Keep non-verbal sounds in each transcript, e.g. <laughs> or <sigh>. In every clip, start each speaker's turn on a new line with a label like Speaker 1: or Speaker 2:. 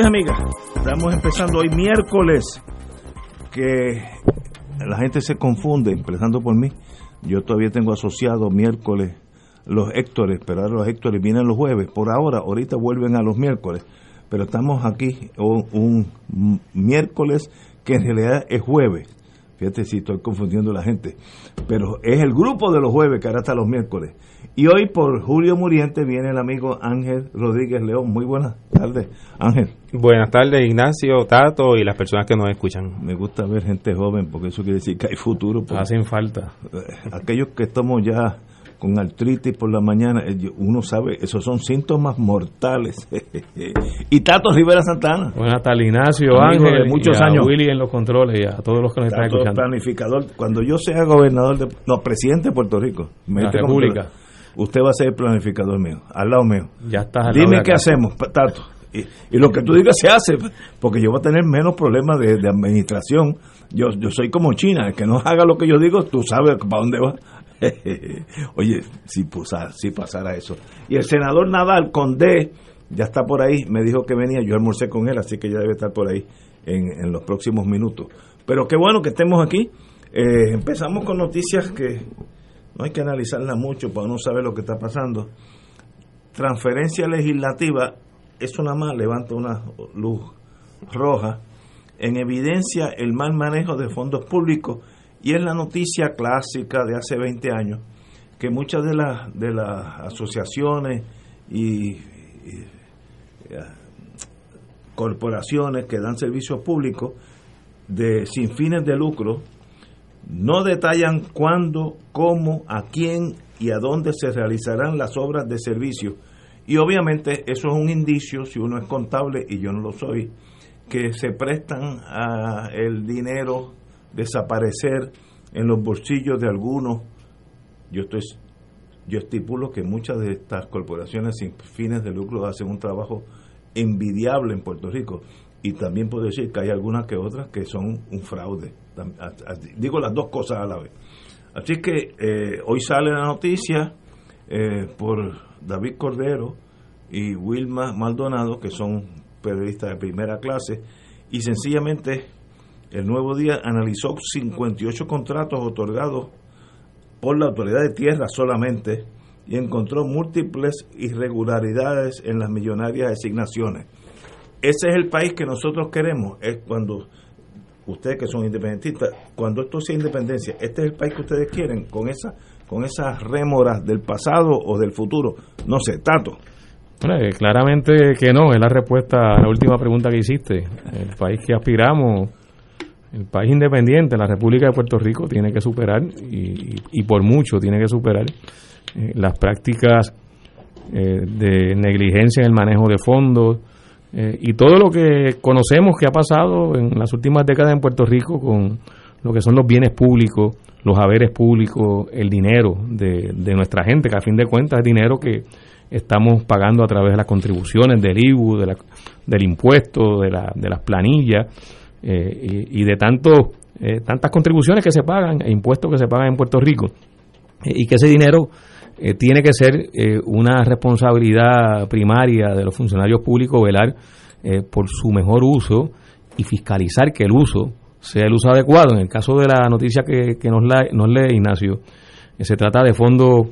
Speaker 1: Y amigas, estamos empezando hoy miércoles, que la gente se confunde, empezando por mí. Yo todavía tengo asociado miércoles los Héctores, pero ahora los Héctores vienen los jueves. Por ahora, ahorita vuelven a los miércoles, pero estamos aquí un miércoles que en realidad es jueves. Fíjate si estoy confundiendo a la gente. Pero es el grupo de los jueves que ahora está los miércoles. Y hoy por Julio Muriente viene el amigo Ángel Rodríguez León. Muy buenas tardes, Ángel.
Speaker 2: Buenas tardes, Ignacio, Tato y las personas que nos escuchan.
Speaker 1: Me gusta ver gente joven porque eso quiere decir que hay futuro.
Speaker 2: Hacen falta.
Speaker 1: Aquellos que estamos ya con artritis por la mañana, eh, uno sabe, esos son síntomas mortales. <laughs> y Tato Rivera Santana.
Speaker 2: Buenas tardes, Ignacio, Ángel,
Speaker 1: de muchos años.
Speaker 2: Willy en los controles y a todos los que nos están escuchando.
Speaker 1: planificador. Cuando yo sea gobernador, de, no, presidente de Puerto Rico,
Speaker 2: me la República.
Speaker 1: Usted va a ser el planificador mío, al lado mío.
Speaker 2: Ya está.
Speaker 1: Dime qué hacemos, Tato. Y, y, lo que tú digas se hace, porque yo voy a tener menos problemas de, de administración. Yo, yo soy como China, el que no haga lo que yo digo, tú sabes para dónde va. <laughs> Oye, si, pasara, si pasara eso. Y el senador Nadal Condé ya está por ahí, me dijo que venía, yo almorcé con él, así que ya debe estar por ahí en, en los próximos minutos. Pero qué bueno que estemos aquí. Eh, empezamos con noticias que no hay que analizarlas mucho para no saber lo que está pasando. Transferencia legislativa, eso nada más levanta una luz roja. En evidencia el mal manejo de fondos públicos y es la noticia clásica de hace 20 años que muchas de las de las asociaciones y, y, y corporaciones que dan servicios públicos de sin fines de lucro no detallan cuándo, cómo, a quién y a dónde se realizarán las obras de servicio. Y obviamente eso es un indicio, si uno es contable y yo no lo soy, que se prestan a el dinero desaparecer en los bolsillos de algunos. Yo estoy yo estipulo que muchas de estas corporaciones sin fines de lucro hacen un trabajo envidiable en Puerto Rico y también puedo decir que hay algunas que otras que son un fraude. Digo las dos cosas a la vez. Así que eh, hoy sale la noticia eh, por David Cordero y Wilma Maldonado, que son periodistas de primera clase, y sencillamente el nuevo día analizó 58 contratos otorgados por la autoridad de tierra solamente y encontró múltiples irregularidades en las millonarias asignaciones. Ese es el país que nosotros queremos, es cuando ustedes que son independentistas, cuando esto sea independencia, este es el país que ustedes quieren, con esa con esas rémoras del pasado o del futuro, no sé, Tato.
Speaker 2: Eh, claramente que no, es la respuesta a la última pregunta que hiciste. El país que aspiramos, el país independiente, la República de Puerto Rico, tiene que superar, y, y por mucho tiene que superar, eh, las prácticas eh, de negligencia en el manejo de fondos, eh, y todo lo que conocemos que ha pasado en las últimas décadas en Puerto Rico con lo que son los bienes públicos, los haberes públicos, el dinero de, de nuestra gente, que a fin de cuentas es dinero que estamos pagando a través de las contribuciones del IBU, de la, del impuesto, de, la, de las planillas eh, y, y, de tanto, eh, tantas contribuciones que se pagan e impuestos que se pagan en Puerto Rico. y que ese dinero eh, tiene que ser eh, una responsabilidad primaria de los funcionarios públicos velar eh, por su mejor uso y fiscalizar que el uso sea el uso adecuado. En el caso de la noticia que, nos, nos lee Ignacio, se trata de fondos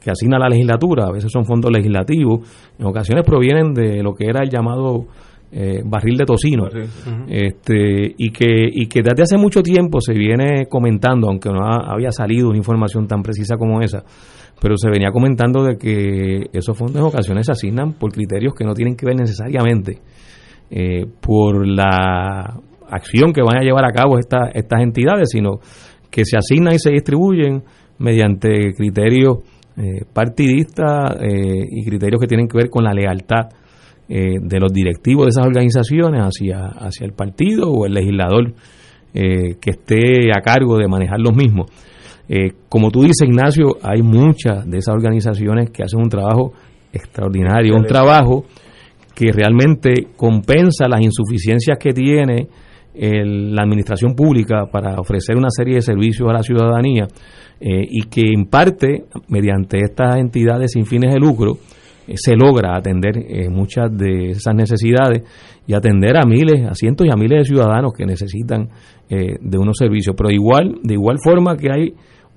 Speaker 2: que asigna la legislatura, a veces son fondos legislativos, en ocasiones provienen de lo que era el llamado barril de tocino, este, y, que, y que desde hace mucho tiempo se viene comentando, aunque no había salido una información tan precisa como esa, pero se venía comentando de que esos fondos en ocasiones se asignan por criterios que no tienen que ver necesariamente eh, por la acción que van a llevar a cabo esta, estas entidades, sino que se asignan y se distribuyen mediante criterios eh, partidistas eh, y criterios que tienen que ver con la lealtad de los directivos de esas organizaciones hacia, hacia el partido o el legislador que esté a cargo de manejar los mismos. Eh, como tú dices, Ignacio, hay muchas de esas organizaciones que hacen un trabajo extraordinario, un trabajo que realmente compensa las insuficiencias que tiene la administración pública para ofrecer una serie de servicios a la ciudadanía eh, y que en parte, mediante estas entidades sin fines de lucro, eh, se logra atender muchas de esas necesidades y atender a miles, a cientos y a miles de ciudadanos que necesitan de unos servicios. Pero igual, de igual forma que hay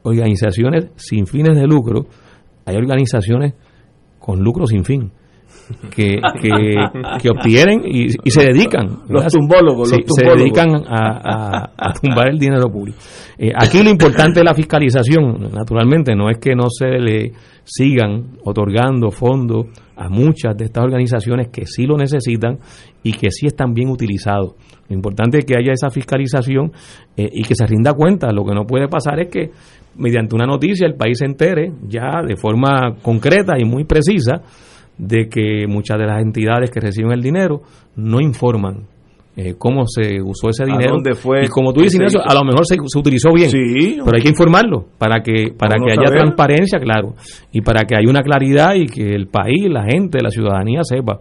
Speaker 2: organizaciones sin fines de lucro, hay organizaciones con lucro sin fin. Que, que, obtienen y, se dedican
Speaker 1: los tumbólogos,
Speaker 2: se dedican a, tumbar el dinero público. Eh, aquí lo importante de la fiscalización naturalmente no es que no se le sigan otorgando fondos a muchas de estas organizaciones que sí lo necesitan y que sí están bien utilizados. Lo importante es que haya esa fiscalización eh, y que se rinda cuenta. Lo que no puede pasar es que mediante una noticia el país se entere ya de forma concreta y muy precisa de que muchas de las entidades que reciben el dinero no informan eh, cómo se usó ese dinero
Speaker 1: fue
Speaker 2: y como tú dices a lo mejor se, utilizó bien pero hay que informarlo para que para que haya transparencia claro y para que haya una claridad y que el país la gente la ciudadanía sepa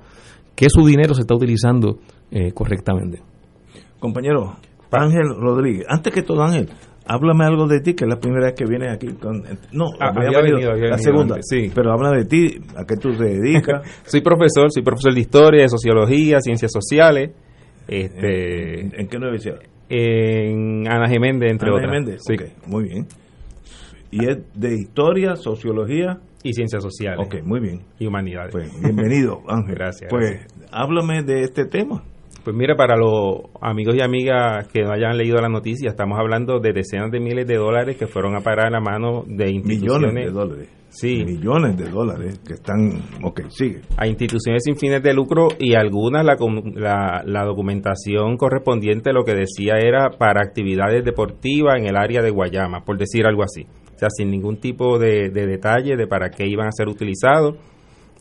Speaker 2: que su dinero se está utilizando eh, correctamente.
Speaker 1: Compañero Ángel Rodríguez antes que todo Ángel háblame algo de ti, que es la primera vez que vienes aquí. Con, no,
Speaker 3: ah, había, venido,
Speaker 1: la segunda. sí. Pero habla de ti, a qué tú te dedicas. <laughs>
Speaker 3: soy profesor, soy profesor de historia, de sociología, ciencias sociales. Este,
Speaker 1: ¿En, qué universidad?
Speaker 3: En Ana Geméndez, entre Ana
Speaker 1: otras. sí. muy bien. ¿Y es de historia, sociología?
Speaker 3: Y ciencias sociales.
Speaker 1: Ok, muy bien.
Speaker 3: Y humanidades.
Speaker 1: Pues, bienvenido, <laughs> Ángel.
Speaker 3: gracias.
Speaker 1: Pues háblame de este tema.
Speaker 3: Pues mira, para los amigos y amigas que no hayan leído la noticia, estamos hablando de decenas de miles de dólares que fueron a parar a la mano de instituciones.
Speaker 1: Millones de dólares.
Speaker 3: Sí.
Speaker 1: Millones de dólares que están. Ok, sigue.
Speaker 3: A instituciones sin fines de lucro y algunas la, la, la documentación correspondiente lo que decía era para actividades deportivas en el área de Guayama, por decir algo así. O sea, sin ningún tipo de, de detalle de para qué iban a ser utilizados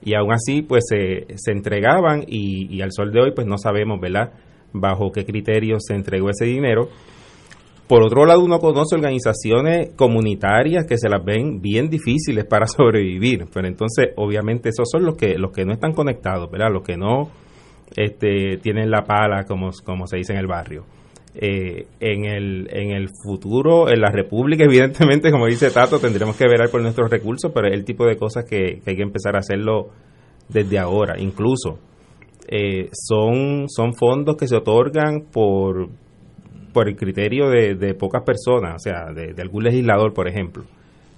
Speaker 3: y aún así pues se, se entregaban y, al sol de hoy pues no sabemos, ¿verdad? Bajo qué criterios se entregó ese dinero. Por otro lado, uno conoce organizaciones comunitarias que se las ven bien difíciles para <laughs> sobrevivir, pero entonces obviamente esos son los que los que no están conectados, ¿verdad? Los que no este, tienen la pala, como, como se dice en el barrio. Eh, en, el, en el futuro, en la República, evidentemente, como dice Tato, tendremos que ver por nuestros recursos, pero es el tipo de cosas que, hay que empezar a hacerlo desde ahora. Incluso eh, son, son fondos que se otorgan por, por el criterio de, pocas personas, o sea, de, algún legislador, por ejemplo.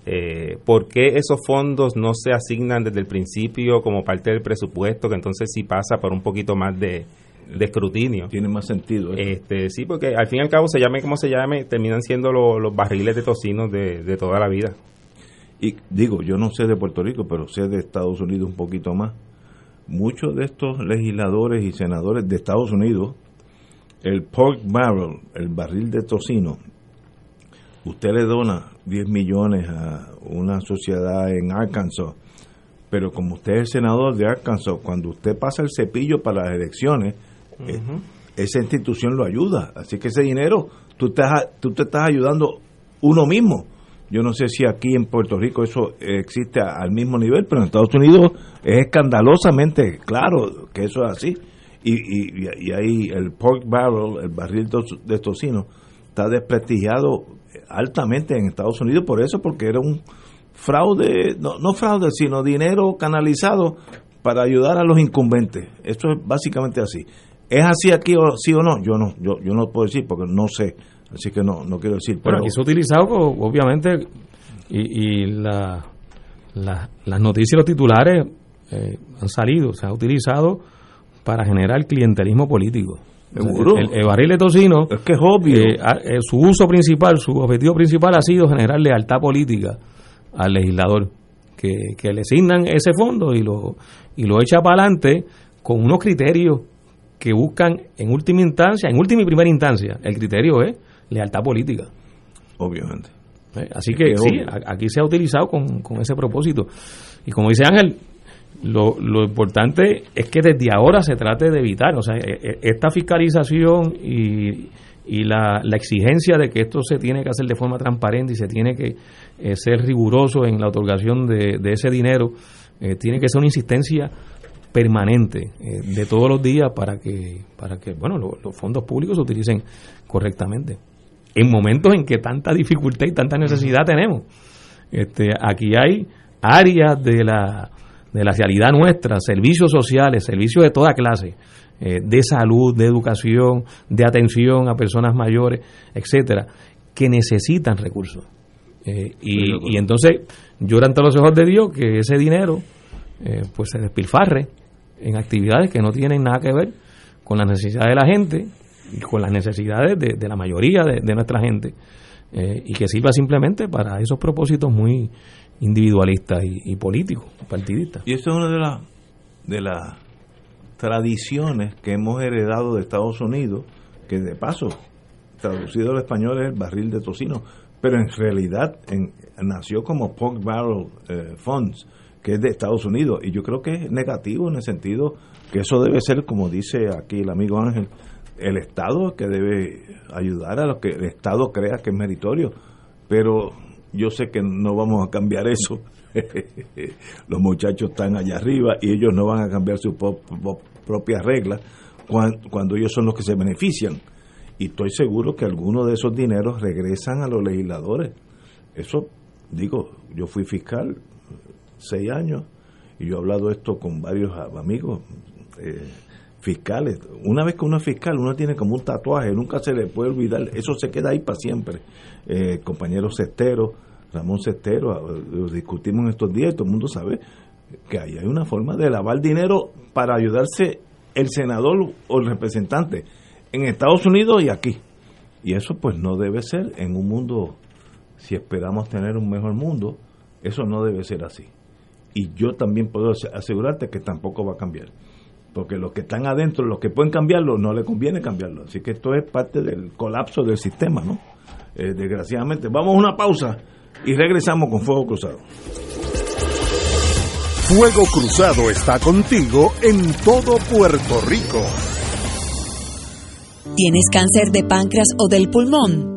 Speaker 3: Eh, ¿Por qué esos fondos no se asignan desde el principio como parte del presupuesto, que entonces sí pasa por un poquito más de, de escrutinio.
Speaker 1: Tiene más sentido.
Speaker 3: Este, sí, porque al fin y al cabo, se llame como se llame, terminan siendo los barriles de tocino de, toda la vida.
Speaker 1: Y digo, yo no sé de Puerto Rico, pero sé de Estados Unidos un poquito más. Muchos de estos legisladores y senadores de Estados Unidos, el pork barrel, el barril de tocino, usted le dona 10 millones a una sociedad en Arkansas, pero como usted es el senador de Arkansas, cuando usted pasa el cepillo para las elecciones, eh, esa institución lo ayuda. Así que ese dinero, tú, estás, tú te estás ayudando uno mismo. Yo no sé si aquí en Puerto Rico eso existe al mismo nivel, pero en Estados Unidos es escandalosamente claro que eso es así. Y, y, ahí el pork barrel, el barril de tocino, está desprestigiado altamente en Estados Unidos por eso, porque era un fraude, no, no fraude, sino dinero canalizado para ayudar a los incumbentes. Esto es básicamente así. ¿Es así aquí o sí o no? Yo no, yo, yo no puedo decir porque no sé, así que no, no quiero decir.
Speaker 2: Pero aquí se ha utilizado, obviamente, y, y la, las noticias y los titulares eh, han salido, se ha utilizado para generar clientelismo político. El, barril de tocino,
Speaker 1: es que es obvio.
Speaker 2: Eh, eh, su uso principal, su objetivo principal ha sido generar lealtad política al legislador, que, que le asignan ese fondo y lo, y lo echa para adelante con unos criterios que buscan en última instancia, en última y primera instancia, el criterio es lealtad política.
Speaker 1: Obviamente.
Speaker 2: Eh, así que sí, aquí se ha utilizado con, con, ese propósito. Y como dice Ángel, lo, lo importante es que desde ahora se trate de evitar, o sea, e, e, esta fiscalización y, y la, la, exigencia de que esto se tiene que hacer de forma transparente y se tiene que eh, ser riguroso en la otorgación de, de ese dinero, eh, tiene que ser una insistencia permanente eh, de todos los días para que para que bueno los fondos públicos se utilicen correctamente. En momentos en que tanta dificultad y tanta necesidad tenemos este aquí hay áreas de la de la realidad nuestra servicios sociales servicios de toda clase eh, de salud de educación de atención a personas mayores etcétera que necesitan recursos. Eh, y, y, entonces lloran todos los ojos de Dios que ese dinero eh, pues se despilfarre en actividades que no tienen nada que ver con las necesidades de la gente y con las necesidades de, la mayoría de, nuestra gente eh, y que sirva simplemente para esos propósitos muy individualistas y, políticos, partidistas.
Speaker 1: Y esto es una de las de las tradiciones que hemos heredado de Estados Unidos, que de paso, traducido al español es el barril de tocino, pero en realidad nació como pork barrel eh, funds, que es de Estados Unidos. Y yo creo que es negativo en el sentido que eso debe ser, como dice aquí el amigo Ángel, el Estado que debe ayudar a lo que el Estado crea que es meritorio. Pero yo sé que no vamos a cambiar eso. <laughs> Los muchachos están allá arriba y ellos no van a cambiar sus propias reglas cuando, ellos son los que se benefician. Y estoy seguro que algunos de esos dineros regresan a los legisladores. Eso, digo, yo fui fiscal, seis años y yo he hablado esto con varios amigos eh, fiscales. Una vez que uno es fiscal, uno tiene como un tatuaje, nunca se le puede olvidar, eso se queda ahí para siempre. Eh, compañero Cestero, Ramón Cestero, lo discutimos en estos días y todo el mundo sabe que hay una forma de lavar dinero para ayudarse el senador o el representante en Estados Unidos y aquí. Y eso pues no debe ser en un mundo, si esperamos tener un mejor mundo, eso no debe ser así y yo también puedo asegurarte que tampoco va a cambiar. Porque los que están adentro, los que pueden cambiarlo, no le conviene cambiarlo. Así que esto es parte del colapso del sistema, ¿no? Eh, desgraciadamente. Vamos a una pausa y regresamos con Fuego Cruzado.
Speaker 4: Fuego Cruzado está contigo en todo Puerto Rico.
Speaker 5: ¿Tienes cáncer de páncreas o del pulmón?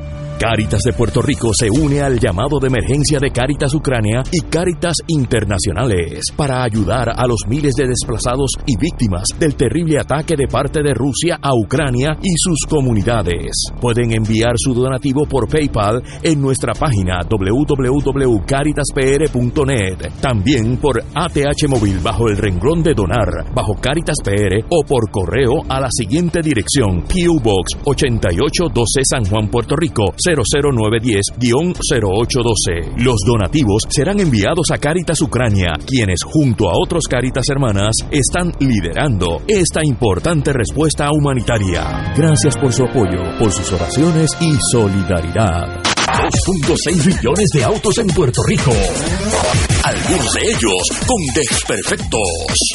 Speaker 6: Cáritas de Puerto Rico se une al llamado de emergencia de Cáritas Ucrania y Cáritas Internacionales para ayudar a los miles de desplazados y víctimas del terrible ataque de parte de Rusia a Ucrania y sus comunidades. Pueden enviar su donativo por PayPal en nuestra página www.caritaspr.net, también por ATH móvil bajo el renglón de donar bajo Caritas PR o por correo a la siguiente dirección: PO Box 8812 San Juan, Puerto Rico 00910-0812. Los donativos serán enviados a Caritas Ucrania, quienes junto a otros Caritas Hermanas están liderando esta importante respuesta humanitaria. Gracias por su apoyo, por sus oraciones y solidaridad. 2.6 millones de autos en Puerto Rico algunos de ellos con desperfectos.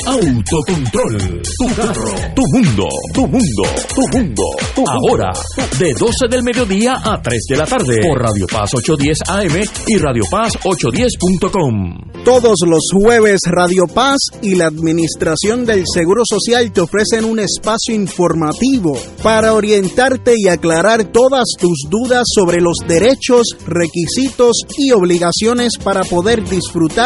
Speaker 6: Autocontrol, tu carro, tu mundo, tu mundo, tu mundo. Ahora, de 12 del mediodía a 3 de la tarde por Radio Paz 810 AM y Radio Paz 810.com.
Speaker 7: Todos los jueves Radio Paz y la Administración del Seguro Social te ofrecen un espacio informativo para orientarte y aclarar todas tus dudas sobre los derechos, requisitos y obligaciones para poder disfrutar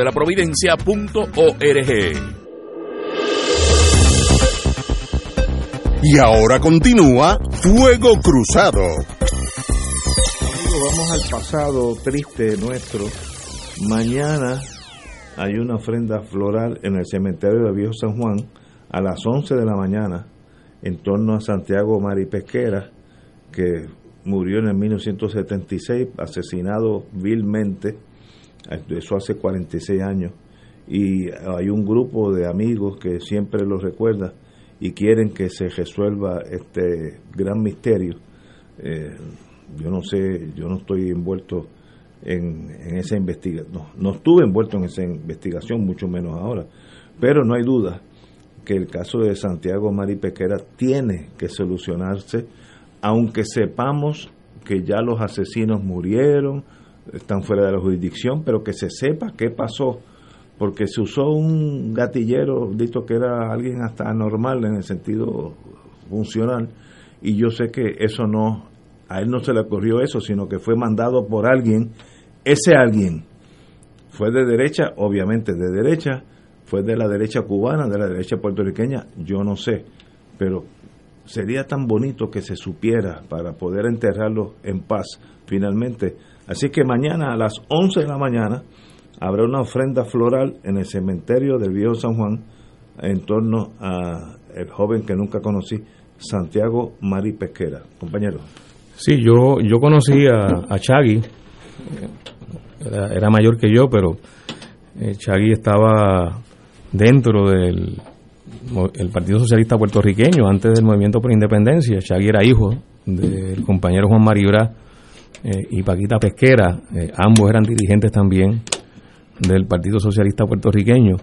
Speaker 6: la providencia.org.
Speaker 4: Y ahora continúa Fuego Cruzado.
Speaker 1: Vamos al pasado triste nuestro. Mañana hay una ofrenda floral en el cementerio de Viejo San Juan a las 11 de la mañana en torno a Santiago Mari Pesquera, que murió en el 1976, asesinado vilmente eso hace 46 años, y hay un grupo de amigos que siempre lo recuerda y quieren que se resuelva este gran misterio. Eh, yo no sé, yo no estoy envuelto en, esa investigación, no, no estuve envuelto en esa investigación, mucho menos ahora, pero no hay duda que el caso de Santiago Mari Pequera tiene que solucionarse, aunque sepamos que ya los asesinos murieron, están fuera de la jurisdicción, pero que se sepa qué pasó, porque se usó un gatillero, dicho que era alguien hasta anormal en el sentido funcional, y yo sé que eso no, a él no se le ocurrió eso, sino que fue mandado por alguien, ese alguien fue de derecha, obviamente de derecha, fue de la derecha cubana, de la derecha puertorriqueña, yo no sé, pero sería tan bonito que se supiera para poder enterrarlo en paz. Finalmente Así que mañana a las 11 de la mañana habrá una ofrenda floral en el cementerio del Viejo San Juan en torno a el joven que nunca conocí, Santiago Mari Pesquera. Compañero.
Speaker 2: Sí, yo, yo conocí a, a Chagui, era, mayor que yo, pero eh, Chagui estaba dentro del el Partido Socialista Puertorriqueño antes del movimiento por independencia. Chagui era hijo del compañero Juan Maribra eh, y Paquita Pesquera, eh, ambos eran dirigentes también del Partido Socialista Puertorriqueño.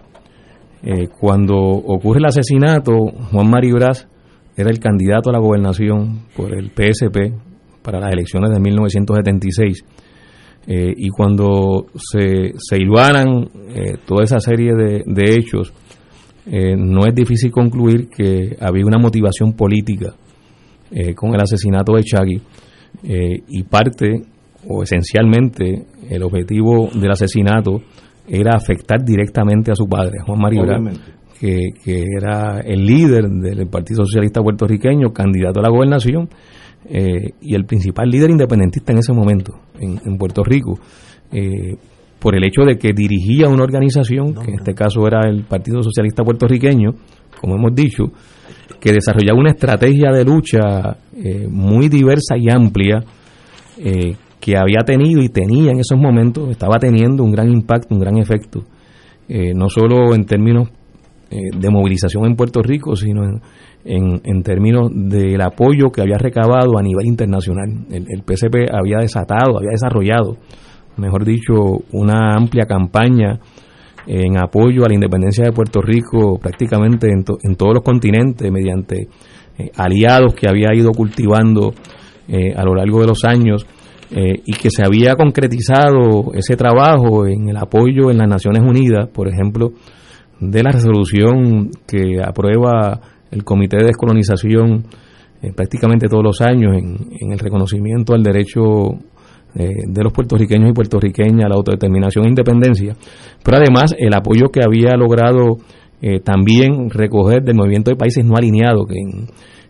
Speaker 2: Eh, cuando ocurre el asesinato, Juan Mario Brás era el candidato a la gobernación por el PSP para las elecciones de 1976. y cuando se, se toda esa serie de, de hechos, no es difícil concluir que había una motivación política con el asesinato de Chagui eh, y parte o esencialmente el objetivo del asesinato era afectar directamente a su padre, Juan Mario que, que, era el líder del Partido Socialista puertorriqueño, candidato a la gobernación eh, y el principal líder independentista en ese momento en, Puerto Rico. Eh, por el hecho de que dirigía una organización, que en este caso era el Partido Socialista Puertorriqueño, como hemos dicho, que desarrollaba una estrategia de lucha eh, muy diversa y amplia eh, que había tenido y tenía en esos momentos, estaba teniendo un gran impacto, un gran efecto, eh, no solo en términos de movilización en Puerto Rico, sino en, en, términos del apoyo que había recabado a nivel internacional. El, el había desatado, había desarrollado mejor dicho, una amplia campaña en apoyo a la independencia de Puerto Rico prácticamente en, en todos los continentes mediante eh, aliados que había ido cultivando eh, a lo largo de los años eh, y que se había concretizado ese trabajo en el apoyo en las Naciones Unidas, por ejemplo, de la resolución que aprueba el Comité de Descolonización prácticamente todos los años en, el reconocimiento al derecho de los puertorriqueños y puertorriqueñas la autodeterminación e independencia, pero además el apoyo que había logrado también recoger del movimiento de países no alineados, que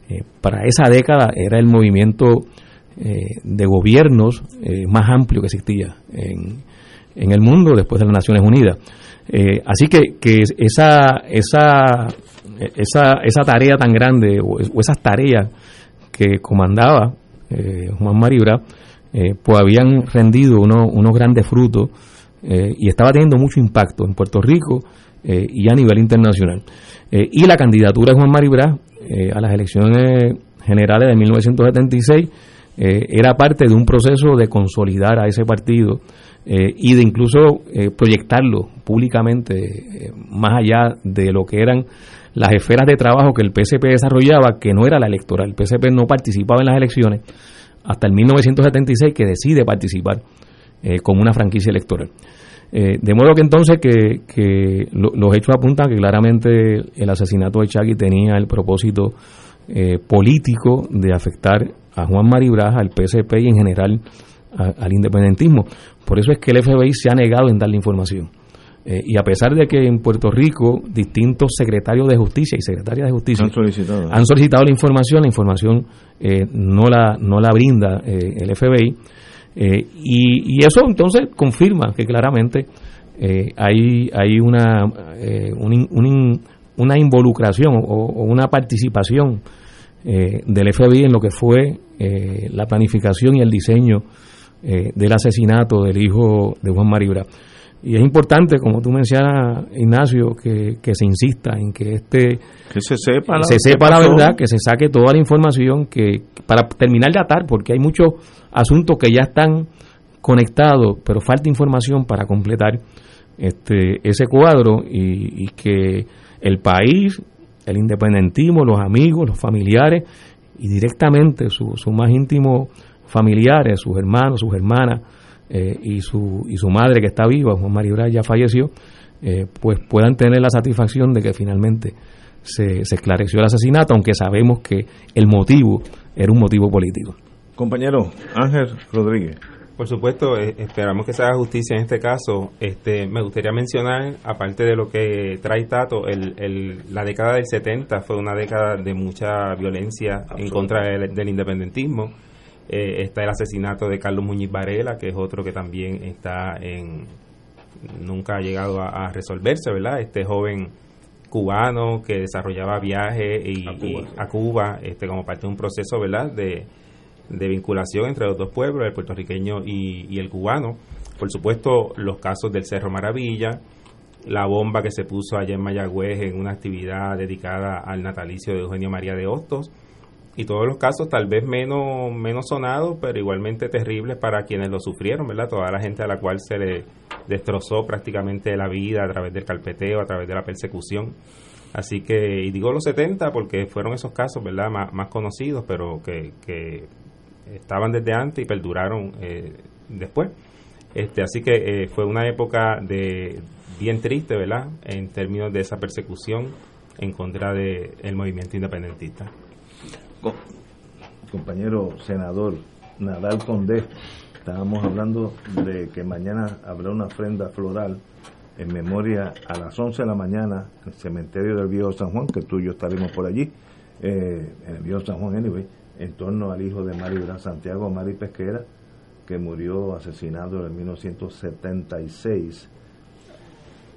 Speaker 2: eh, para esa década era el movimiento eh, de gobiernos eh, más amplio que existía en, en, el mundo después de las Naciones Unidas. así que, que esa, esa, esa, esa tarea tan grande o, esas tareas que comandaba Juan Maribra, pues habían rendido unos grandes frutos y estaba teniendo mucho impacto en Puerto Rico y a nivel internacional. y la candidatura de Juan Maribra eh, a las elecciones generales de 1976 eh, era parte de un proceso de consolidar a ese partido eh, y de incluso proyectarlo públicamente más allá de lo que eran las esferas de trabajo que el PSP desarrollaba, que no era la electoral. El PSP no participaba en las elecciones hasta el 1976 que decide participar como una franquicia electoral. de modo que entonces que, que los hechos apuntan que claramente el asesinato de Chagui tenía el propósito eh, político de afectar a Juan Maribraja, al PSP y en general al independentismo. Por eso es que el FBI se ha negado en dar la información. Eh, y a pesar de que en Puerto Rico distintos secretarios de justicia y secretarias de justicia han solicitado, la información, la información eh, no, la, no la brinda el FBI. Y, y, eso entonces confirma que claramente hay, hay una, un, una involucración o, una participación eh, del FBI en lo que fue eh, la planificación y el diseño eh, del asesinato del hijo de Juan Maribra. Y es importante, como tú mencionas, Ignacio, que, se insista en que este
Speaker 1: que se sepa la,
Speaker 2: se sepa la verdad, que se saque toda la información, que para terminar de atar, porque hay muchos asuntos que ya están conectados, pero falta información para completar este ese cuadro y que el país, el independentismo, los amigos, los familiares y directamente sus su más íntimos familiares, sus hermanos, sus hermanas eh, y, su, y su madre que está viva, Juan María ya falleció, eh, pues puedan tener la satisfacción de que finalmente se, se esclareció el asesinato, aunque sabemos que el motivo era un motivo político.
Speaker 1: Compañero Ángel Rodríguez.
Speaker 3: Por supuesto, eh, esperamos que se haga justicia en este caso. Este, me gustaría mencionar, aparte de lo que trae Tato, el, la década del 70 fue una década de mucha violencia en contra del, independentismo. Eh, está el asesinato de Carlos Muñiz Varela, que es otro que también está en nunca ha llegado a, resolverse, ¿verdad? Este joven cubano que desarrollaba viajes y, a Cuba, este, como parte de un proceso, ¿verdad? De, de vinculación entre los dos pueblos, el puertorriqueño y, el cubano. Por supuesto, los casos del Cerro Maravilla, la bomba que se puso allá en Mayagüez en una actividad dedicada al natalicio de Eugenio María de Hostos, y todos los casos tal vez menos, menos sonados, pero igualmente terribles para quienes lo sufrieron, ¿verdad? Toda la gente a la cual se le destrozó prácticamente la vida a través del carpeteo, a través de la persecución. Así que, y digo los 70 porque fueron esos casos, ¿verdad?, más, más conocidos, pero que, que estaban desde antes y perduraron eh, después. Este, así que eh, fue una época de bien triste, ¿verdad? En términos de esa persecución en contra del el movimiento independentista.
Speaker 1: Compañero senador Nadal Condé, estábamos hablando de que mañana habrá una ofrenda floral en memoria a las 11 de la mañana en el cementerio del Viejo San Juan, que tú y yo estaremos por allí, eh, en el Viejo San Juan, anyway en torno al hijo de Mari Santiago Mari Pesquera, que murió asesinado en 1976.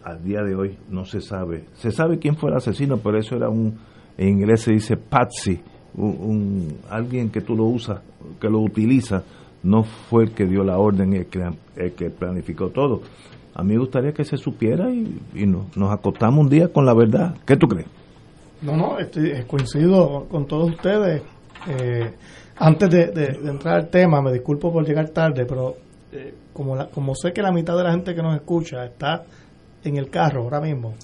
Speaker 1: Al día de hoy no se sabe. Se sabe quién fue el asesino, pero eso era un, en inglés se dice patsy, un, alguien que tú lo usas, que lo utiliza, no fue el que dio la orden, el que, el que planificó todo. A mí me gustaría que se supiera y, nos acostamos un día con la verdad. ¿Qué tú crees?
Speaker 8: No, no, estoy, coincido con todos ustedes. Eh, antes de, entrar al tema, me disculpo por llegar tarde, pero eh, como, la, como sé que la mitad de la gente que nos escucha está en el carro ahora mismo,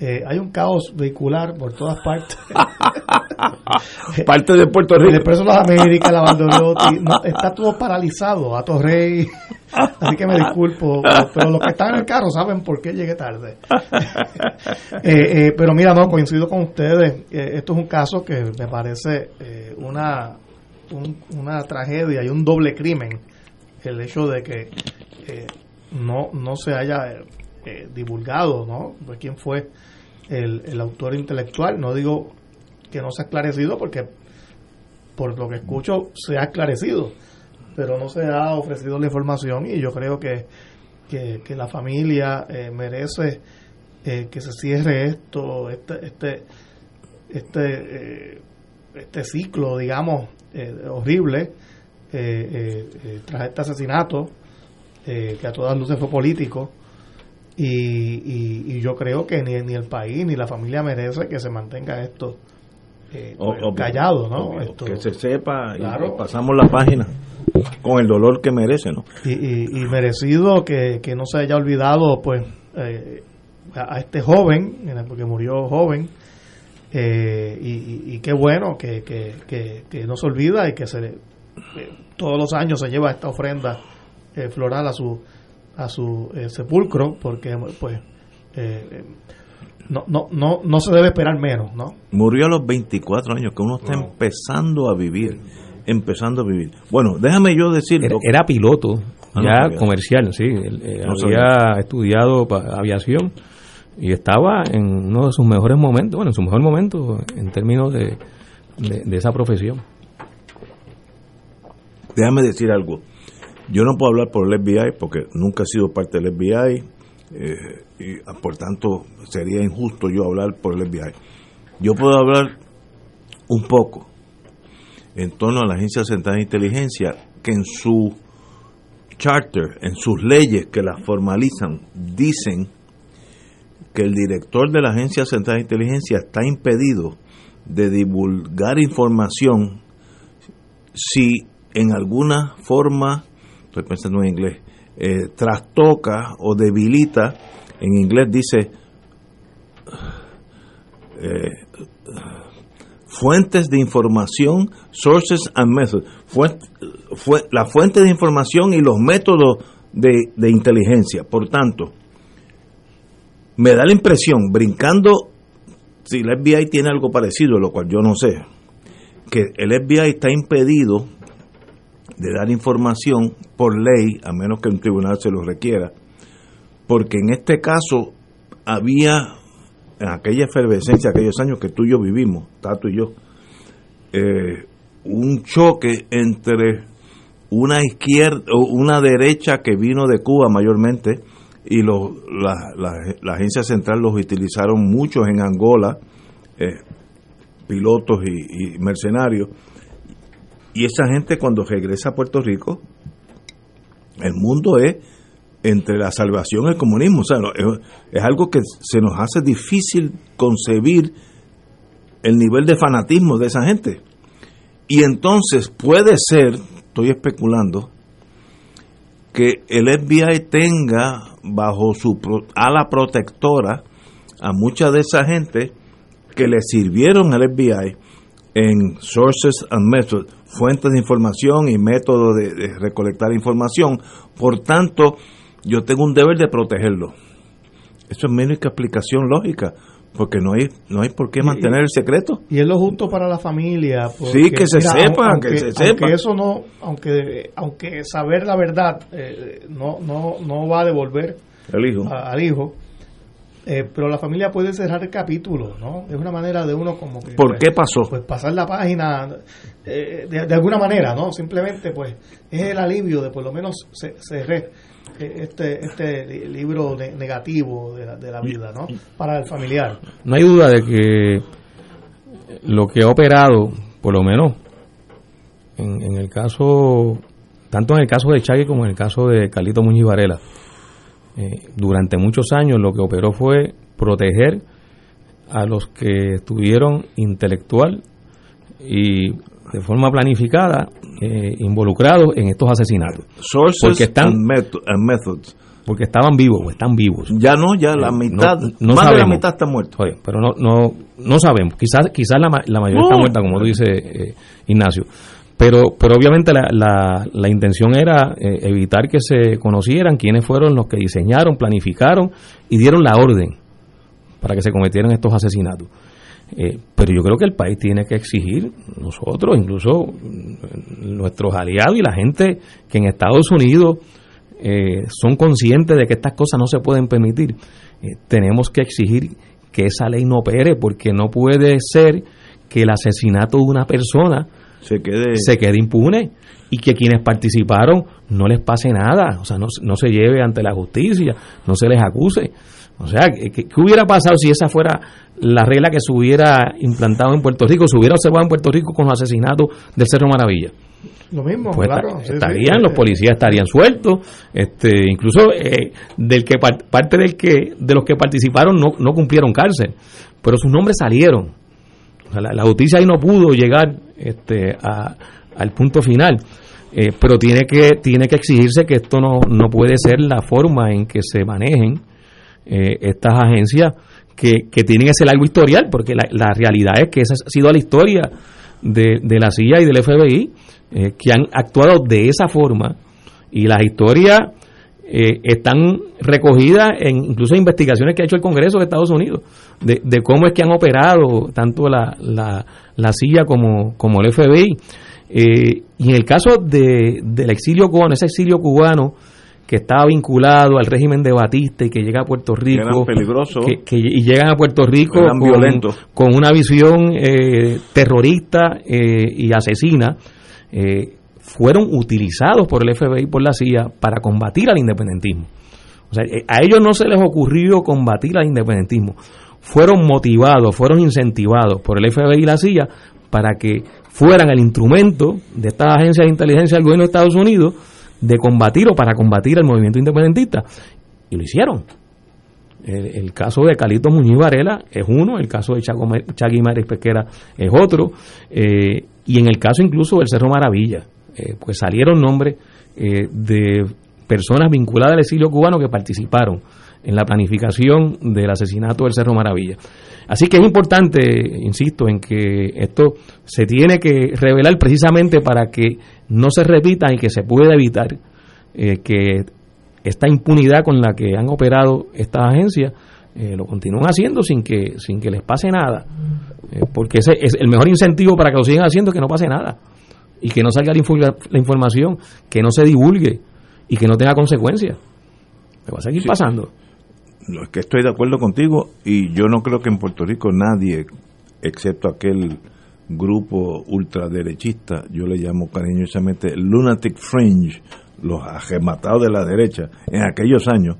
Speaker 8: eh, hay un caos vehicular por todas partes. <laughs>
Speaker 1: Parte de Puerto Rico.
Speaker 8: El Expreso de las Américas, la Valdoriotti, no, está todo paralizado, a Torrey. <laughs> Así que me disculpo, pero los que están en el carro saben por qué llegué tarde. <laughs> Eh, eh, pero mira, no, coincido con ustedes. Eh, esto es un caso que me parece eh, una, un- una tragedia y un doble crimen. El hecho de que eh, no, no se haya eh, divulgado, ¿no? Quién fue el, el autor intelectual. No digo que no se ha esclarecido porque por lo que escucho se ha esclarecido, pero no se ha ofrecido la información y yo creo que, que, la familia eh, merece eh, que se cierre esto, este, este, este, eh, este ciclo, digamos, eh, horrible tras este asesinato, que a todas luces fue político. Y, y, y yo creo que ni, ni el país ni la familia merece que se mantenga esto eh, pues,
Speaker 1: obvio,
Speaker 8: callado, ¿no?
Speaker 1: obvio,
Speaker 8: Esto-
Speaker 1: que se sepa y
Speaker 8: Claro.
Speaker 1: pasamos la página con el dolor que merece, ¿no?
Speaker 8: y, y- y merecido que, que no se haya olvidado pues eh, a, a este joven porque murió joven eh, y, y- y qué bueno que, que, que- que no se olvida y que se eh, todos los años se lleva esta ofrenda floral a su a su eh, sepulcro porque pues eh, eh, no, no, no, no se debe esperar menos ¿no?
Speaker 1: Murió a los 24 años, que uno está empezando a vivir, empezando a vivir. Bueno, déjame yo decir...
Speaker 2: Era, era piloto,
Speaker 1: Ah,
Speaker 2: ya comercial, sí. Él, eh,
Speaker 1: No
Speaker 2: había estudiado aviación y estaba en uno de sus mejores momentos, bueno, en su mejor momento en términos de, de, de esa profesión.
Speaker 1: Déjame decir algo. Yo no puedo hablar por el FBI porque nunca he sido parte del FBI eh, y ah, por tanto sería injusto yo hablar por el FBI. Yo puedo hablar un poco en torno a la Agencia Central de Inteligencia que en su charter, en sus leyes que las formalizan, dicen que el director de la Agencia Central de Inteligencia está impedido de divulgar información si en alguna forma, estoy pensando en inglés, eh, trastoca o debilita, en inglés dice eh, fuentes de información, sources and methods, la fuente de información y los métodos de, de inteligencia. Por tanto, me da la impresión, brincando, si el FBI tiene algo parecido, lo cual yo no sé, que el FBI está impedido de dar información por ley, a menos que un tribunal se lo requiera, porque en este caso había, en aquella efervescencia, aquellos años que tú y yo vivimos, Tato y yo, eh, un choque entre una izquierda o una derecha que vino de Cuba mayormente y los, la, agencia central los utilizaron muchos en Angola, eh, pilotos y mercenarios, y esa gente cuando regresa a Puerto Rico, el mundo es entre la salvación y el comunismo. O sea, es, algo que se nos hace difícil concebir el nivel de fanatismo de esa gente. Y entonces puede ser, estoy especulando, que el FBI tenga bajo su ala protectora a mucha de esa gente que le sirvieron al FBI en sources and methods, fuentes de información y métodos de, de recolectar información. Por tanto, yo tengo un deber de protegerlo. Eso es mi única explicación lógica, porque no hay no hay por qué mantener el secreto.
Speaker 8: y es lo justo para la familia porque,
Speaker 1: Sí, que se sepa,
Speaker 8: aunque,
Speaker 1: que se sepa.
Speaker 8: eso no aunque aunque saber la verdad eh, no no no va a devolver
Speaker 1: El hijo.
Speaker 8: a- al hijo eh, pero la familia puede cerrar el capítulo no es una manera de uno como que
Speaker 1: ¿Por
Speaker 8: pues,
Speaker 1: qué pasó?
Speaker 8: pues pasar la página eh, de, de alguna manera no simplemente pues es el alivio de por lo menos ce- cerré eh, este este li- libro ne- negativo de la, de la vida no para el familiar.
Speaker 2: No hay duda de que lo que ha operado, por lo menos en, en el caso, tanto en el caso de Chagui como en el caso de Carlito Muñiz Varela, eh, durante muchos años lo que operó fue proteger a los que estuvieron intelectual y de forma planificada eh, involucrados en estos asesinatos.
Speaker 1: Sources
Speaker 2: Porque están-
Speaker 1: and, method- and methods.
Speaker 2: Porque estaban vivos, o están vivos.
Speaker 1: Ya no, ya la
Speaker 2: Eh,
Speaker 1: mitad,
Speaker 2: no- no
Speaker 1: más de la mitad está muerto.
Speaker 2: Oye, pero no, no, no sabemos. Quizás, quizás la, la mayoría está muerta, como tú dices, eh, Ignacio. Pero, pero obviamente la, la, la intención era eh, evitar que se conocieran quiénes fueron los que diseñaron, planificaron y dieron la orden para que se cometieran estos asesinatos. Eh, pero yo creo que el país tiene que exigir, nosotros, incluso mm, nuestros aliados y la gente que en Estados Unidos eh, son conscientes de que estas cosas no se pueden permitir, eh, tenemos que exigir que esa ley no opere, porque no puede ser que el asesinato de una persona
Speaker 1: Se quede.
Speaker 2: se quede impune y que quienes participaron no les pase nada, o sea, no, no se lleve ante la justicia, no se les acuse. O sea, ¿qué, qué- hubiera pasado si esa fuera la regla que se hubiera implantado en Puerto Rico, se hubiera observado en Puerto Rico con los asesinatos del Cerro Maravilla?
Speaker 8: Lo mismo,
Speaker 2: Pues
Speaker 8: claro.
Speaker 2: esta-
Speaker 8: sí, sí.
Speaker 2: estarían, los policías estarían sueltos, este, incluso eh, del que par- parte del que de los que participaron no, no cumplieron cárcel, pero sus nombres salieron. O sea, la, la justicia ahí no pudo llegar este, a- al punto final. Eh, pero tiene que tiene que exigirse que esto no, no puede ser la forma en que se manejen eh, estas agencias que, que tienen ese largo historial, porque la, la realidad es que esa ha sido la historia de, de la CIA y del FBI, eh, que han actuado de esa forma, y las historias eh, están recogidas en incluso en investigaciones que ha hecho el Congreso de Estados Unidos, de, de cómo es que han operado tanto la, la, la CIA como, como el FBI. Eh, y en el caso de, del exilio cubano, ese exilio cubano que estaba vinculado al régimen de Batista y que llega a Puerto Rico, que- que- y llegan a Puerto Rico con, con una visión eh, terrorista eh, y asesina, eh, fueron utilizados por el FBI y por la CIA para combatir al independentismo. O sea, eh, a ellos no se les ocurrió combatir al independentismo. Fueron motivados, fueron incentivados por el FBI y la CIA para que fueran el instrumento de estas agencias de inteligencia del gobierno de Estados Unidos de combatir o para combatir al movimiento independentista. Y lo hicieron. El, el caso de Calito Muñiz Varela es uno, el caso de Chago Ma- Chagui Mares Pesquera es otro, eh, y en el caso incluso del Cerro Maravilla, eh, pues salieron nombres eh, de personas vinculadas al exilio cubano que participaron en la planificación del asesinato del Cerro Maravilla. Así que es importante, insisto, en que esto se tiene que revelar precisamente para que no se repita y que se pueda evitar eh, que esta impunidad con la que han operado estas agencias eh, lo continúan haciendo sin que sin que les pase nada porque ese es el mejor incentivo para que lo sigan haciendo es que no pase nada y que no salga la, infu- la información que no se divulgue y que no tenga consecuencias me va a seguir
Speaker 1: Sí.
Speaker 2: pasando
Speaker 1: No, es que estoy de acuerdo contigo y yo no creo que en Puerto Rico nadie, excepto aquel grupo ultraderechista, yo le llamo cariñosamente Lunatic Fringe, los agematados de la derecha, en aquellos años,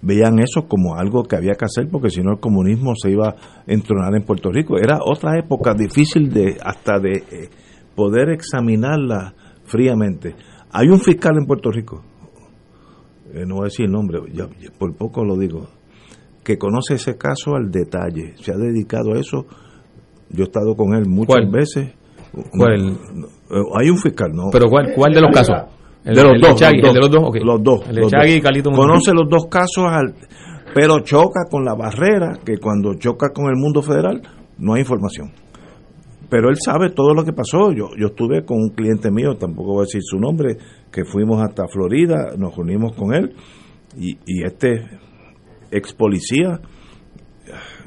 Speaker 1: veían eso como algo que había que hacer porque si no el comunismo se iba a entronar en Puerto Rico. Era otra época difícil de hasta de eh, poder examinarla fríamente. Hay un fiscal en Puerto Rico, eh, no voy a decir el nombre, ya, ya por poco lo digo, que conoce ese caso al detalle, se ha dedicado a eso. Yo he estado con él muchas
Speaker 2: ¿Cuál?
Speaker 1: veces.
Speaker 2: ¿Cuál?
Speaker 1: No, no, hay un fiscal, ¿no?
Speaker 2: pero ¿cuál, cuál de los casos? El,
Speaker 1: de los
Speaker 2: el
Speaker 1: dos,
Speaker 2: Chagui,
Speaker 1: los
Speaker 2: el de los dos.
Speaker 1: Los dos.
Speaker 2: el de
Speaker 1: los
Speaker 2: Chagui
Speaker 1: dos.
Speaker 2: y Calito.
Speaker 1: Conoce los dos casos, al, pero choca con la barrera, que cuando choca con el mundo federal no hay información. Pero él sabe todo lo que pasó. Yo, yo estuve con un cliente mío, tampoco voy a decir su nombre, que fuimos hasta Florida, nos reunimos con él, y, este ex policía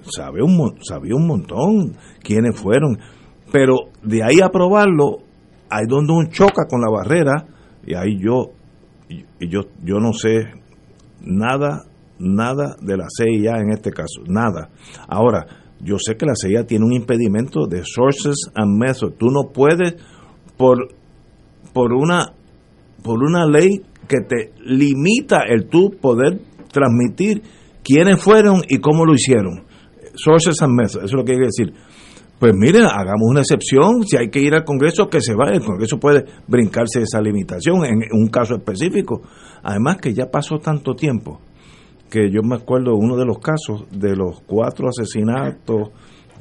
Speaker 1: sabe un, sabía un montón quiénes fueron. Pero de ahí a probarlo, hay donde un choca con la barrera, y ahí yo, yo, yo no sé nada, nada de la CIA en este caso, nada. Ahora, yo sé que la CIA tiene un impedimento de sources and methods. Tú no puedes, por, por una por una ley que te limita el tú poder transmitir quiénes fueron y cómo lo hicieron. Sources and methods, eso es lo que quiere decir. Pues mire, hagamos una excepción, si hay que ir al Congreso, que se vaya, el Congreso puede brincarse esa limitación en un caso específico. Además que ya pasó tanto tiempo, que yo me acuerdo uno de los casos de los cuatro asesinatos,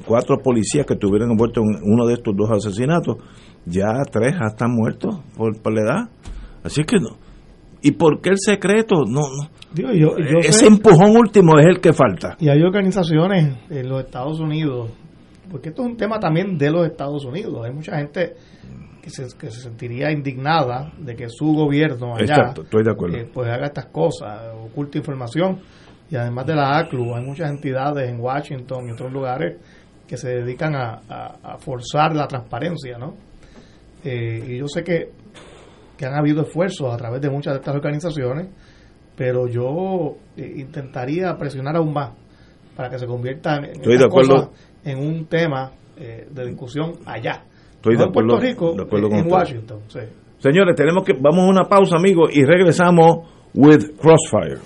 Speaker 1: cuatro policías que estuvieron envueltos en uno de estos dos asesinatos, ya tres están muertos por, por la edad. Así que no. ¿Y por qué el secreto? No, no.
Speaker 8: Digo, yo- yo
Speaker 1: Ese
Speaker 8: sé-
Speaker 1: empujón último es el que falta.
Speaker 8: Y hay organizaciones en los Estados Unidos, porque esto es un tema también de los Estados Unidos. Hay mucha gente que se, que se sentiría indignada de que su gobierno allá
Speaker 1: Exacto, estoy de acuerdo.
Speaker 8: eh, pues haga estas cosas, oculta información. Y además de la ACLU, hay muchas entidades en Washington y otros lugares que se dedican a, a- a forzar la transparencia, ¿no? Eh, y yo sé que, que han habido esfuerzos a través de muchas de estas organizaciones, pero yo eh, intentaría presionar aún más para que se conviertan en un tema eh, de discusión allá.
Speaker 1: Estoy
Speaker 8: No
Speaker 1: de
Speaker 8: en Puerto
Speaker 1: acuerdo-
Speaker 8: Rico,
Speaker 1: de acuerdo
Speaker 8: en,
Speaker 1: con
Speaker 8: en
Speaker 1: usted.
Speaker 8: Washington. sí.
Speaker 1: Señores, tenemos que vamos a una pausa, amigos, y regresamos with Crossfire.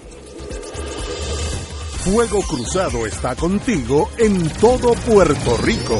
Speaker 4: Fuego Cruzado está contigo en todo Puerto Rico.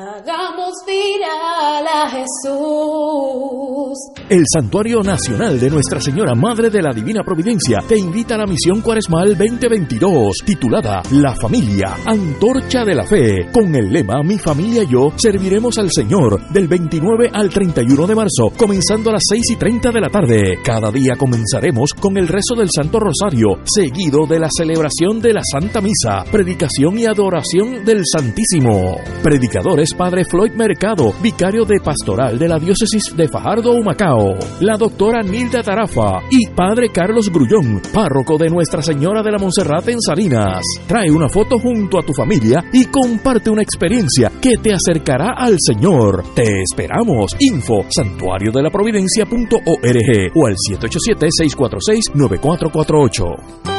Speaker 9: Hagamos viral a Jesús.
Speaker 6: El Santuario Nacional de Nuestra Señora Madre de la Divina Providencia te invita a la misión cuaresmal 2022, titulada La Familia, Antorcha de la Fe, con el lema Mi familia y yo serviremos al Señor del 29 al 31 de marzo, comenzando a las 6 y 30 de la tarde. Cada día comenzaremos con el rezo del Santo Rosario, seguido de la celebración de la Santa Misa, predicación y adoración del Santísimo. Predicadores Padre Floyd Mercado, vicario de pastoral de la diócesis de Fajardo, Humacao, la doctora Nilda Tarafa y Padre Carlos Grullón, párroco de Nuestra Señora de la Monserrate en Salinas. Trae una foto junto a tu familia y comparte una experiencia que te acercará al Señor. Te esperamos. Info santuario de la providencia.org o al 787-646-9448.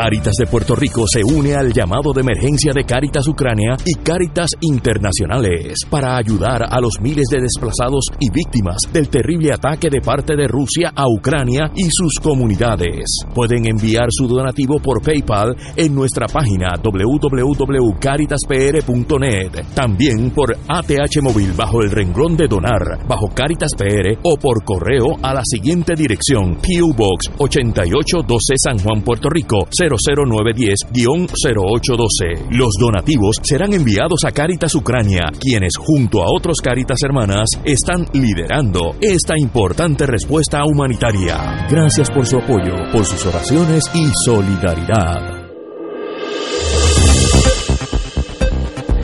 Speaker 6: Cáritas de Puerto Rico se une al llamado de emergencia de Cáritas Ucrania y Cáritas Internacionales para ayudar a los miles de desplazados y víctimas del terrible ataque de parte de Rusia a Ucrania y sus comunidades. Pueden enviar su donativo por PayPal en nuestra página www.caritaspr.net, también por ATH móvil bajo el renglón de donar, bajo Cáritas PR o por correo a la siguiente dirección: PO Box 8812 San Juan, Puerto Rico 00910-0812. Los donativos serán enviados a Cáritas Ucrania, quienes junto a otros Cáritas hermanas están liderando esta importante respuesta humanitaria. Gracias por su apoyo, por sus oraciones y solidaridad.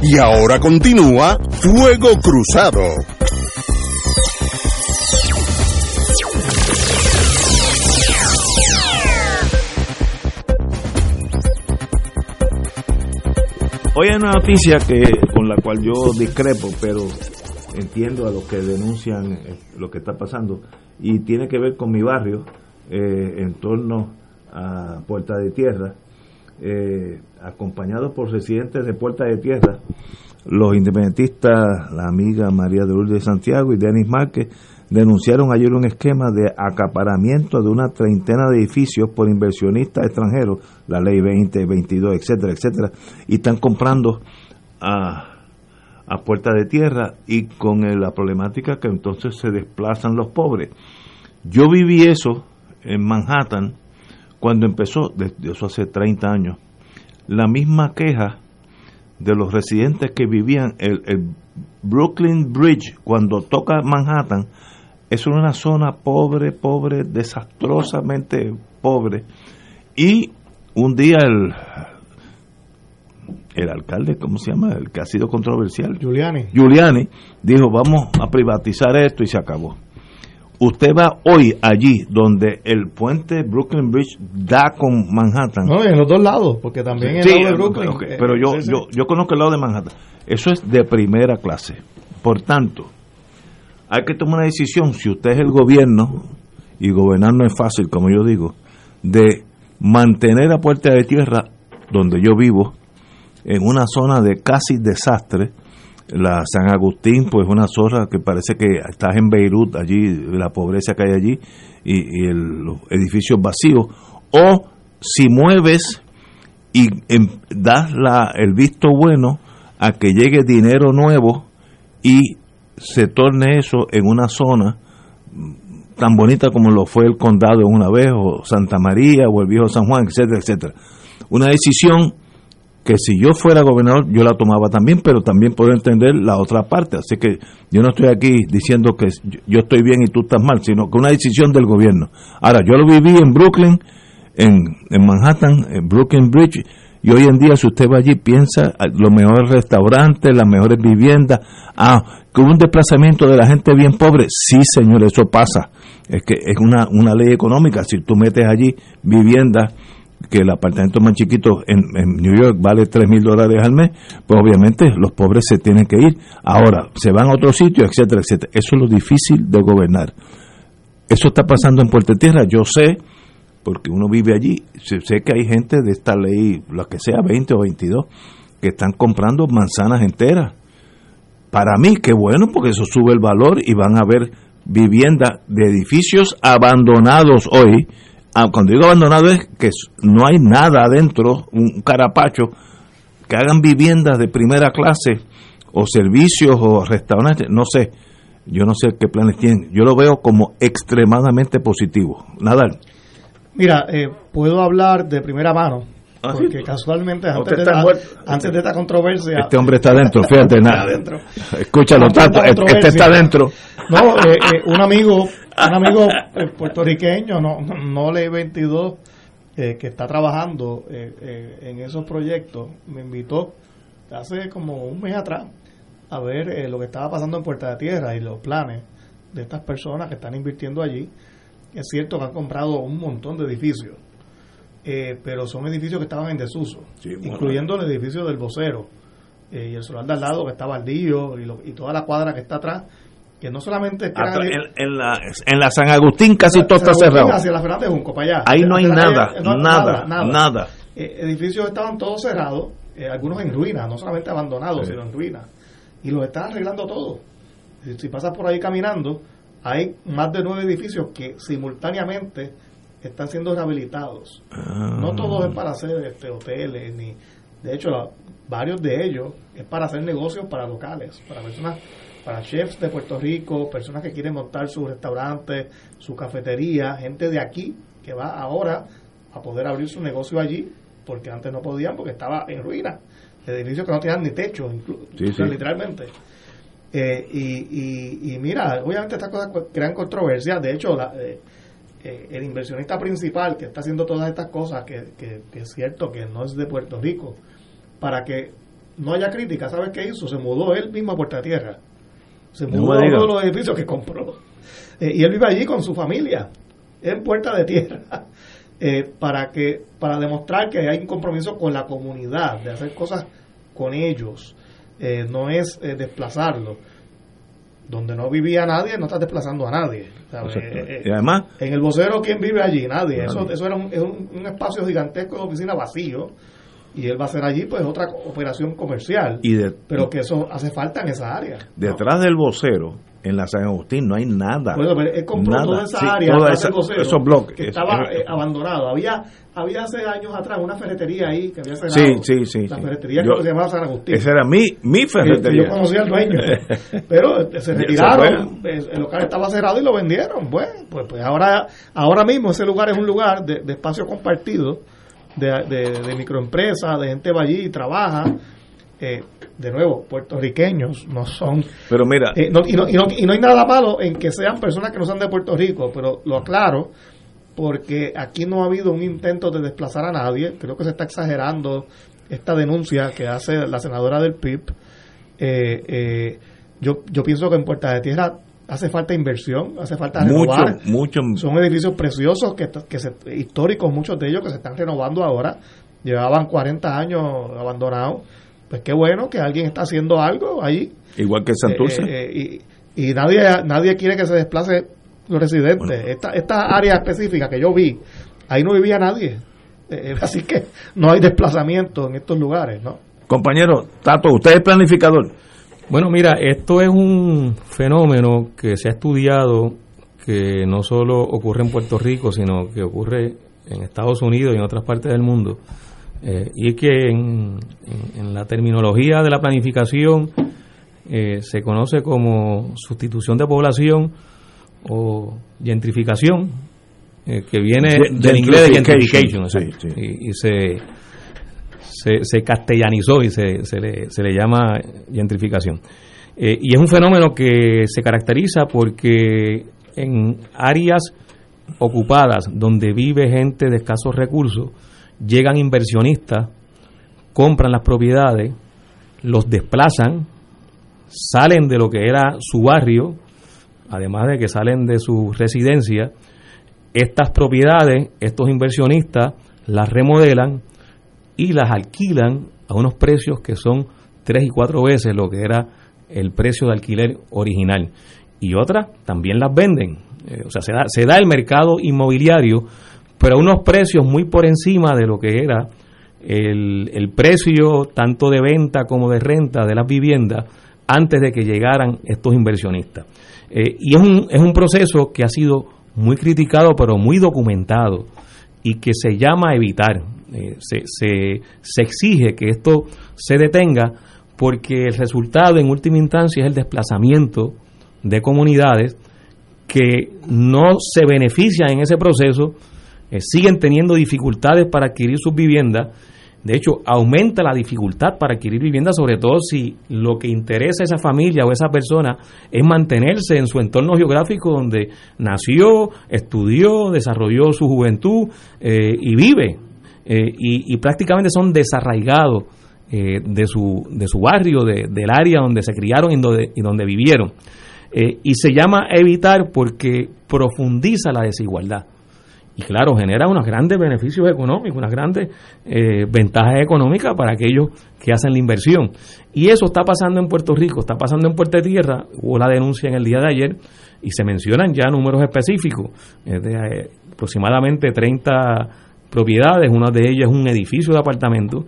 Speaker 4: Y ahora continúa Fuego Cruzado.
Speaker 1: Hoy hay una noticia que con la cual yo discrepo, pero entiendo a los que denuncian eh, lo que está pasando y tiene que ver con mi barrio eh, en torno a Puerta de Tierra, eh, acompañados por residentes de Puerta de Tierra, los independentistas, la amiga María de Lourdes Santiago y Denis Márquez, denunciaron ayer un esquema de acaparamiento de una treintena de edificios por inversionistas extranjeros, la ley 20, 22, etcétera, etcétera, y están comprando a, a puerta de tierra y con eh, la problemática que entonces se desplazan los pobres. Yo viví eso en Manhattan cuando empezó, desde eso hace 30 años, la misma queja de los residentes que vivían el, el Brooklyn Bridge cuando toca Manhattan es una zona pobre, pobre, desastrosamente pobre. Y un día el, el alcalde, ¿cómo se llama? El que ha sido controversial.
Speaker 8: Giuliani.
Speaker 1: Giuliani dijo, vamos a privatizar esto y se acabó. Usted va hoy allí donde el puente Brooklyn Bridge da con Manhattan.
Speaker 8: No, en los dos lados, porque también
Speaker 1: Sí,
Speaker 8: el lado de Brooklyn.
Speaker 1: ok,
Speaker 8: eh,
Speaker 1: pero yo,
Speaker 8: sí, sí.
Speaker 1: yo, yo conozco el lado de Manhattan. Eso es de primera clase. Por tanto, hay que tomar una decisión, si usted es el gobierno, y gobernar no es fácil, como yo digo, de mantener a Puerta de Tierra, donde yo vivo, en una zona de casi desastre. La San Agustín, pues una zona que parece que estás en Beirut, allí, la pobreza que hay allí, y, el- los edificios vacíos. O si mueves y em, das la, el visto bueno a que llegue dinero nuevo y se torne eso en una zona tan bonita como lo fue el condado una vez, o Santa María, o el viejo San Juan, etcétera, etcétera. Una decisión que si yo fuera gobernador yo la tomaba también, pero también puedo entender la otra parte. Así que yo no estoy aquí diciendo que yo estoy bien y tú estás mal, sino que una decisión del gobierno. Ahora, yo lo viví en Brooklyn, en, en Manhattan, en Brooklyn Bridge, y hoy en día si usted va allí piensa ah, los mejores restaurantes, las mejores viviendas, ah, que hubo un desplazamiento de la gente bien pobre, sí señor, eso pasa, es que es una, una ley económica, si tú metes allí viviendas que el apartamento más chiquito en, en New York vale 3 mil dólares al mes, pues obviamente los pobres se tienen que ir. Ahora, se van a otro sitio, etcétera, etcétera. Eso es lo difícil de gobernar. Eso está pasando en Puerto Tierra, yo sé, porque uno vive allí, sé, que hay gente de esta ley, la que sea 20 o 22, que están comprando manzanas enteras. Para mí, qué bueno, porque eso sube el valor y van a haber viviendas de edificios abandonados hoy. Ah, Cuando digo abandonado es que no hay nada adentro, un carapacho, que hagan viviendas de primera clase o servicios o restaurantes, no sé. Yo no sé qué planes tienen. Yo lo veo como extremadamente positivo. Nadal.
Speaker 8: Mira, eh, puedo hablar de primera mano,
Speaker 1: Ah,
Speaker 8: porque casualmente antes de, esta,
Speaker 1: muerto.
Speaker 8: antes de esta controversia...
Speaker 1: Este hombre está adentro, fíjate,
Speaker 8: Está
Speaker 1: nada. Escúchalo,
Speaker 8: esta
Speaker 1: este está adentro.
Speaker 8: No, eh, eh, un amigo, un amigo eh, puertorriqueño, no, no ley 22, eh, que está trabajando eh, eh, en esos proyectos, me invitó hace como un mes atrás a ver eh, lo que estaba pasando en Puerta de Tierra y los planes de estas personas que están invirtiendo allí. Es cierto que han comprado un montón de edificios, eh, pero son edificios que estaban en desuso,
Speaker 1: bueno.
Speaker 8: incluyendo el edificio del vocero eh, y el solar de al lado que está baldío y, lo- y toda la cuadra que está atrás, que no solamente edi-
Speaker 1: En, en la, en la San Agustín casi todo está cerrado.
Speaker 8: Hacia la Fernández Junco, para allá.
Speaker 1: Ahí no hay
Speaker 8: la
Speaker 1: nada,
Speaker 8: calle, no,
Speaker 1: nada, nada.
Speaker 8: Eh, edificios estaban todos cerrados, eh, algunos en ruinas, no solamente abandonados,
Speaker 1: Sí.
Speaker 8: sino en ruinas. Y los están arreglando todos. Si, si pasas por ahí caminando, hay más de nueve edificios que simultáneamente están siendo rehabilitados.
Speaker 1: Ah.
Speaker 8: No todos es para hacer este, hoteles, ni de hecho la- varios de ellos es para hacer negocios para locales, para personas, para chefs de Puerto Rico, personas que quieren montar su restaurante, su cafetería, gente de aquí que va ahora a poder abrir su negocio allí, porque antes no podían porque estaba en ruina, edificios que no tenían ni techo, inclu-
Speaker 1: Sí,
Speaker 8: o sea,
Speaker 1: sí.
Speaker 8: literalmente. Eh, y, y, y mira, obviamente estas cosas crean controversia. De hecho, la, eh, eh, el inversionista principal que está haciendo todas estas cosas, que, que- que es cierto que no es de Puerto Rico, para que no haya crítica, ¿sabes qué hizo? Se mudó él mismo a Puerta Tierra. Se mudó a uno de los edificios que compró. Eh, y él vive allí con su familia, en Puerta de Tierra. <laughs> para que para demostrar que hay un compromiso con la comunidad, de hacer cosas con ellos. Eh, no es eh, desplazarlo. Donde no vivía nadie, no estás desplazando a nadie. Eh, eh,
Speaker 1: Y además-
Speaker 8: en el vocero, ¿quién vive allí? Nadie.
Speaker 1: Nadie.
Speaker 8: Eso, eso era un, es un, un espacio gigantesco de oficina vacío. Y él va a hacer allí pues otra operación comercial.
Speaker 1: Y de-
Speaker 8: pero que eso hace falta en esa área.
Speaker 1: Detrás del vocero, en la San Agustín, no hay nada.
Speaker 8: Bueno, pero él compró
Speaker 1: Nada.
Speaker 8: toda esa
Speaker 1: Sí,
Speaker 8: área,
Speaker 1: toda esa-
Speaker 8: vocero,
Speaker 1: esos bloques.
Speaker 8: que
Speaker 1: Es-
Speaker 8: estaba
Speaker 1: es-
Speaker 8: eh, abandonado. Había había hace años atrás una ferretería ahí que había cerrado.
Speaker 1: sí, sí.
Speaker 8: La
Speaker 1: sí.
Speaker 8: ferretería
Speaker 1: Yo-
Speaker 8: que se llamaba San Agustín.
Speaker 1: Esa era mi, mi
Speaker 8: Que- que
Speaker 1: ferretería.
Speaker 8: yo conocía al dueño. <laughs> Pero eh, se retiraron, el local estaba cerrado y lo vendieron. Bueno, pues, pues ahora, ahora mismo ese lugar es un lugar de, de espacio compartido, de, de, de microempresas, de gente va allí y trabaja. Eh, de nuevo, puertorriqueños no son
Speaker 1: Pero mira,
Speaker 8: eh, no- y, no, y, no, y no hay nada malo en que sean personas que no sean de Puerto Rico, pero lo aclaro porque aquí no ha habido un intento de desplazar a nadie. Creo que se está exagerando esta denuncia que hace la senadora del PIB. Eh, eh, yo, yo pienso que en Puerta de Tierra hace falta inversión, hace falta
Speaker 1: mucho,
Speaker 8: renovar.
Speaker 1: mucho.
Speaker 8: Son edificios preciosos, que, que se- históricos, muchos de ellos que se están renovando ahora. Llevaban 40 años abandonados. Pues qué bueno que alguien está haciendo algo ahí.
Speaker 1: Igual que Santurce.
Speaker 8: Eh, eh, y nadie nadie quiere que se desplace los residentes. Esta, esta área específica que yo vi, ahí no vivía nadie. Eh, así que no hay desplazamiento en estos lugares, ¿no?
Speaker 1: Compañero, Tato, usted es planificador.
Speaker 2: Bueno, mira, esto es un fenómeno que se ha estudiado que no solo ocurre en Puerto Rico, sino que ocurre en Estados Unidos y en otras partes del mundo. Eh, y es que en, la terminología de la planificación eh, se conoce como sustitución de población o gentrificación, eh, que viene del inglés de gentrification, Y, se, se, castellanizó y se, se, le, se le llama gentrificación. y es un fenómeno que se caracteriza porque en áreas ocupadas donde vive gente de escasos recursos, llegan inversionistas, compran las propiedades, los desplazan, salen de lo que era su barrio, además de que salen de su residencia, estas propiedades, estos inversionistas las remodelan y las alquilan a unos precios que son tres y cuatro veces lo que era el precio de alquiler original. Y otras también las venden. Eh, o sea, se da, se da el mercado inmobiliario pero a unos precios muy por encima de lo que era el, el precio tanto de venta como de renta de las viviendas antes de que llegaran estos inversionistas. Eh, y es un, es un proceso que ha sido muy criticado, pero muy documentado, y que se llama evitar. Eh, se, se, se exige que esto se detenga porque el resultado en última instancia es el desplazamiento de comunidades que no se benefician en ese proceso eh, siguen teniendo dificultades para adquirir sus viviendas. De hecho, aumenta la dificultad para adquirir viviendas, sobre todo si lo que interesa a esa familia o a esa persona es mantenerse en su entorno geográfico donde nació, estudió, desarrolló su juventud eh, y vive. Eh, y, prácticamente son desarraigados de, su, de su barrio, del área donde se criaron y donde, y donde vivieron. y se llama evitar porque profundiza la desigualdad y claro, genera unos grandes beneficios económicos, unas grandes eh, ventajas económicas para aquellos que hacen la inversión. Y eso está pasando en Puerto Rico, está pasando en Puerto Tierra, hubo la denuncia en el día de ayer y se mencionan ya números específicos, de eh, aproximadamente 30 propiedades, una de ellas es un edificio de apartamentos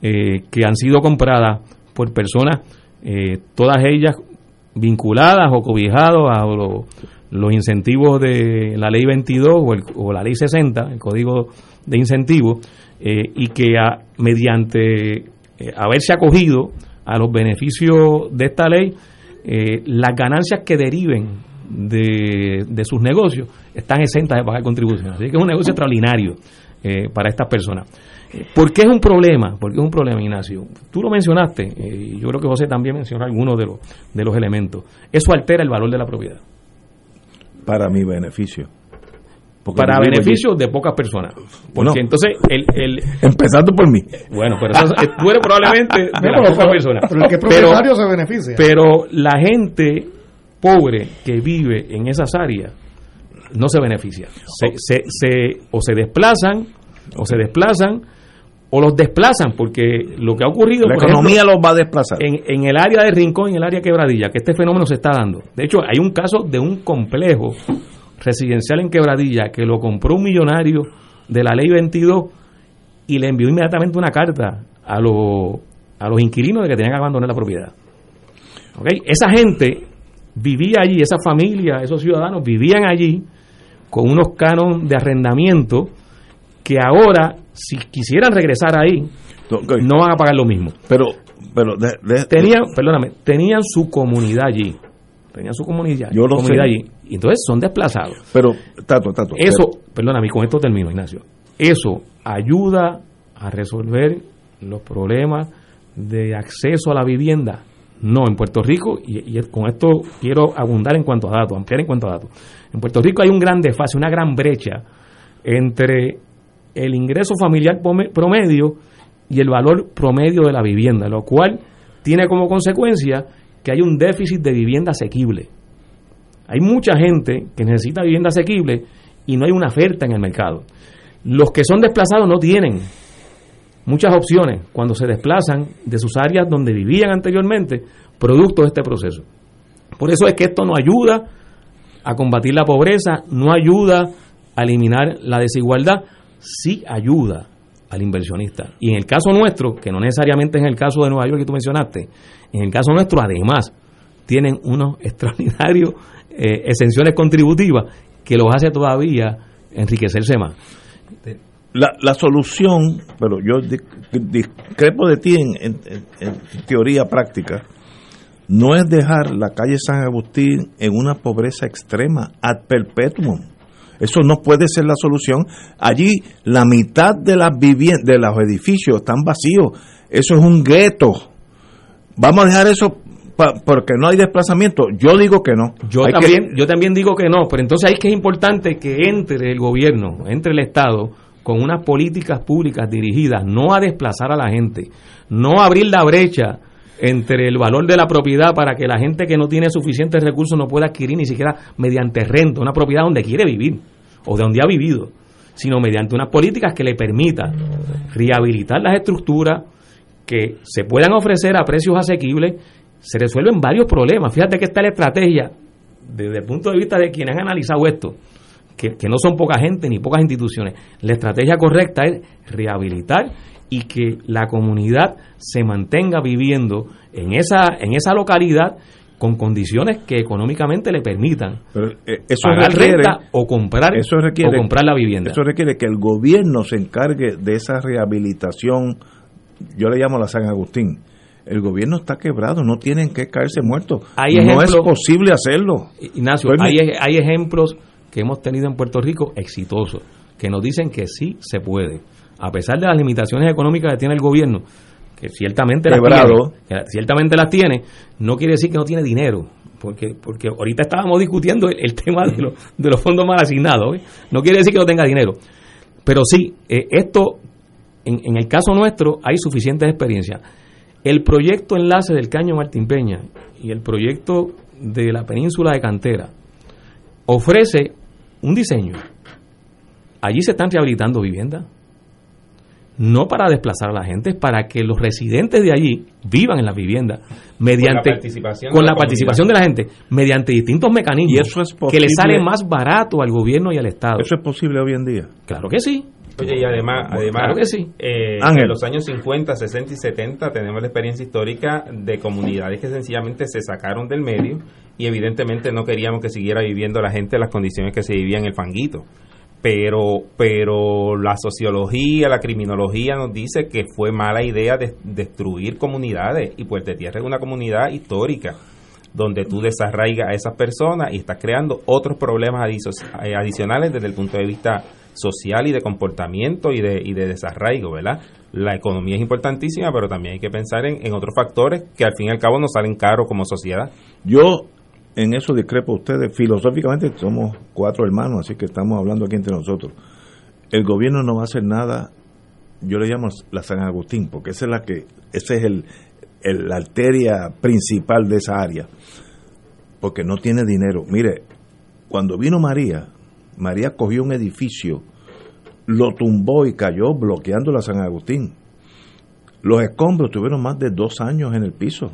Speaker 2: eh, que han sido compradas por personas, todas ellas vinculadas o cobijadas a los los incentivos de la ley 22 o, la ley 60, el código de incentivos, eh, y que mediante eh, haberse acogido a los beneficios de esta ley, eh, las ganancias que deriven de, de, sus negocios están exentas de pagar contribuciones. Así que es un negocio extraordinario para estas personas. ¿Por qué es un problema? ¿Por qué es un problema, Ignacio? Tú lo mencionaste, y yo creo que José también mencionó algunos de los, de los elementos. Eso altera el valor de la propiedad
Speaker 1: para mi beneficio.
Speaker 2: para beneficio de pocas personas. Porque entonces, el, el, <laughs>
Speaker 1: empezando por mí.
Speaker 2: Bueno, pero eso, tú eres probablemente <laughs> de las pocas personas.
Speaker 8: Pero el que propietario se beneficia.
Speaker 2: Pero la gente pobre que vive en esas áreas no se beneficia. Se, se, se, o se desplazan, o se desplazan, o los desplazan, porque lo que ha ocurrido.
Speaker 1: La economía los va a desplazar.
Speaker 2: En, en, el área de Rincón, en el área Quebradilla, que este fenómeno se está dando. De hecho, hay un caso de un complejo residencial en Quebradilla que lo compró un millonario de la ley 22 y le envió inmediatamente una carta a, los a los inquilinos de que tenían que abandonar la propiedad. ¿Okay? Esa gente vivía allí, esa familia, esos ciudadanos vivían allí con unos canos de arrendamiento que ahora, si quisieran regresar ahí, no van a pagar lo mismo.
Speaker 1: Pero, pero
Speaker 2: tenían, perdóname, tenían su comunidad allí. Tenían su comunidad,
Speaker 1: Yo
Speaker 2: comunidad allí. Y entonces son desplazados.
Speaker 1: Pero, Tato, Tato.
Speaker 2: Eso, perdóname, con esto termino, Ignacio. Eso ayuda a resolver los problemas de acceso a la vivienda. No, en Puerto Rico, y, y, con esto quiero abundar en cuanto a datos, ampliar en cuanto a datos. En Puerto Rico hay un gran desfase, una gran brecha entre el ingreso familiar promedio y el valor promedio de la vivienda, lo cual tiene como consecuencia que hay un déficit de vivienda asequible. Hay mucha gente que necesita vivienda asequible y no hay una oferta en el mercado. Los que son desplazados no tienen muchas opciones cuando se desplazan de sus áreas donde vivían anteriormente, producto de este proceso. Por eso es que esto no ayuda a combatir la pobreza, no ayuda a eliminar la desigualdad, sí ayuda al inversionista. Y en el caso nuestro, que no necesariamente es en el caso de Nueva York que tú mencionaste, en el caso nuestro además tienen unos <laughs> extraordinarios eh, exenciones contributivas que los hace todavía enriquecerse más.
Speaker 1: La, la solución, pero yo discrepo de ti en, en teoría práctica, no es dejar la calle San Agustín en una pobreza extrema ad perpetuum. Eso no puede ser la solución. Allí la mitad de las viviendas, de los edificios están vacíos. Eso es un gueto. Vamos a dejar eso porque no hay desplazamiento. Yo digo que no.
Speaker 2: Yo también, yo también digo que no. Pero entonces ahí es que es importante que entre el gobierno, entre el Estado, con unas políticas públicas dirigidas no a desplazar a la gente, no a abrir la brecha entre el valor de la propiedad para que la gente que no tiene suficientes recursos no pueda adquirir ni siquiera mediante rento una propiedad donde quiere vivir o de donde ha vivido, sino mediante unas políticas que le permitan rehabilitar las estructuras que se puedan ofrecer a precios asequibles, se resuelven varios problemas. Fíjate que está la estrategia desde el punto de vista de quienes han analizado esto, que, que no son poca gente ni pocas instituciones. La estrategia correcta es rehabilitar y que la comunidad se mantenga viviendo en esa, en esa localidad con condiciones que económicamente le permitan
Speaker 1: eh, eso pagar
Speaker 2: renta o comprar eso requiere, o comprar la vivienda.
Speaker 1: Eso requiere que el gobierno se encargue de esa rehabilitación, yo le llamo la San Agustín. El gobierno está quebrado, no tienen que caerse muertos. no es posible hacerlo.
Speaker 2: Ignacio, hay, hay ejemplos que hemos tenido en Puerto Rico exitosos, que nos dicen que sí se puede a pesar de las limitaciones económicas que tiene el gobierno, que ciertamente las tiene, ciertamente las tiene, no quiere decir que no tiene dinero, porque porque ahorita estábamos discutiendo el, tema de, los, de los fondos mal asignados, ¿eh? no quiere decir que no tenga dinero, pero sí, eh, esto, en, en el caso nuestro, hay suficientes experiencias. El proyecto enlace del Caño Martín Peña y el proyecto de la península de Cantera ofrece un diseño. Allí se están rehabilitando viviendas, no para desplazar a la gente, es para que los residentes de allí vivan en las viviendas mediante con la participación, de, la gente mediante distintos mecanismos que le sale más barato al gobierno y al Estado.
Speaker 1: ¿Eso es posible hoy en día?
Speaker 2: Claro que sí.
Speaker 3: Oye, y además, además
Speaker 2: que sí.
Speaker 3: Eh, en los años 50, 60 y 70 tenemos la experiencia histórica de comunidades que sencillamente se sacaron del medio y evidentemente no queríamos que siguiera viviendo la gente en las condiciones que se vivía en el fanguito pero pero la sociología, la criminología nos dice que fue mala idea de destruir comunidades y Puerto Tierra es una comunidad histórica donde tú desarraigas a esas personas y estás creando otros problemas eh, adicionales desde el punto de vista social y de comportamiento y de, y de desarraigo, ¿verdad? La economía es importantísima, pero también hay que pensar en, en otros factores que al fin y al cabo nos salen caros como sociedad.
Speaker 1: Yo en eso discrepo ustedes. Filosóficamente somos cuatro hermanos, así que estamos hablando aquí entre nosotros. El gobierno no va a hacer nada, yo le llamo la San Agustín, porque esa es la que, ese es el, la arteria principal de esa área, porque no tiene dinero. Mire, cuando vino María, María cogió un edificio, lo tumbó y cayó bloqueando la San Agustín. Los escombros tuvieron más de dos años en el piso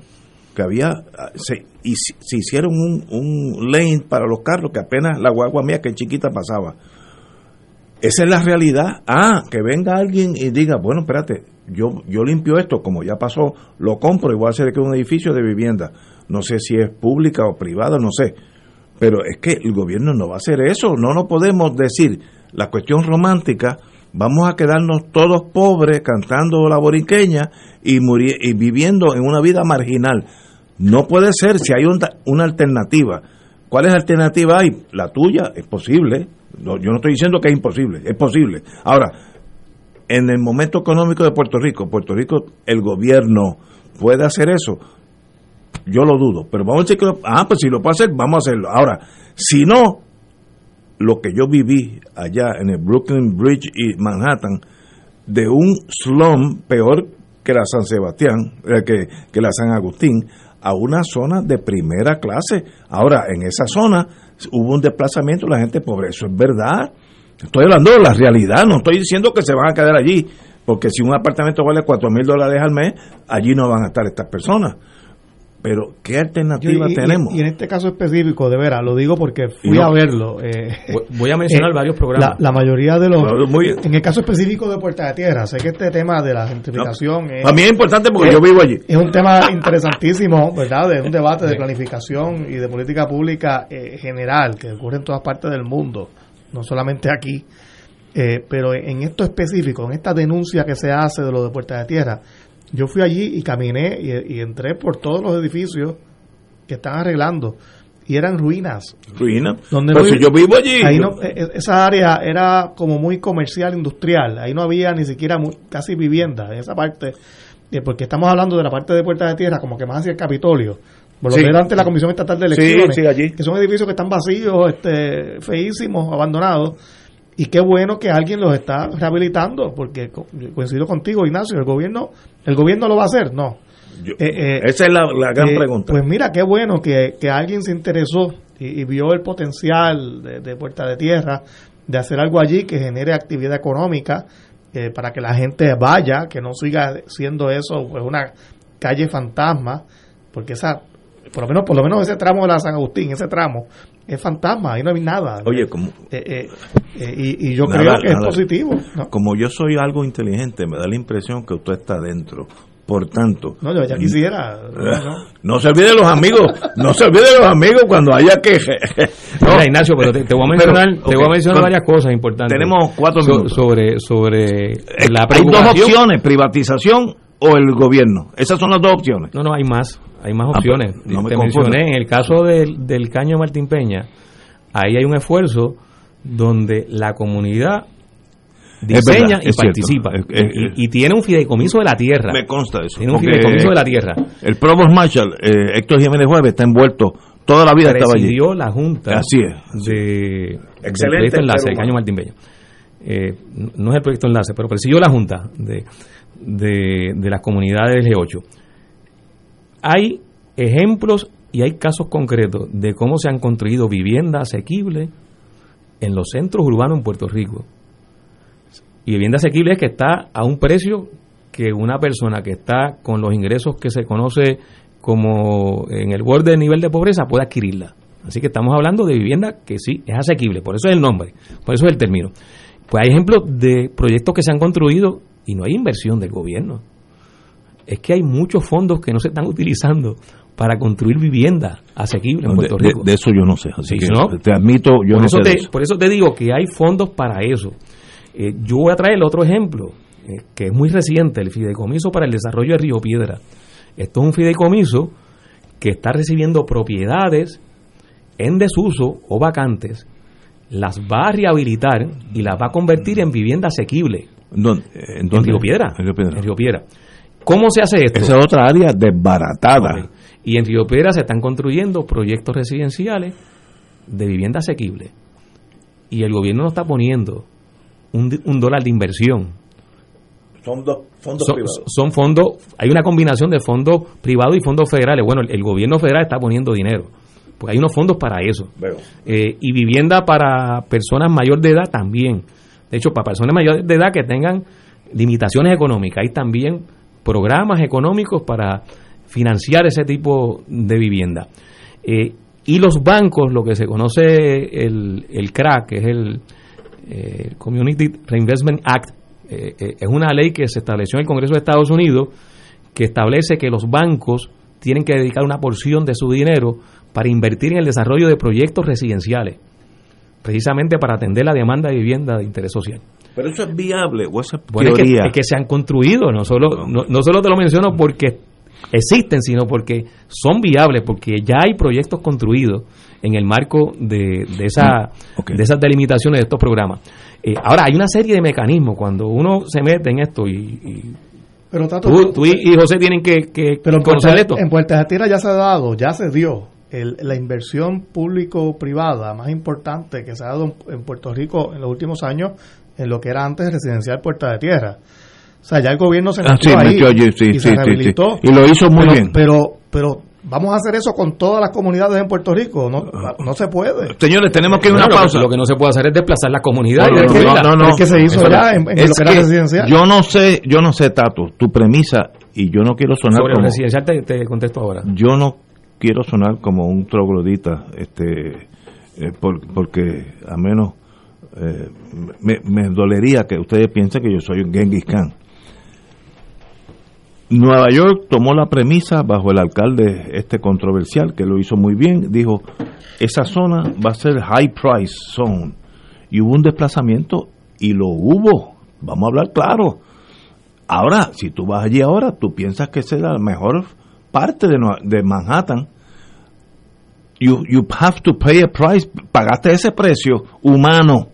Speaker 1: que había, se, y se hicieron un, un lane para los carros que apenas la guagua mía que chiquita pasaba. Esa es la realidad. Ah, que venga alguien y diga, bueno, espérate, yo, yo limpio esto, como ya pasó, lo compro y voy a hacer que un edificio de vivienda. No sé si es pública o privada, no sé. Pero es que el gobierno no va a hacer eso. No nos podemos decir la cuestión romántica, vamos a quedarnos todos pobres cantando la boriqueña y, y viviendo en una vida marginal. No puede ser si hay una alternativa. ¿Cuál es la alternativa hay? La tuya, es posible. yo no estoy diciendo que es imposible, es posible. Ahora, en el momento económico de Puerto Rico, Puerto Rico, el gobierno puede hacer eso. Yo lo dudo, pero vamos a decir que, ah, pues si lo puede hacer, vamos a hacerlo. Ahora, si no, lo que yo viví allá en el Brooklyn Bridge y Manhattan, de un slum peor que la San Sebastián, eh, que, que la San Agustín, a una zona de primera clase. Ahora, en esa zona hubo un desplazamiento de la gente pobre. Eso es verdad. Estoy hablando de la realidad, no estoy diciendo que se van a quedar allí, porque si un apartamento vale cuatro mil dólares al mes, allí no van a estar estas personas. Pero ¿qué alternativa
Speaker 8: y- y-
Speaker 1: tenemos?
Speaker 8: Y, en este caso específico, de veras, lo digo porque fui
Speaker 1: no-
Speaker 8: a verlo. eh,
Speaker 2: Voy a mencionar
Speaker 8: eh,
Speaker 2: varios programas.
Speaker 8: La, la mayoría de los.
Speaker 1: Muy-
Speaker 8: en el caso específico de Puerta de Tierra, sé que este tema de la gentrificación es.
Speaker 1: Para mí es importante porque
Speaker 8: es-
Speaker 1: yo vivo allí.
Speaker 8: Es un tema <laughs> interesantísimo, ¿verdad? De un debate de planificación y de política pública eh, general que ocurre en todas partes del mundo, no solamente aquí. Eh, pero en esto específico, en esta denuncia que se hace de lo de Puerta de Tierra, yo fui allí y caminé y, y entré por todos los edificios que están arreglando y eran ruinas.
Speaker 1: Ruina.
Speaker 8: Donde
Speaker 1: Pero
Speaker 8: no-
Speaker 1: si yo vivo allí.
Speaker 8: ahí no- e- e- esa área era como muy comercial, industrial. Ahí no había ni siquiera casi vivienda en esa parte. eh, porque estamos hablando de la parte de Puerta de Tierra, como que más hacia el Capitolio. Por lo
Speaker 1: Sí.
Speaker 8: que era ante la Comisión Estatal de
Speaker 1: Sí,
Speaker 8: Elecciones.
Speaker 1: sí, allí.
Speaker 8: Que son edificios que están vacíos, este, feísimos, abandonados. Y qué bueno que alguien los está rehabilitando, porque co- coincido contigo, Ignacio, el gobierno, el gobierno lo va a hacer, no.
Speaker 1: Yo-
Speaker 8: Eh, eh,
Speaker 1: esa es la, la gran
Speaker 8: eh,
Speaker 1: pregunta.
Speaker 8: Pues mira, qué bueno que, que alguien se interesó y, y vio el potencial de, de Puerta de Tierra de hacer algo allí que genere actividad económica eh, para que la gente vaya, que no siga siendo eso pues una calle fantasma, porque esa, por lo menos, por lo menos ese tramo de la San Agustín, ese tramo es fantasma, ahí no hay nada.
Speaker 1: Oye, como,
Speaker 8: Eh, eh, eh, y, y yo
Speaker 1: Nada,
Speaker 8: creo que
Speaker 1: nada.
Speaker 8: es positivo. ¿no?
Speaker 1: como yo soy algo inteligente, me da la impresión que usted está dentro. Por tanto,
Speaker 8: No, yo ya quisiera. no, <laughs> no.
Speaker 1: no se olvide de los amigos, no se olvide de los amigos cuando haya que... <laughs> No.
Speaker 2: Mira, Ignacio, pero te, te voy a
Speaker 1: Pero,
Speaker 2: mencionar, te voy a mencionar varias cosas importantes.
Speaker 1: Tenemos cuatro
Speaker 2: So-
Speaker 1: minutos.
Speaker 2: sobre sobre la
Speaker 1: Hay dos opciones, privatización o el gobierno. Esas son las dos opciones.
Speaker 2: No, no, hay más, hay más
Speaker 1: Ah,
Speaker 2: opciones.
Speaker 1: pues, no me
Speaker 2: Te mencioné, en el caso del, del caño Martín Peña, ahí hay un esfuerzo donde la comunidad diseña
Speaker 1: verdad,
Speaker 2: y participa.
Speaker 1: Es- es-
Speaker 2: y, y tiene un fideicomiso de la tierra.
Speaker 1: Me consta eso.
Speaker 2: Tiene un fideicomiso de la tierra.
Speaker 1: El Provost Marshall, eh, Héctor Jiménez Jueves, está envuelto. Toda la vida estaba allí.
Speaker 2: presidió la junta
Speaker 1: Así es.
Speaker 2: de
Speaker 1: Excelente
Speaker 2: del proyecto enlace del caño. Martín Bello Eh, no es el proyecto enlace pero presidió la junta de, de, las comunidades G8 hay ejemplos y hay casos concretos de cómo se han construido viviendas asequibles en los centros urbanos en Puerto Rico y vivienda asequible es que está a un precio que una persona que está con los ingresos que se conoce como en el borde del nivel de pobreza puede adquirirla. Así que estamos hablando de vivienda que sí es asequible, por eso es el nombre, por eso es el término. Pues hay ejemplos de proyectos que se han construido y no hay inversión del gobierno. Es que hay muchos fondos que no se están utilizando para construir vivienda asequible en Puerto
Speaker 1: de-
Speaker 2: Rico.
Speaker 1: de eso yo no sé. Así
Speaker 2: Sí,
Speaker 1: que
Speaker 2: ¿no?
Speaker 1: te admito, yo
Speaker 2: por,
Speaker 1: no
Speaker 2: eso
Speaker 1: sé de
Speaker 2: te,
Speaker 1: eso.
Speaker 2: por eso te digo que hay fondos para eso. Eh, yo voy a traer el otro ejemplo, eh, que es muy reciente, el Fideicomiso para el Desarrollo de Río Piedra. Esto es un fideicomiso que está recibiendo propiedades en desuso o vacantes, las va a rehabilitar y las va a convertir en vivienda asequible.
Speaker 1: ¿Dónde? Eh, ¿En?
Speaker 2: Río Piedra.
Speaker 1: En Río Piedra.
Speaker 2: En Río Piedra. ¿Cómo se hace esto?
Speaker 1: Esa es otra área desbaratada.
Speaker 2: Y en Río Piedra se están construyendo proyectos residenciales de vivienda asequible. Y el gobierno no está poniendo un, dólar de inversión.
Speaker 1: Son dos fondos
Speaker 2: Son,
Speaker 1: privados.
Speaker 2: son fondos, hay una combinación de fondos privados y fondos federales. Bueno, el, el gobierno federal está poniendo dinero. Porque hay unos fondos para eso.
Speaker 1: Veo.
Speaker 2: Eh, y vivienda para personas mayor de edad también. De hecho, para personas mayores de edad que tengan limitaciones económicas, hay también programas económicos para financiar ese tipo de vivienda. Eh, y los bancos, lo que se conoce el, el CRAC, que es el eh, Community Reinvestment Act, eh, es una ley que se estableció en el Congreso de Estados Unidos que establece que los bancos tienen que dedicar una porción de su dinero para invertir en el desarrollo de proyectos residenciales, precisamente para atender la demanda de vivienda de interés social.
Speaker 1: Pero eso es viable o esa es
Speaker 2: Bueno, es que,
Speaker 1: teoría.
Speaker 2: es que se han construido, no solo, no, no solo te lo menciono porque existen, sino porque son viables, porque ya hay proyectos construidos en el marco de, de, esa, de esas delimitaciones de estos programas. Eh, ahora, hay una serie de mecanismos cuando uno se mete en esto y, y
Speaker 8: Pero Tato,
Speaker 2: tú, tú y, y José tienen que, que
Speaker 8: Pero en
Speaker 2: conocer
Speaker 8: Puerta,
Speaker 2: esto.
Speaker 8: en Puerta de Tierra ya se ha dado, ya se dio el- la inversión público-privada más importante que se ha dado en, Puerto Rico en los últimos años en lo que era antes residencial Puerta de Tierra. O sea, ya el gobierno se
Speaker 1: Ah,
Speaker 8: metió
Speaker 1: sí,
Speaker 8: ahí
Speaker 1: metió allí, sí,
Speaker 8: y
Speaker 1: sí,
Speaker 8: se rehabilitó.
Speaker 1: sí. Y lo hizo muy
Speaker 8: pero,
Speaker 1: bien.
Speaker 8: Pero, pero vamos a hacer eso con todas las comunidades en Puerto Rico. No, no se puede.
Speaker 1: Señores, tenemos que ir a una
Speaker 2: Bueno, lo que-
Speaker 1: pausa.
Speaker 2: Lo que no se puede hacer es desplazar las comunidades.
Speaker 1: No, no,
Speaker 2: destruirlas.
Speaker 1: no, no,
Speaker 8: Es que se hizo
Speaker 1: Eso
Speaker 8: ya
Speaker 1: no.
Speaker 8: en- lo que era
Speaker 1: que
Speaker 8: residencial.
Speaker 1: Yo no sé, yo no sé, Tato, tu premisa, y yo no quiero sonar
Speaker 2: Sobre
Speaker 1: como,
Speaker 2: residencial te, te contesto ahora.
Speaker 1: yo no quiero sonar como un troglodita, este, eh, por- porque a menos eh, me, dolería que ustedes piensen que yo soy un Genghis Khan. Nueva York tomó la premisa bajo el alcalde este controversial que lo hizo muy bien, dijo, esa zona va a ser high price zone. Y hubo un desplazamiento y lo hubo, vamos a hablar claro. Ahora, si tú vas allí ahora, tú piensas que la mejor parte de, Manhattan. You, you have to pay a price, pagaste ese precio humano.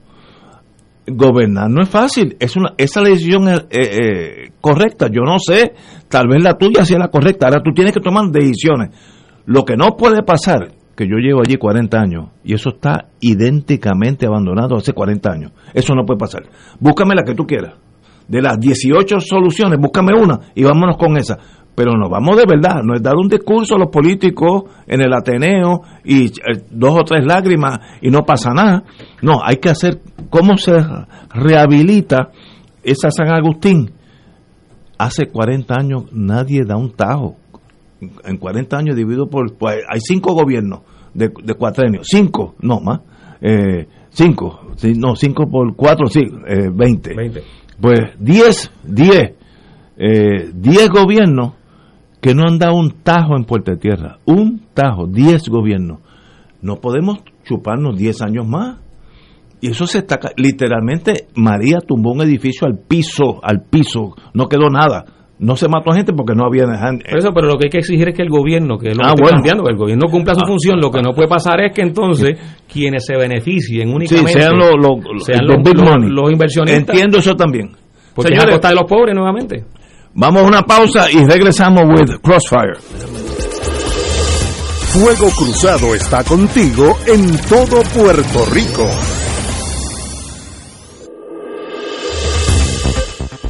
Speaker 1: Gobernar no es fácil, es una, esa es decisión eh, eh, correcta. Yo no sé, tal vez la tuya sea la correcta. Ahora tú tienes que tomar decisiones. Lo que no puede pasar, que yo llevo allí 40 años y eso está idénticamente abandonado hace 40 años. Eso no puede pasar. Búscame la que tú quieras. De las 18 soluciones, búscame una y vámonos con esa. Pero nos vamos de verdad, no es dar un discurso a los políticos en el Ateneo y eh, dos o tres lágrimas y no pasa nada. No, hay que hacer cómo se rehabilita esa San Agustín. Hace 40 años nadie da un tajo. En 40 años dividido por... pues, hay cinco gobiernos de, de cuatrenio. Cinco, no más. Eh, cinco. No, cinco por cuatro, sí, eh, 20.
Speaker 2: 20.
Speaker 1: Pues 10, 10, eh, 10 gobiernos que no han dado un tajo en Puerto Tierra. Un tajo, 10 gobiernos. No podemos chuparnos 10 años más. Y eso se está... Literalmente, María tumbó un edificio al piso, al piso. No quedó nada. No se mató a gente porque no había...
Speaker 2: Por eso, pero lo que hay que exigir es que el gobierno, que lo
Speaker 1: Ah, bueno.
Speaker 2: planteando, que el gobierno cumpla su
Speaker 1: Ah.
Speaker 2: función. Lo que no puede pasar es que entonces quienes se beneficien únicamente
Speaker 1: sean los- los-
Speaker 2: sean
Speaker 1: los
Speaker 2: los,
Speaker 1: big
Speaker 2: los-
Speaker 1: money.
Speaker 2: los inversionistas.
Speaker 1: Entiendo eso también.
Speaker 2: Porque es a
Speaker 1: Señores,
Speaker 2: costa de los pobres nuevamente.
Speaker 1: Vamos a una pausa y regresamos with Crossfire.
Speaker 4: Fuego Cruzado está contigo en todo Puerto Rico.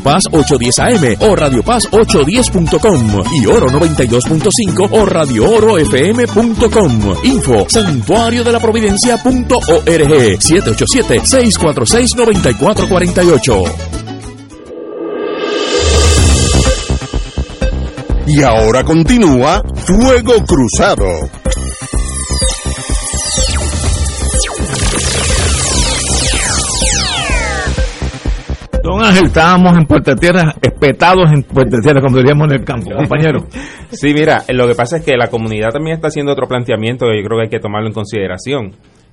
Speaker 6: Paz 810 AM o Radio Paz 810.com y Oro 92.5 o Radio Oro FM.com. Info santuario de la providencia.org 787 646 9448.
Speaker 4: Y ahora continúa Fuego Cruzado.
Speaker 1: Don Ángel, estábamos en Puerta Tierra, espetados en Puerta Tierra, como diríamos en el campo, <laughs> compañero.
Speaker 3: Sí, mira, lo que pasa es que la comunidad también está haciendo otro planteamiento que yo creo que hay que tomarlo en consideración.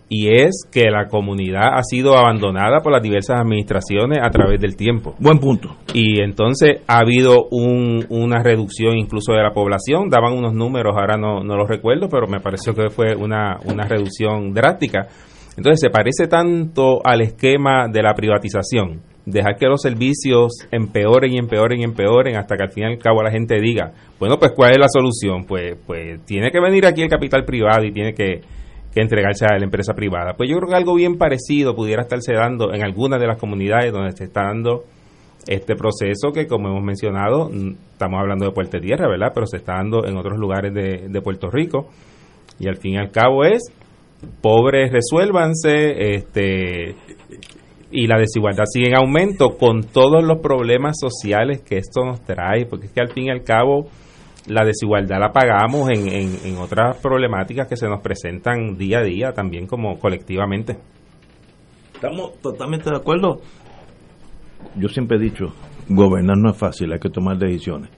Speaker 3: Y es que la comunidad ha sido abandonada por las diversas administraciones a través del tiempo.
Speaker 1: Buen punto.
Speaker 3: Y entonces ha habido un- una reducción incluso de la población. Daban unos números, ahora no, no los recuerdo, pero me pareció que fue una, una reducción drástica. Entonces se parece tanto al esquema de la privatización. Dejar que los servicios empeoren y empeoren y empeoren hasta que al fin y al cabo la gente diga, bueno, pues ¿cuál es la solución? Pues, pues tiene que venir aquí el capital privado y tiene que, que entregarse a la empresa privada. Pues yo creo que algo bien parecido pudiera estarse dando en algunas de las comunidades donde se está dando este proceso que, como hemos mencionado, estamos hablando de Puerto Tierra, ¿verdad? Pero se está dando en otros lugares de, de Puerto Rico. Y al fin y al cabo es, pobres resuélvanse, este y la desigualdad sigue en aumento con todos los problemas sociales que esto nos trae, porque es que al fin y al cabo la desigualdad la pagamos en, en, en otras problemáticas que se nos presentan día a día también como colectivamente.
Speaker 1: Estamos totalmente de acuerdo. Yo siempre he dicho, gobernar no es fácil, hay que tomar decisiones.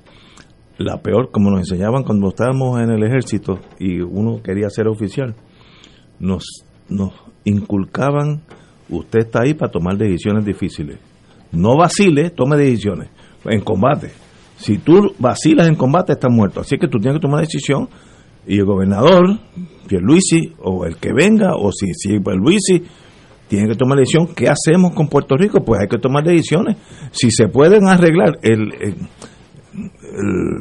Speaker 1: La peor, como nos enseñaban cuando estábamos en el ejército y uno quería ser oficial, nos, nos inculcaban, usted está ahí para tomar decisiones difíciles. No vacile, tome decisiones en combate. Si tú vacilas en combate, estás muerto. Así que tú tienes que tomar decisión y el gobernador, Pierluisi, o el que venga, o si, si Pierluisi, tiene que tomar decisión. ¿Qué hacemos con Puerto Rico? Pues hay que tomar decisiones. Si se pueden arreglar el, el, el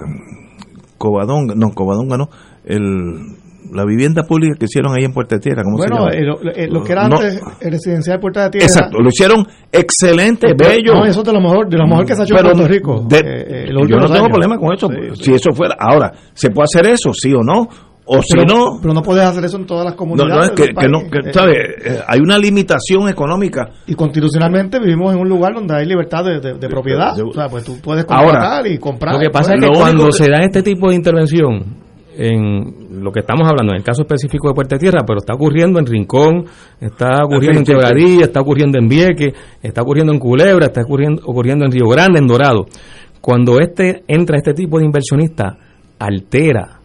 Speaker 1: no, Covadonga no, el, la vivienda pública que hicieron ahí en Puerto Tierra, ¿cómo
Speaker 8: Bueno,
Speaker 1: se
Speaker 8: eh,
Speaker 1: llama?
Speaker 8: lo, eh, lo que era
Speaker 1: No,
Speaker 8: antes el residencial Puerta de Tierra.
Speaker 1: Exacto, lo hicieron excelente, bello.
Speaker 8: No, eso es de lo mejor, de lo mejor que se ha hecho en
Speaker 1: Pero
Speaker 8: Puerto Rico.
Speaker 1: de-
Speaker 8: eh, eh,
Speaker 1: yo no tengo
Speaker 8: años.
Speaker 1: problema con eso.
Speaker 8: Sí,
Speaker 1: Si eso fuera, ahora, ¿se puede hacer eso? ¿Sí o no? O si
Speaker 8: pero,
Speaker 1: no,
Speaker 8: pero no puedes hacer eso en todas las
Speaker 1: no,
Speaker 8: comunidades.
Speaker 1: no, es que, que no, que,
Speaker 8: Eh,
Speaker 1: ¿sabe? Eh, Hay una limitación económica.
Speaker 8: Y constitucionalmente vivimos en un lugar donde hay libertad de, de- de propiedad.
Speaker 1: de-
Speaker 8: o sea, pues tú puedes
Speaker 2: Ahora,
Speaker 8: contratar y comprar.
Speaker 2: Lo que pasa es
Speaker 8: Pues,
Speaker 2: que cuando se da este tipo de intervención, en lo que estamos hablando, en el caso específico de Puerto Tierra, pero está ocurriendo en Rincón, está ocurriendo en. Quebradilla, está ocurriendo en Vieques, está ocurriendo en Culebra, está ocurriendo, ocurriendo en Río Grande, en Dorado. Cuando este entra este tipo de inversionista, altera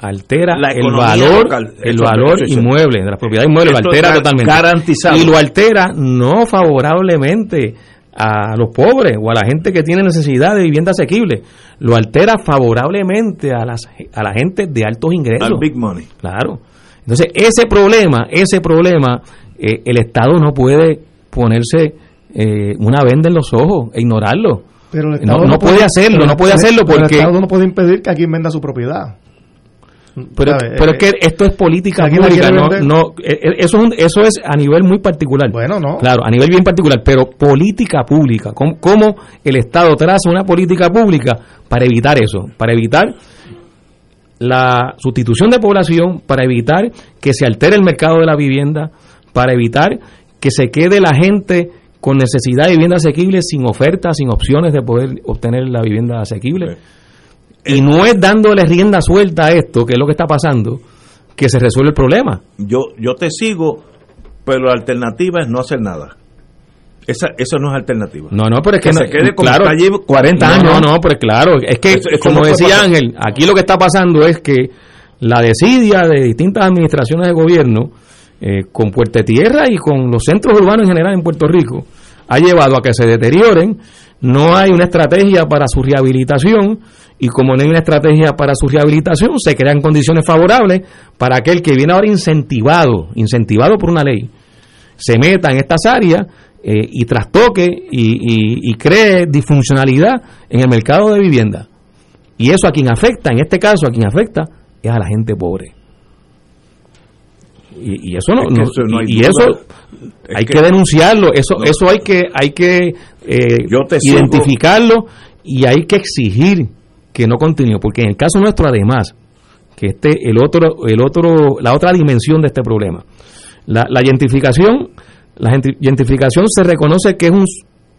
Speaker 2: altera
Speaker 1: La
Speaker 2: el valor
Speaker 1: local.
Speaker 2: el valor inmueble de las propiedades inmuebles lo altera totalmente
Speaker 1: garantizado.
Speaker 2: y lo altera no favorablemente a los pobres o a la gente que tiene necesidad de vivienda asequible, lo altera favorablemente a las a la gente de altos ingresos.
Speaker 1: Al big money.
Speaker 2: Claro. Entonces, ese problema, ese problema, eh, el Estado no puede ponerse eh, una venda en los ojos e ignorarlo.
Speaker 8: Pero el
Speaker 2: no,
Speaker 8: Estado
Speaker 2: no puede hacerlo, no puede hacerlo porque...
Speaker 8: El Estado no puede impedir que alguien venda su propiedad.
Speaker 2: Pero, pero
Speaker 8: Eh,
Speaker 2: es que esto es política
Speaker 8: ¿alguien la
Speaker 2: pública, no, no, eh, eh, eso, es un- eso es a nivel muy particular.
Speaker 8: Bueno, no.
Speaker 2: Claro, a nivel bien particular, pero política pública, ¿cómo, cómo el Estado traza una política pública para evitar eso? Para evitar la sustitución de población, para evitar que se altere el mercado de la vivienda, para evitar que se quede la gente con necesidad de vivienda asequible sin ofertas, sin opciones de poder obtener la vivienda asequible. Y no es dándole rienda suelta a esto, que es lo que está pasando, que se resuelve el problema.
Speaker 1: Yo, yo te sigo, pero la alternativa es no hacer nada. Esa, eso no es alternativa.
Speaker 2: No, no, pero es que,
Speaker 1: Que
Speaker 2: no-
Speaker 1: se quede como
Speaker 2: claro,
Speaker 1: está allí 40
Speaker 2: no,
Speaker 1: años.
Speaker 2: No, no, pero claro, es que
Speaker 1: Eso- eso
Speaker 2: como
Speaker 1: no
Speaker 2: decía
Speaker 1: pasar.
Speaker 2: Ángel, aquí lo que está pasando es que la desidia de distintas administraciones de gobierno eh, con Puerto Tierra y con los centros urbanos en general en Puerto Rico ha llevado a que se deterioren no hay una estrategia para su rehabilitación y como no hay una estrategia para su rehabilitación, se crean condiciones favorables para aquel que viene ahora incentivado, incentivado por una ley, se meta en estas áreas eh, y trastoque y, y, y cree disfuncionalidad en el mercado de vivienda. Y eso a quien afecta, en este caso a quien afecta, es a la gente pobre. Y, y eso no,
Speaker 1: Es que
Speaker 2: no-
Speaker 1: eso no hay
Speaker 2: y eso
Speaker 1: Es
Speaker 2: hay
Speaker 1: que-
Speaker 2: que, denunciarlo, eso
Speaker 1: No.
Speaker 2: eso hay que hay que eh,
Speaker 1: Yo te sigo.
Speaker 2: identificarlo y hay que exigir que no continúe, porque en el caso nuestro además que este el otro el otro la otra dimensión de este problema. La, la identificación la identificación se reconoce que es un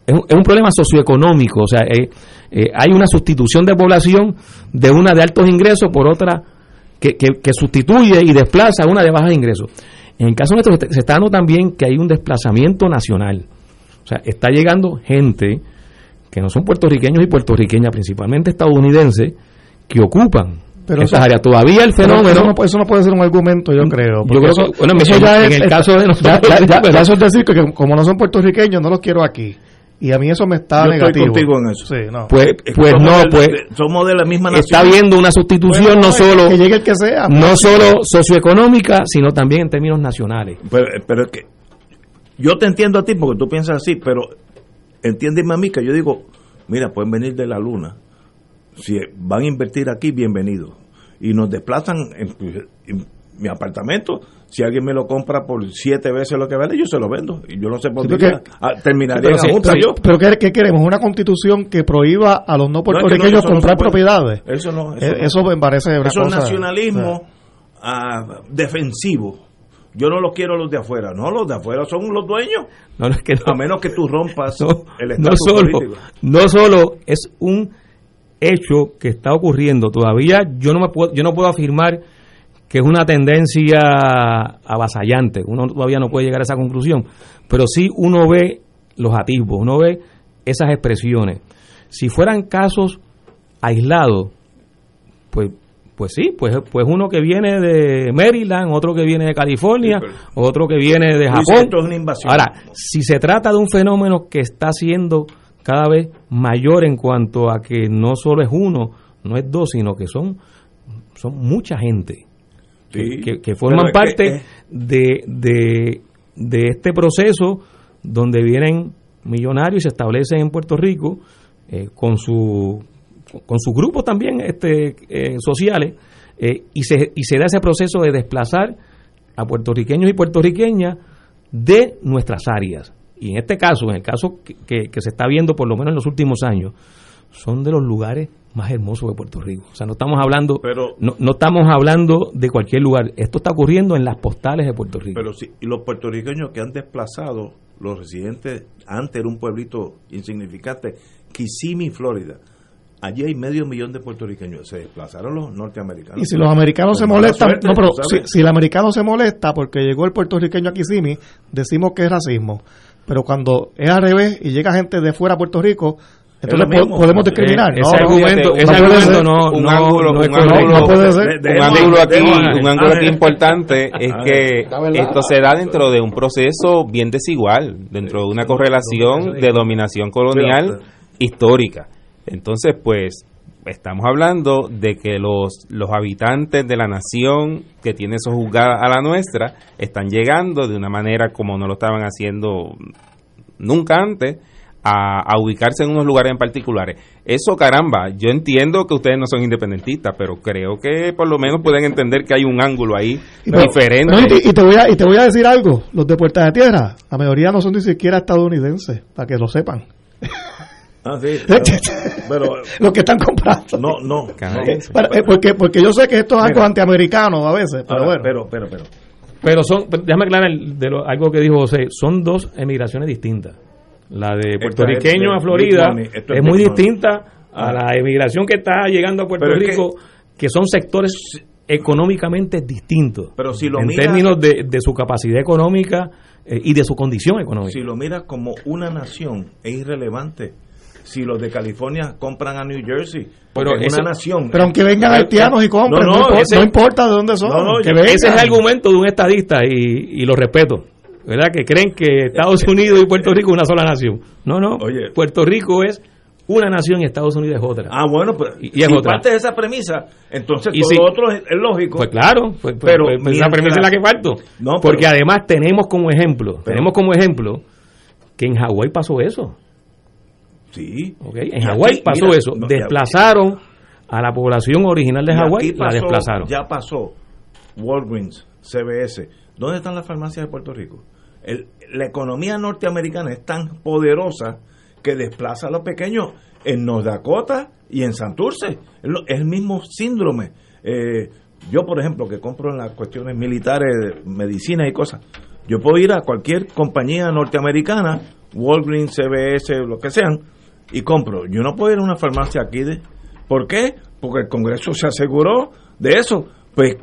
Speaker 2: es un, es un problema socioeconómico, o sea, eh, eh, hay una sustitución de población de una de altos ingresos por otra que, que- que sustituye y desplaza a una de bajos ingresos. En el caso nuestro se se está dando también que hay un desplazamiento nacional. O sea, está llegando gente que no son puertorriqueños y puertorriqueñas, principalmente estadounidenses, que ocupan
Speaker 8: Pero
Speaker 2: esas
Speaker 8: eso-
Speaker 2: áreas. Todavía el fenómeno...
Speaker 8: Eso no, puede- eso no puede ser un argumento, yo creo. porque
Speaker 2: creo que- bueno,
Speaker 8: eso
Speaker 2: en-
Speaker 8: ya
Speaker 2: en
Speaker 8: es-
Speaker 2: el caso de nosotros-
Speaker 8: Ya, ya- <laughs> ya- ya eso es decir que, que como no son puertorriqueños, no los quiero aquí. Y a mí eso me está
Speaker 1: Yo estoy contigo en eso.
Speaker 8: Sí, no.
Speaker 2: Pues,
Speaker 1: Es que
Speaker 2: pues
Speaker 1: somos
Speaker 2: no, pues
Speaker 1: de- somos de la misma
Speaker 2: está
Speaker 1: nación.
Speaker 2: habiendo una sustitución
Speaker 8: Bueno,
Speaker 2: no
Speaker 8: no,
Speaker 2: solo
Speaker 8: que llegue el que sea.
Speaker 2: no solo socioeconómica, sino también en términos nacionales.
Speaker 1: Pero, pero es que yo te entiendo a ti porque tú piensas así, pero entiéndeme a mí que yo digo, mira, pueden venir de la luna. Si van a invertir aquí, bienvenido. Y nos desplazan en, en mi apartamento. Si alguien me lo compra por siete veces lo que vale, yo se lo vendo. Y yo no sé por
Speaker 8: Sí,
Speaker 1: qué ah, terminaría
Speaker 8: Pero, sí,
Speaker 1: junta
Speaker 8: pero-
Speaker 1: yo.
Speaker 8: pero ¿qué, qué queremos? ¿Una constitución que prohíba a los no
Speaker 1: No, es que no,
Speaker 8: puertorriqueños
Speaker 1: eso no
Speaker 8: comprar
Speaker 1: puede.
Speaker 8: propiedades?
Speaker 1: Eso no, eso
Speaker 8: Eh,
Speaker 1: no.
Speaker 8: Eso me parece una
Speaker 1: Eso es nacionalismo ah, defensivo. Yo no lo quiero los de afuera. No, los de afuera son los dueños.
Speaker 2: No, no, es que no.
Speaker 1: A menos que tú rompas
Speaker 2: no,
Speaker 1: el
Speaker 2: no
Speaker 1: estatus
Speaker 2: solo,
Speaker 1: político.
Speaker 2: no solo es un hecho que está ocurriendo, todavía yo no me puedo, yo no puedo afirmar que es una tendencia avasallante, uno todavía no puede llegar a esa conclusión, pero sí uno ve los atisbos, uno ve esas expresiones. Si fueran casos aislados, pues pues sí, pues pues uno que viene de Maryland, otro que viene de California,
Speaker 1: Sí, pero-
Speaker 2: otro que viene de Japón.
Speaker 1: esto es una invasión.
Speaker 2: Ahora, si se trata de un fenómeno que está siendo cada vez mayor en cuanto a que no solo es uno, no es dos, sino que son, son mucha gente
Speaker 1: Sí,
Speaker 2: que- que forman
Speaker 1: pero es que,
Speaker 2: parte
Speaker 1: eh,
Speaker 2: de, de, de este proceso donde vienen millonarios y se establecen en Puerto Rico eh, con su con sus grupos también este, eh, sociales eh, y, se, y se da ese proceso de desplazar a puertorriqueños y puertorriqueñas de nuestras áreas. Y en este caso, en el caso que, que- que se está viendo por lo menos en los últimos años, son de los lugares más hermosos de Puerto Rico. O sea, no estamos hablando,
Speaker 1: Pero-
Speaker 2: no, no estamos hablando de cualquier lugar. Esto está ocurriendo en las postales de Puerto Rico.
Speaker 1: Pero sí, y los puertorriqueños que han desplazado, los residentes, antes era un pueblito insignificante, Kissimmee, Florida. Allí hay medio millón de puertorriqueños. Se desplazaron los norteamericanos.
Speaker 8: Y si los americanos se molestan,
Speaker 1: suerte,
Speaker 8: no, pero si, si el americano se molesta porque llegó el puertorriqueño a Kissimmee, decimos que es racismo. Pero cuando es al revés y llega gente de fuera a Puerto Rico, entonces
Speaker 1: mismo.
Speaker 8: podemos discriminar.
Speaker 2: Eh,
Speaker 8: No,
Speaker 2: ese
Speaker 8: no,
Speaker 2: argumento, ese
Speaker 8: no puede
Speaker 2: argumento
Speaker 8: ser.
Speaker 2: no,
Speaker 3: un
Speaker 2: no,
Speaker 3: ángulo, un ángulo,
Speaker 8: No puede ser.
Speaker 1: De- de-
Speaker 3: un
Speaker 1: de-
Speaker 3: ángulo
Speaker 1: de-
Speaker 3: aquí,
Speaker 1: de-
Speaker 3: un ángulo aquí
Speaker 1: Ángel.
Speaker 3: importante es que esto se da dentro de un proceso bien desigual, dentro de una correlación de dominación colonial histórica. Entonces, pues, estamos hablando de que los, los habitantes de la nación que tiene sojuzgada a la nuestra están llegando de una manera como no lo estaban haciendo nunca antes a, a ubicarse en unos lugares en particulares. Eso, caramba, yo entiendo que ustedes no son independentistas, pero creo que por lo menos pueden entender que hay un ángulo ahí
Speaker 8: pero-
Speaker 3: diferente.
Speaker 8: no, y, te- y te voy a, y te voy a decir algo. Los de Puerta de Tierra, la mayoría no son ni siquiera estadounidenses, para que lo sepan.
Speaker 1: Ah, sí, <laughs> pero, pero, <laughs>
Speaker 8: Los que están comprando.
Speaker 1: no, no.
Speaker 8: Para- eh, porque, porque yo sé que esto es algo
Speaker 1: Mira.
Speaker 8: antiamericano a veces, pero
Speaker 1: Ahora,
Speaker 8: bueno.
Speaker 1: pero, pero, pero.
Speaker 2: Pero son, déjame aclarar de lo- algo que dijo José, son dos emigraciones distintas. La de puertorriqueños a Florida
Speaker 1: es
Speaker 2: es muy distinta a
Speaker 1: Ah.
Speaker 2: la emigración que está llegando a Puerto
Speaker 1: Pero es que-
Speaker 2: Rico, que, son sectores económicamente distintos.
Speaker 1: Pero si lo
Speaker 2: en
Speaker 1: miras-
Speaker 2: términos de, de su capacidad económica eh, y de su condición económica.
Speaker 1: Si lo miras como una nación, es irrelevante. Si los de California compran a New Jersey,
Speaker 2: Pero
Speaker 1: es una nación.
Speaker 8: Pero aunque vengan haitianos y compren,
Speaker 1: No,
Speaker 8: no,
Speaker 1: no,
Speaker 8: impo-
Speaker 2: ese-
Speaker 8: no importa de dónde son.
Speaker 1: No, no,
Speaker 8: que
Speaker 1: yo-
Speaker 8: vengan.
Speaker 2: Ese es el argumento de un estadista y, y lo respeto. ¿Verdad? Que creen que Estados Unidos y Puerto Rico es una sola nación. No, no. Puerto Rico es una nación y Estados Unidos es otra.
Speaker 1: Ah, bueno, pues
Speaker 2: y, es
Speaker 1: si
Speaker 2: otra.
Speaker 1: parte de esa premisa, entonces
Speaker 2: Y
Speaker 1: todo
Speaker 2: si-
Speaker 1: otro es, es lógico.
Speaker 2: Pues claro, pues, pues,
Speaker 1: pero
Speaker 2: pues, esa premisa es la que falto.
Speaker 1: No, pero-
Speaker 2: Porque además tenemos como ejemplo, tenemos como ejemplo que en Hawái pasó eso.
Speaker 1: Sí.
Speaker 2: ¿ok? En
Speaker 1: Y
Speaker 2: Hawái pasó
Speaker 1: mira,
Speaker 2: eso.
Speaker 1: no, y
Speaker 2: Desplazaron a la población original de
Speaker 1: Y
Speaker 2: Hawái,
Speaker 1: aquí
Speaker 2: la desplazaron.
Speaker 1: Ya pasó. Walgreens, CBS. ¿Dónde están las farmacias de Puerto Rico? La economía norteamericana es tan poderosa que desplaza a los pequeños en North Dakota y en Santurce. Es el mismo síndrome. Eh, yo, por ejemplo, que compro en las cuestiones militares, medicina y cosas, yo puedo ir a cualquier compañía norteamericana, Walgreens, CBS, lo que sean, y compro. Yo no puedo ir a una farmacia aquí de... ¿Por qué? Porque el Congreso se aseguró de eso. Pues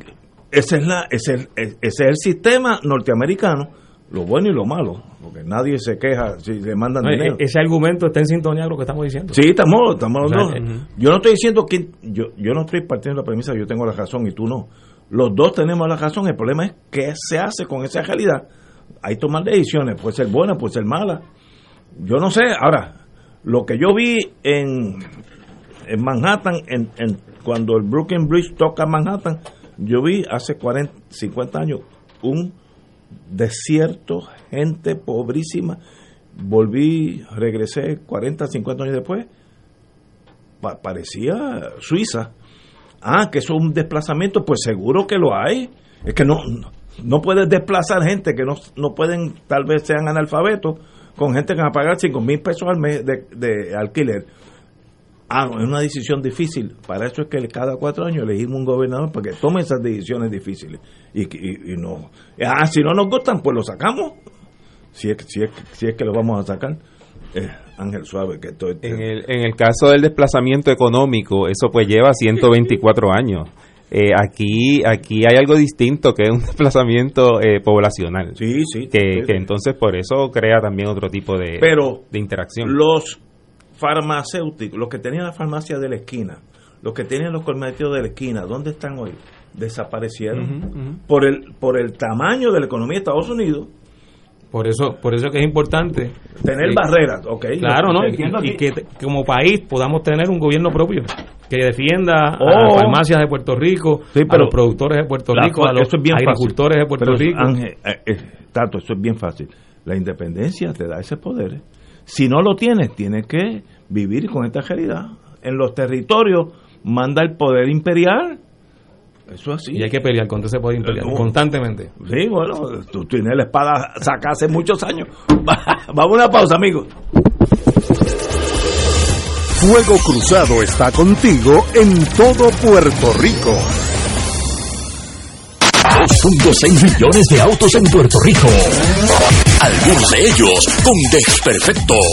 Speaker 1: ese es, la, ese, es- ese es el sistema norteamericano, lo bueno y lo malo, porque nadie se queja si le mandan
Speaker 2: No,
Speaker 1: dinero.
Speaker 2: e- ese argumento está en sintonía con lo que estamos diciendo.
Speaker 1: Sí, estamos, estamos los
Speaker 2: O sea,
Speaker 1: dos.
Speaker 2: eh,
Speaker 1: Yo no estoy diciendo que yo, yo no estoy partiendo de la premisa yo tengo la razón y tú no. Los dos tenemos la razón. El problema es qué se hace con esa realidad. Hay que tomar decisiones. Puede ser buena, puede ser mala. Yo no sé. Ahora, lo que yo vi en, en Manhattan, en, en- cuando el Brooklyn Bridge toca Manhattan, yo vi hace 40, 50 años un desierto, gente pobrísima. Volví, regresé 40, 50 años después. pa- parecía Suiza. Ah, que eso es un desplazamiento, pues seguro que lo hay. Es que no, no puedes desplazar gente que no, no pueden, tal vez sean analfabetos, con gente que va a pagar 5 mil pesos al mes de, de alquiler. Ah, no, es una decisión difícil. Para eso es que cada cuatro años elegimos un gobernador para que tome esas decisiones difíciles. Y, y, y no. Ah, si no nos gustan, pues lo sacamos. Si es, si es, si es que lo vamos a sacar. Eh, Ángel Suave, que estoy.
Speaker 3: En el, en el caso del desplazamiento económico, eso pues lleva 124 <laughs> años. Eh, aquí aquí hay algo distinto que es un <laughs> desplazamiento eh, poblacional.
Speaker 1: Sí, sí.
Speaker 3: Que,
Speaker 1: sí.
Speaker 3: que entonces por eso crea también otro tipo de,
Speaker 1: Pero
Speaker 3: de interacción.
Speaker 1: los farmacéuticos, los que tenían la farmacia de la esquina, los que tenían los cosméticos de la esquina, ¿dónde están hoy? Desaparecieron por el por el tamaño de la economía de Estados Unidos.
Speaker 2: Por eso, por eso que es importante
Speaker 1: Tener
Speaker 2: eh,
Speaker 1: barreras, ok.
Speaker 2: Claro, ¿no? Y, que como país podamos tener un gobierno propio que defienda a
Speaker 1: Oh.
Speaker 2: las farmacias de Puerto Rico,
Speaker 1: Sí,
Speaker 2: a los productores de Puerto
Speaker 1: La-
Speaker 2: Rico, a los
Speaker 1: eso es bien
Speaker 2: agricultores
Speaker 1: fácil.
Speaker 2: de Puerto
Speaker 1: Pero,
Speaker 2: Rico.
Speaker 1: Ángel, eh, eh, Tato, eso es bien fácil. La independencia te da ese poder. Si no lo tienes, tienes que vivir con esta realidad. En los territorios manda el poder imperial. Eso es así.
Speaker 2: Y hay que pelear contra ese poder imperial
Speaker 1: No.
Speaker 2: constantemente.
Speaker 1: Sí, bueno, tú tienes la espada sacada hace muchos años. <laughs> Vamos a una pausa, amigos.
Speaker 4: Fuego Cruzado está contigo en todo Puerto Rico.
Speaker 6: 2.6 millones de autos en Puerto Rico. Algunos de ellos con desperfectos.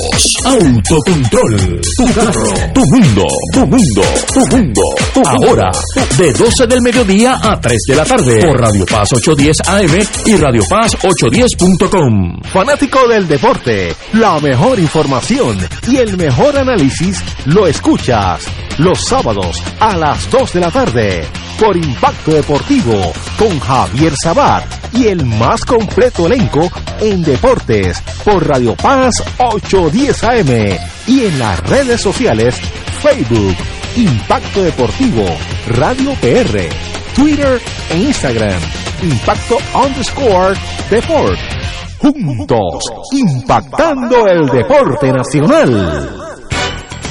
Speaker 6: Autocontrol. Tu carro. Tu mundo. Tu mundo. Tu mundo. Ahora, de 12 del mediodía a 3 de la tarde. Por Radio Paz 810 AM y Radio Paz 810.com.
Speaker 10: Fanático del deporte, la mejor información y el mejor análisis lo escuchas los sábados a las 2 de la tarde por Impacto Deportivo con Javier Sabat y el más completo elenco en deportes por Radio Paz 810 AM y en las redes sociales Facebook Impacto Deportivo Radio PR Twitter e Instagram Impacto underscore Deport juntos, impactando el deporte nacional.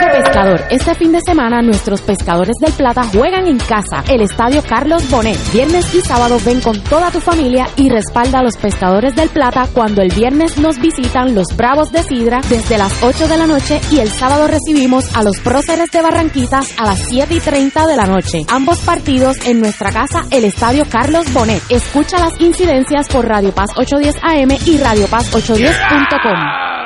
Speaker 11: Pescador, este fin de semana nuestros pescadores del Plata juegan en casa, el Estadio Carlos Bonet. Viernes y sábado ven con toda tu familia y respalda a los pescadores del Plata cuando el viernes nos visitan los Bravos de Sidra desde las 8 de la noche y el sábado recibimos a los próceres de Barranquitas a las 7 y 30 de la noche. Ambos partidos en nuestra casa, el Estadio Carlos Bonet. Escucha las incidencias por Radio Paz 810 AM y Radio Paz 810.com.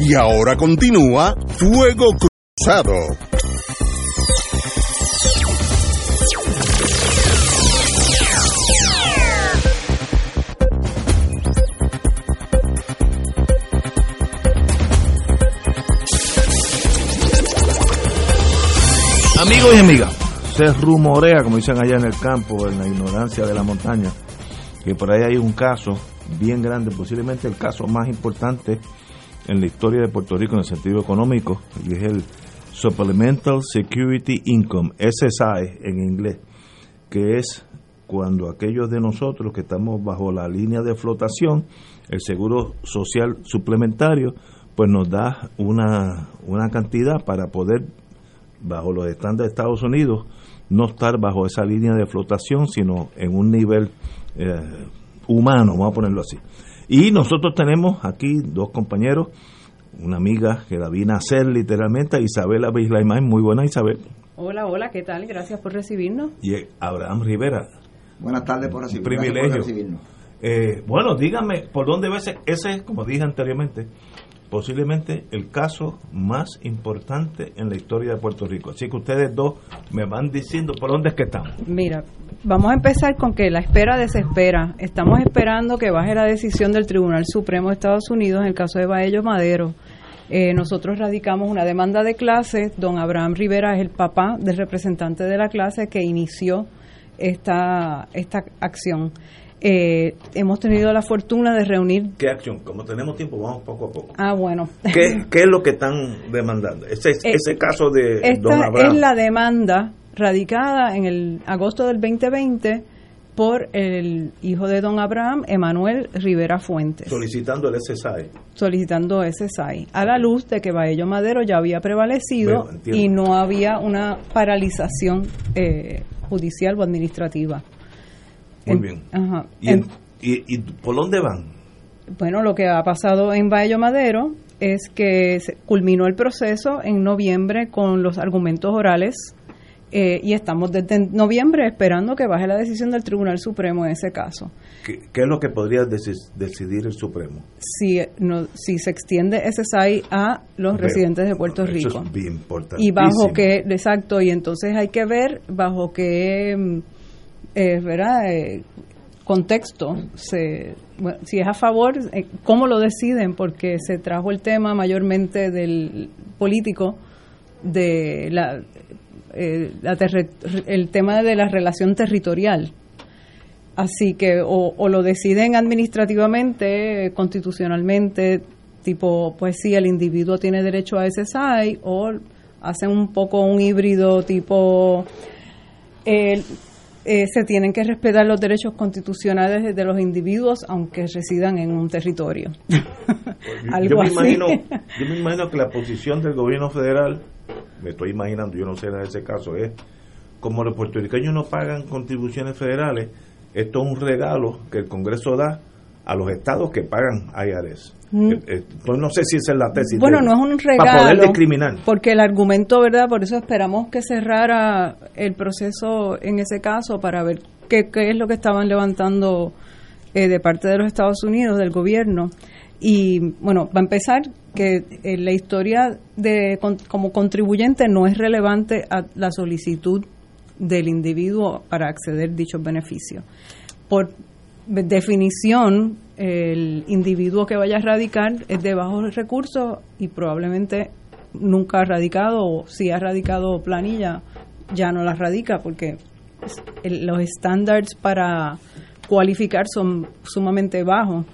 Speaker 4: Y ahora continúa Fuego Cruzado.
Speaker 1: Amigos y amigas, se rumorea, como dicen allá en el campo, en la ignorancia de la montaña, que por ahí hay un caso bien grande, posiblemente el caso más importante en la historia de Puerto Rico en el sentido económico, y es el Supplemental Security Income, SSI en inglés, que es cuando aquellos de nosotros que estamos bajo la línea de flotación, el seguro social suplementario, pues nos da una, una cantidad para poder, bajo los estándares de Estados Unidos, no estar bajo esa línea de flotación, sino en un nivel eh, humano, vamos a ponerlo así. Y nosotros tenemos aquí dos compañeros, una amiga que la vine a hacer literalmente, Isabela Imagen, muy buena Isabel,
Speaker 12: Hola, hola, ¿qué tal? Gracias por recibirnos.
Speaker 1: y Abraham Rivera.
Speaker 13: Buenas tardes por recibir-
Speaker 1: Privilegio.
Speaker 13: por recibirnos.
Speaker 1: Eh, bueno, díganme, ¿por dónde ves ese, es, como dije anteriormente, posiblemente el caso más importante en la historia de Puerto Rico? Así que ustedes dos me van diciendo por dónde es que estamos.
Speaker 12: Mira, vamos a empezar con que la espera desespera. Estamos esperando que baje la decisión del Tribunal Supremo de Estados Unidos en el caso de Baello Madero. Eh, nosotros radicamos una demanda de clase. Don Abraham Rivera es el papá del representante de la clase que inició esta, esta acción. Eh, hemos tenido la fortuna de reunir.
Speaker 1: ¿Qué acción? Como tenemos tiempo, vamos poco a poco.
Speaker 12: Ah, bueno.
Speaker 1: ¿Qué, <laughs> qué es lo que están demandando? Ese,
Speaker 12: Eh,
Speaker 1: ese caso de
Speaker 12: Esta
Speaker 1: Don Abraham.
Speaker 12: es la demanda radicada en el agosto del 2020 por el hijo de don Abraham, Emanuel Rivera Fuentes,
Speaker 1: solicitando el SSI.
Speaker 12: solicitando ese SAI, a la luz de que Baello Madero ya había prevalecido
Speaker 1: Bueno,
Speaker 12: y no había una paralización eh, judicial o administrativa.
Speaker 1: Muy
Speaker 12: En-
Speaker 1: bien.
Speaker 12: Ajá.
Speaker 1: ¿Y,
Speaker 12: En-
Speaker 1: y, y por dónde van?
Speaker 12: bueno, lo que ha pasado en Baello Madero es que se culminó el proceso en noviembre con los argumentos orales eh, y estamos desde noviembre esperando que baje la decisión del Tribunal Supremo en ese caso.
Speaker 1: ¿Qué, qué es lo que podría deci- decidir el Supremo?
Speaker 12: Si, no, si se extiende ese SAI a los residentes de Puerto
Speaker 1: Eso
Speaker 12: Rico.
Speaker 1: es bien importante.
Speaker 12: Y bajo qué, exacto, y entonces hay que ver bajo qué, mm, eh, ¿verdad? Contexto, se, bueno, si es a favor, eh, cómo lo deciden, porque se trajo el tema mayormente del político, de la, eh, la el tema de la relación territorial. Así que o, lo deciden administrativamente, constitucionalmente, tipo, pues sí, el individuo tiene derecho a ese SAI, o hacen un poco un híbrido tipo, eh, eh, se tienen que respetar los derechos constitucionales de los individuos, aunque residan en un territorio. <laughs> <laughs> Algo
Speaker 1: yo, me
Speaker 12: así.
Speaker 1: imagino, <laughs> yo me imagino que la posición del gobierno federal, me estoy imaginando, yo no sé en ese caso, es como los puertorriqueños no pagan contribuciones federales, esto es un regalo que el Congreso da a los estados que pagan IRS.
Speaker 12: Mm.
Speaker 1: Eh, eh, Entonces no sé si esa es la tesis.
Speaker 12: Bueno,
Speaker 1: de-
Speaker 12: no es un regalo.
Speaker 1: Para poder discriminar.
Speaker 12: Porque el argumento, ¿verdad? Por eso esperamos que cerrara el proceso en ese caso para ver qué, qué es lo que estaban levantando eh, de parte de los Estados Unidos, del gobierno. Y bueno, va a empezar que eh, la historia de con- como contribuyente no es relevante a la solicitud del individuo para acceder a dichos beneficios. Por definición, el individuo que vaya a radicar es de bajos recursos y probablemente nunca ha radicado o si ha radicado planilla ya no la radica porque los estándares para cualificar son sumamente bajos.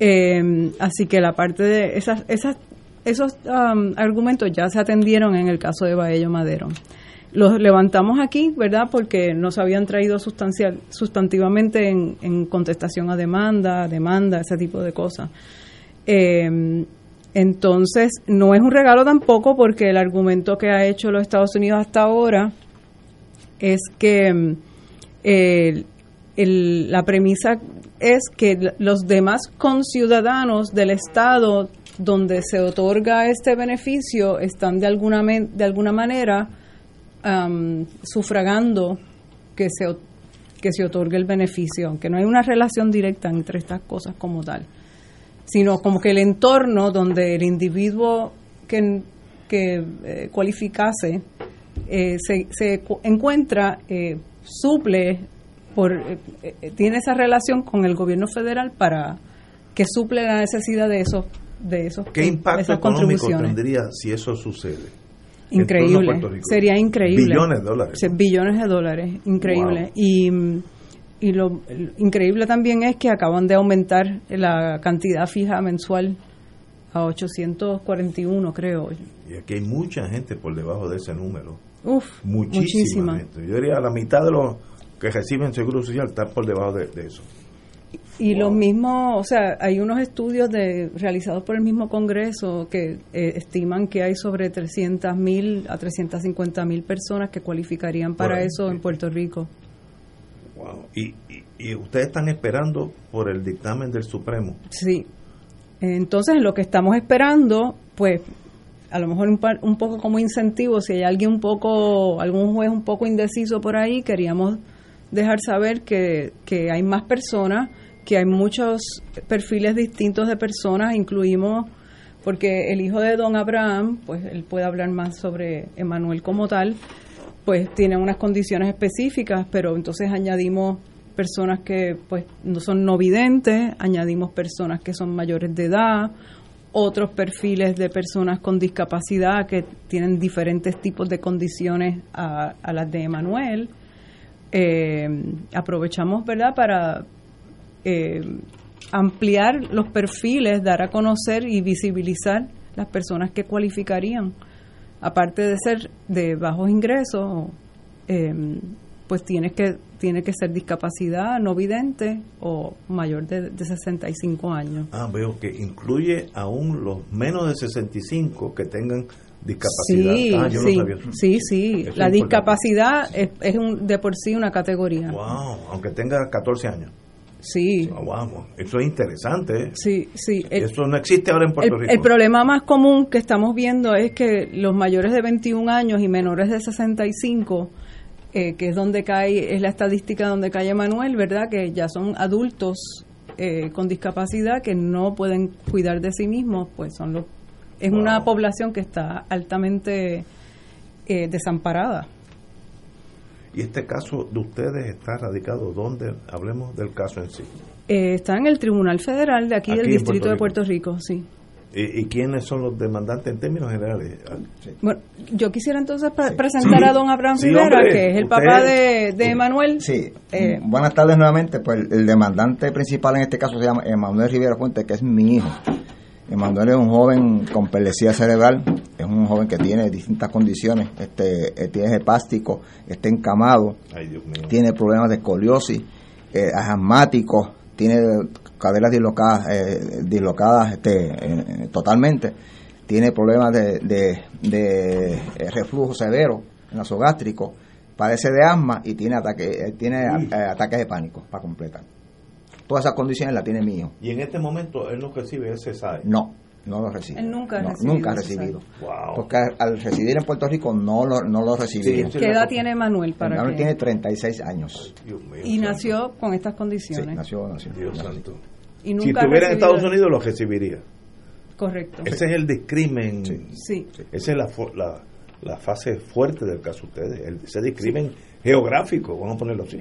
Speaker 12: Eh, así que la parte de esas, esas, esos um, argumentos ya se atendieron en el caso de Baello Madero. Los levantamos aquí, ¿verdad? Porque nos habían traído sustancial, sustantivamente en, en contestación a demanda, demanda, ese tipo de cosas. Eh, entonces, no es un regalo tampoco porque el argumento que ha hecho los Estados Unidos hasta ahora es que mm, el- la premisa es que los demás conciudadanos del Estado donde se otorga este beneficio están de alguna, de alguna manera sufragando que se, que se otorgue el beneficio, aunque no hay una relación directa entre estas cosas como tal, sino como que el entorno donde el individuo que, que eh, cualificase eh, se, se cu- encuentra, eh, suple, por, tiene esa relación con el gobierno federal para que suple la necesidad de esos de esos
Speaker 1: ¿Qué impacto económico tendría si eso sucede?
Speaker 12: Increíble,
Speaker 1: Rico?
Speaker 12: sería increíble.
Speaker 1: Billones de dólares.
Speaker 12: Sí, billones de dólares, increíble. Y, y lo, lo increíble también es que acaban de aumentar la cantidad fija mensual a 841, creo.
Speaker 1: Y aquí hay mucha gente por debajo de ese número.
Speaker 12: Uf,
Speaker 1: Muchísima,
Speaker 12: muchísima.
Speaker 1: gente. Yo diría la mitad de los que reciben seguro social están por debajo de, de eso.
Speaker 12: Y los mismos, o sea, hay unos estudios de, realizados por el mismo Congreso que eh, estiman que hay sobre 300 mil a 350 mil personas que cualificarían para eso en Puerto Rico.
Speaker 1: Wow. Y, y, y ustedes están esperando por el dictamen del Supremo.
Speaker 12: Sí. Entonces, lo que estamos esperando, pues, a lo mejor un, par- un poco como incentivo, si hay alguien un poco, algún juez un poco indeciso por ahí, queríamos dejar saber que, que hay más personas, que hay muchos perfiles distintos de personas, incluimos, porque el hijo de don Abraham, pues él puede hablar más sobre Emanuel como tal, pues tiene unas condiciones específicas, pero entonces añadimos personas que pues no son no videntes, añadimos personas que son mayores de edad, otros perfiles de personas con discapacidad que tienen diferentes tipos de condiciones a, a las de Emanuel. Eh, aprovechamos, ¿verdad?, para eh, ampliar los perfiles, dar a conocer y visibilizar las personas que cualificarían. Aparte de ser de bajos ingresos, eh, pues tienes que tiene que ser discapacidad no vidente o mayor de, de 65 años.
Speaker 1: Ah, veo que incluye aún los menos de 65 que tengan discapacidad.
Speaker 12: Sí,
Speaker 1: ah, yo no
Speaker 12: sí,
Speaker 1: sabía.
Speaker 12: sí, sí.
Speaker 1: Eso
Speaker 12: La
Speaker 1: es
Speaker 12: discapacidad es, es un- de por sí una categoría.
Speaker 1: Wow, aunque tenga 14 años.
Speaker 12: Sí.
Speaker 1: Wow, eso es interesante. ¿eh?
Speaker 12: Sí, sí. El-
Speaker 1: Eso no existe ahora en Puerto
Speaker 12: el,
Speaker 1: Rico.
Speaker 12: el problema más común que estamos viendo es que los mayores de 21 años y menores de 65, eh, que es donde cae, es la estadística donde cae Manuel, ¿verdad? Que ya son adultos eh, con discapacidad que no pueden cuidar de sí mismos, pues son los, es una población que está altamente eh, desamparada.
Speaker 1: ¿Y este caso de ustedes está radicado dónde? Hablemos del caso en sí.
Speaker 12: Eh, está en el Tribunal Federal de aquí,
Speaker 1: Aquí
Speaker 12: del Distrito
Speaker 1: Puerto
Speaker 12: de Puerto Rico, sí.
Speaker 1: ¿Y, y quiénes son los demandantes en términos generales? Ah,
Speaker 12: Bueno, yo quisiera entonces pre- presentar a don Abraham
Speaker 13: Sí,
Speaker 12: Rivera,
Speaker 13: hombre,
Speaker 12: que es el
Speaker 13: usted-
Speaker 12: papá de, de Emanuel.
Speaker 13: Sí.
Speaker 12: Eh,
Speaker 13: Buenas tardes nuevamente. Pues el demandante principal en este caso se llama Emanuel Rivera Fuentes, que es mi hijo. Emanuel es un joven con pelesía cerebral, es un joven que tiene distintas condiciones, este, eh, tiene hepástico, está encamado,
Speaker 1: Ay, Dios mío.
Speaker 13: tiene problemas de escoliosis, eh, es asmático, tiene caderas dislocadas, eh, dislocadas este, eh, totalmente, tiene problemas de, de, de, eh, reflujo severo nasogástrico, padece de asma y tiene, ataque, eh, tiene ataques de pánico para completar. Todas esas condiciones las tiene mi hijo.
Speaker 1: Y en este momento él no recibe ese SAE.
Speaker 13: No, no lo recibe.
Speaker 12: Él nunca ha
Speaker 13: No,
Speaker 12: recibido
Speaker 13: Nunca ha recibido.
Speaker 1: Wow.
Speaker 13: Porque al, al residir en Puerto Rico no lo, no lo recibió.
Speaker 12: ¿Qué edad tiene Manuel para
Speaker 13: Manuel
Speaker 12: que-
Speaker 13: tiene 36 años.
Speaker 12: Y nació con estas
Speaker 13: Sí,
Speaker 12: condiciones.
Speaker 13: nació, nació.
Speaker 1: Dios santo.
Speaker 12: Y
Speaker 1: Si
Speaker 12: nunca ha
Speaker 1: estuviera en Estados Unidos lo recibiría.
Speaker 12: Correcto.
Speaker 1: Ese es el discrimen.
Speaker 12: Sí.
Speaker 1: Esa es la, la, la fase fuerte del caso de ustedes. El, ese discrimen geográfico, vamos a ponerlo así.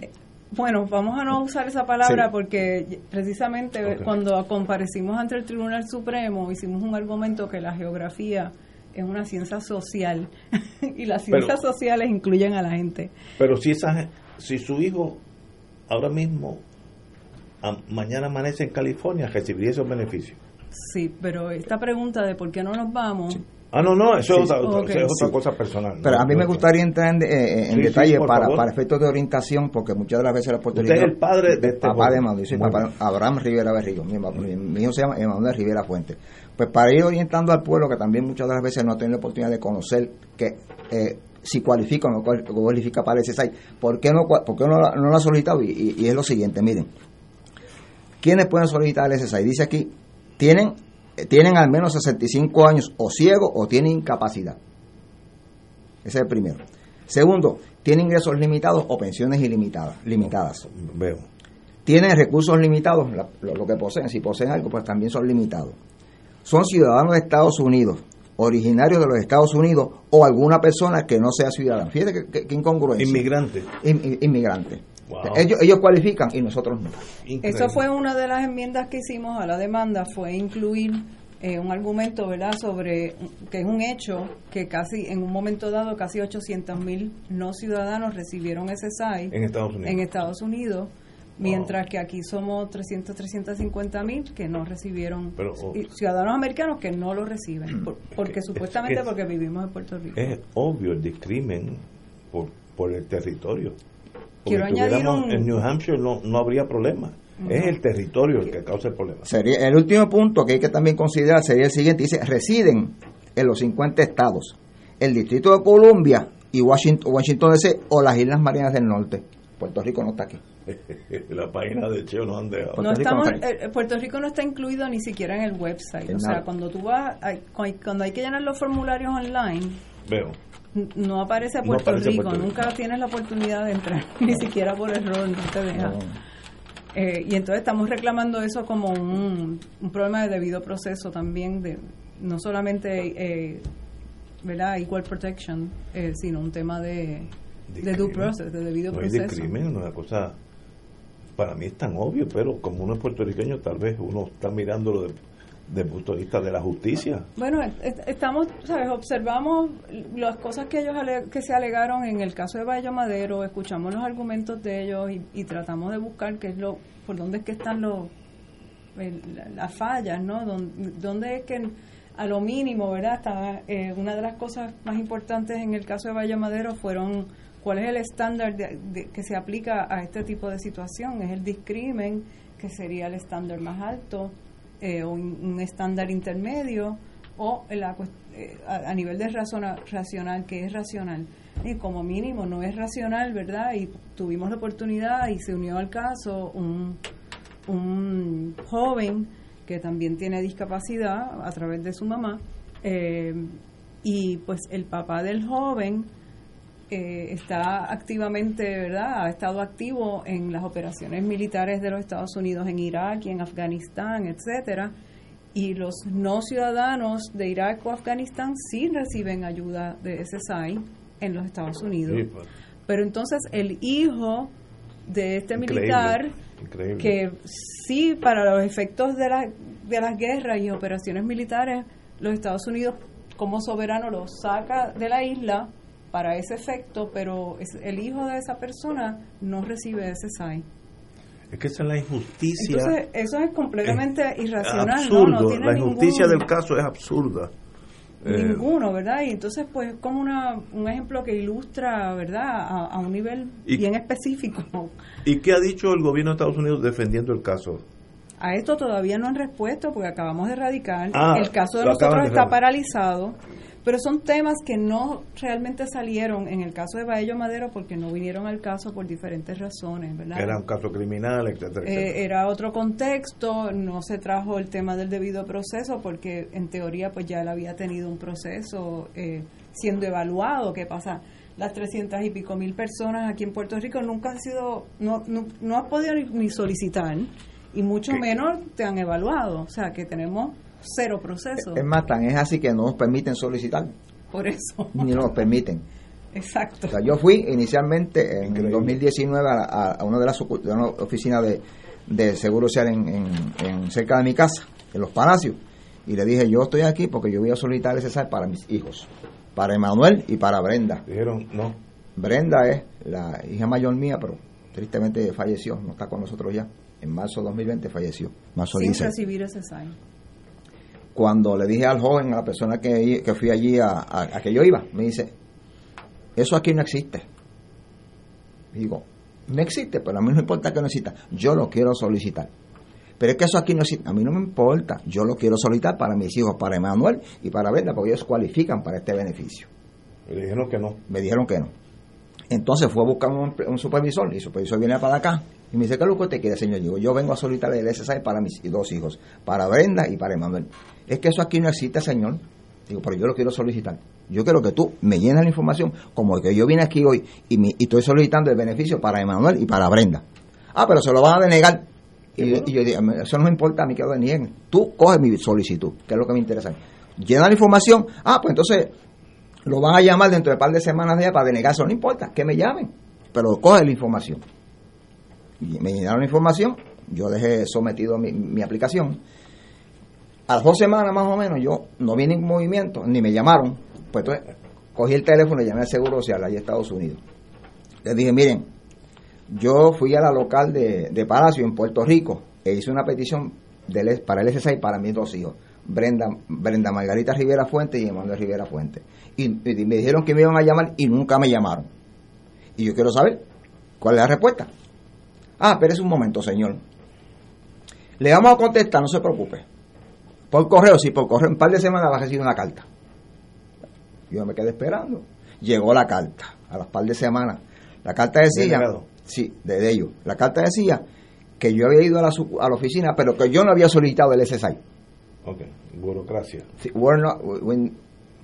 Speaker 12: Bueno, vamos a no usar esa palabra
Speaker 1: Sí.
Speaker 12: porque precisamente cuando comparecimos ante el Tribunal Supremo hicimos un argumento que la geografía es una ciencia social <laughs> y las
Speaker 1: Pero-
Speaker 12: ciencias sociales incluyen a la gente.
Speaker 1: Pero si esa si su hijo ahora mismo a- mañana amanece en California, recibiría esos beneficios.
Speaker 12: Sí, pero esta pregunta de por qué no nos vamos.
Speaker 1: Ah, no, no, eso es
Speaker 13: Sí,
Speaker 1: otra, otra-
Speaker 12: ok.
Speaker 1: eso es otra
Speaker 13: Sí.
Speaker 1: cosa personal.
Speaker 13: Pero
Speaker 1: No,
Speaker 13: a mí
Speaker 1: no,
Speaker 13: me gustaría entrar en, eh, en
Speaker 1: Sí, sí,
Speaker 13: detalle para, para efectos de orientación, porque muchas de las veces los
Speaker 1: Usted
Speaker 13: puertorriqueños...
Speaker 1: es el padre de este
Speaker 13: Papá
Speaker 1: joven.
Speaker 13: de Manuel, yo soy papá Abraham Rivera Berrigo. Mi, hijo se llama Emanuel Rivera Fuente. Pues para ir orientando al pueblo, que también muchas de las veces no ha tenido la oportunidad de conocer que eh, si cualifica o no cual- cualifica para el SSI, ¿por qué no, por qué no, la- no lo ha solicitado? Y, y- y es lo siguiente, miren. ¿Quiénes pueden solicitar el SSI? Dice aquí, tienen, tienen al menos 65 años o ciegos o tienen incapacidad. Ese es el primero. Segundo, tienen ingresos limitados o pensiones ilimitadas, limitadas.
Speaker 1: Veo.
Speaker 13: Tienen recursos limitados, lo, lo que poseen. Si poseen algo, pues también son limitados. Son ciudadanos de Estados Unidos, originarios de los Estados Unidos o alguna persona que no sea ciudadana. Fíjate qué, incongruencia.
Speaker 1: Inmigrante.
Speaker 13: In- in- inmigrante.
Speaker 1: Wow.
Speaker 13: Ellos, ellos cualifican y nosotros no.
Speaker 12: Eso fue una de las enmiendas que hicimos a la demanda, fue incluir eh, un argumento, ¿verdad?, sobre que es un hecho que casi en un momento dado casi 800 mil no ciudadanos recibieron
Speaker 1: En Estados Unidos.
Speaker 12: en Estados Unidos, mientras que aquí somos 300, 350 mil que no recibieron,
Speaker 1: Pero, oh.
Speaker 12: ciudadanos americanos que no lo reciben, por- porque supuestamente
Speaker 1: es-
Speaker 12: porque vivimos en Puerto Rico.
Speaker 1: Es obvio el discrimen por, por el territorio. Porque
Speaker 12: Quiero añadir
Speaker 1: estuviéramos
Speaker 12: un-
Speaker 1: En New Hampshire no, no habría problema.
Speaker 12: No.
Speaker 1: Es el territorio el que causa el problema.
Speaker 13: Sería, el último punto que hay que también considerar sería el siguiente. Dice, residen en los 50 estados, el Distrito de Columbia y Washington, Washington DC o las Islas Marianas del Norte. Puerto Rico no está aquí. <laughs>
Speaker 1: La página de Cheo nos han dejado.
Speaker 12: No
Speaker 13: Puerto Rico
Speaker 12: estamos,
Speaker 13: no está
Speaker 12: eh, Puerto Rico no está incluido ni siquiera en el website.
Speaker 13: En
Speaker 12: o sea, cuando tú vas, hay- cuando hay que llenar los formularios online,
Speaker 1: Veo.
Speaker 12: No aparece
Speaker 1: No
Speaker 12: Puerto
Speaker 1: aparece
Speaker 12: Rico,
Speaker 1: Puerto Rico.
Speaker 12: nunca tienes la oportunidad de entrar, <laughs> ni siquiera por error, no te deja. Eh, y entonces estamos reclamando eso como un, un problema de debido proceso también, de no solamente, eh, ¿verdad?, equal protection, eh, sino un tema de, de due process, de debido
Speaker 1: No
Speaker 12: proceso.
Speaker 1: discrimen, una cosa para mí es tan obvio, pero como uno es puertorriqueño, tal vez uno está mirándolo de- desde punto de vista de la justicia.
Speaker 12: Bueno, est- estamos, ¿sabes? Observamos las cosas que ellos que se alegaron en el caso de Valle Madero, escuchamos los argumentos de ellos y, tratamos de buscar qué es lo, por dónde es que están los las fallas, ¿no? Dónde, dónde es que a lo mínimo, ¿verdad? Está, eh, una de las cosas más importantes en el caso de Valle Madero fueron cuál es el estándar de- que se aplica a este tipo de situación. Es el discrimen, que sería el estándar más alto, eh, un, un estándar intermedio, o la eh, a, a nivel de razona- racional, que es racional. Y como mínimo no es racional, ¿verdad? Y tuvimos la oportunidad y se unió al caso un, un joven que también tiene discapacidad a través de su mamá, eh, y pues el papá del joven eh, está activamente, ¿verdad? Ha estado activo en las operaciones militares de los Estados Unidos en Irak y en Afganistán, etcétera. Y los no ciudadanos de Irak o Afganistán sí reciben ayuda de SSI en los Estados Unidos.
Speaker 1: Sí, pues.
Speaker 12: Pero entonces el hijo de este
Speaker 1: Increíble,
Speaker 12: militar,
Speaker 1: increíble.
Speaker 12: que sí, para los efectos de, la, de las guerras y operaciones militares, los Estados Unidos como soberano lo saca de la isla para ese efecto, pero es- el hijo de esa persona no recibe ese SAI.
Speaker 1: Es que esa es la injusticia.
Speaker 12: Entonces, eso es completamente irracional,
Speaker 1: absurdo.
Speaker 12: No tiene
Speaker 1: la injusticia
Speaker 12: ningún-
Speaker 1: del caso es absurda. Eh,
Speaker 12: Ninguno, ¿verdad? Y entonces, pues, es como una, un ejemplo que ilustra, ¿verdad?, a, a un nivel
Speaker 1: Y-
Speaker 12: bien específico.
Speaker 1: ¿Y qué ha dicho el gobierno de Estados Unidos defendiendo el caso?
Speaker 12: A esto todavía no han respuesto porque acabamos de radicar.
Speaker 1: Ah,
Speaker 12: el caso de nosotros está paralizado Pero son temas que no realmente salieron en el caso de Baello Madero porque no vinieron al caso por diferentes razones, ¿verdad?
Speaker 1: Era un caso criminal, etcétera, etcétera.
Speaker 12: Eh, era otro contexto, no se trajo el tema del debido proceso porque en teoría pues ya él había tenido un proceso eh, siendo evaluado. ¿Qué pasa? Las 300 y pico mil personas aquí en Puerto Rico nunca han sido, no, no, no has podido ni, ni solicitar y mucho menos te han evaluado. O sea que tenemos cero proceso.
Speaker 13: Es más, tan es así que no nos permiten solicitar,
Speaker 12: Por eso.
Speaker 13: ni nos permiten.
Speaker 12: Exacto.
Speaker 13: O sea, yo fui inicialmente en el 2019 a, a- a una de las ocu- de una oficina de, de Seguro Social en, en- en- cerca de mi casa, en Los Palacios, y le dije, yo estoy aquí porque yo voy a solicitar ese SAR para mis hijos, para Emanuel y para Brenda.
Speaker 1: Dijeron, no.
Speaker 13: Brenda es la hija mayor mía, pero tristemente falleció, no está con nosotros ya. En marzo de 2020 falleció. Marzo
Speaker 12: Sin
Speaker 13: 16
Speaker 12: recibir ese sign.
Speaker 13: Cuando le dije al joven, a la persona que, que fui allí a, a- a que yo iba, me dice, eso aquí no existe. Digo, no existe, pero a mí no me importa que no exista, yo lo quiero solicitar. Pero es que eso aquí no existe, a mí no me importa, yo lo quiero solicitar para mis hijos, para Emanuel y para Brenda, porque ellos cualifican para este beneficio.
Speaker 1: Me dijeron que no.
Speaker 13: Me dijeron que no. Entonces fue a buscar un, un supervisor y el supervisor viene para acá y me dice, ¿qué es lo que usted quiere, señor? Digo, yo vengo a solicitar el SSI para mis dos hijos, para Brenda y para Emanuel. Es que eso aquí no existe, señor. Digo, pero yo lo quiero solicitar. Yo quiero que tú me llenes la información como que yo vine aquí hoy y, me- y estoy solicitando el beneficio para Emanuel y para Brenda. Ah, pero se lo van a denegar. Y, y yo digo, eso no me importa a mí que lo denieguen. Tú coge mi solicitud, que es lo que me interesa. Llena la información. Ah, pues entonces lo van a llamar dentro de un par de semanas de allá para denegar eso. No importa, que me llamen. Pero coge la información. Y me llenaron la información. Yo dejé sometido mi, mi aplicación. A las dos semanas más o menos yo no vi ningún movimiento, ni me llamaron. Pues entonces cogí el teléfono y llamé al Seguro Social allá en Estados Unidos. Les dije, miren, yo fui a la local de, de Palacio en Puerto Rico e hice una petición del, para el SSI para mis dos hijos, Brenda, Brenda Margarita Rivera Fuente y Emanuel Rivera Fuente. Y, y me dijeron que me iban a llamar y nunca me llamaron. Y yo quiero saber cuál es la respuesta. Ah, espérese un momento, señor. Le vamos a contestar, no se preocupe. Por correo, sí, por correo, en un par de semanas va a recibir una carta. Yo me quedé esperando. Llegó la carta, a las par de semanas. La carta decía,
Speaker 1: Delegado.
Speaker 13: sí, de, de ellos. La carta decía que yo había ido a la, a la oficina, pero que yo no había solicitado el SSI.
Speaker 1: Ok, burocracia.
Speaker 13: Sí, not-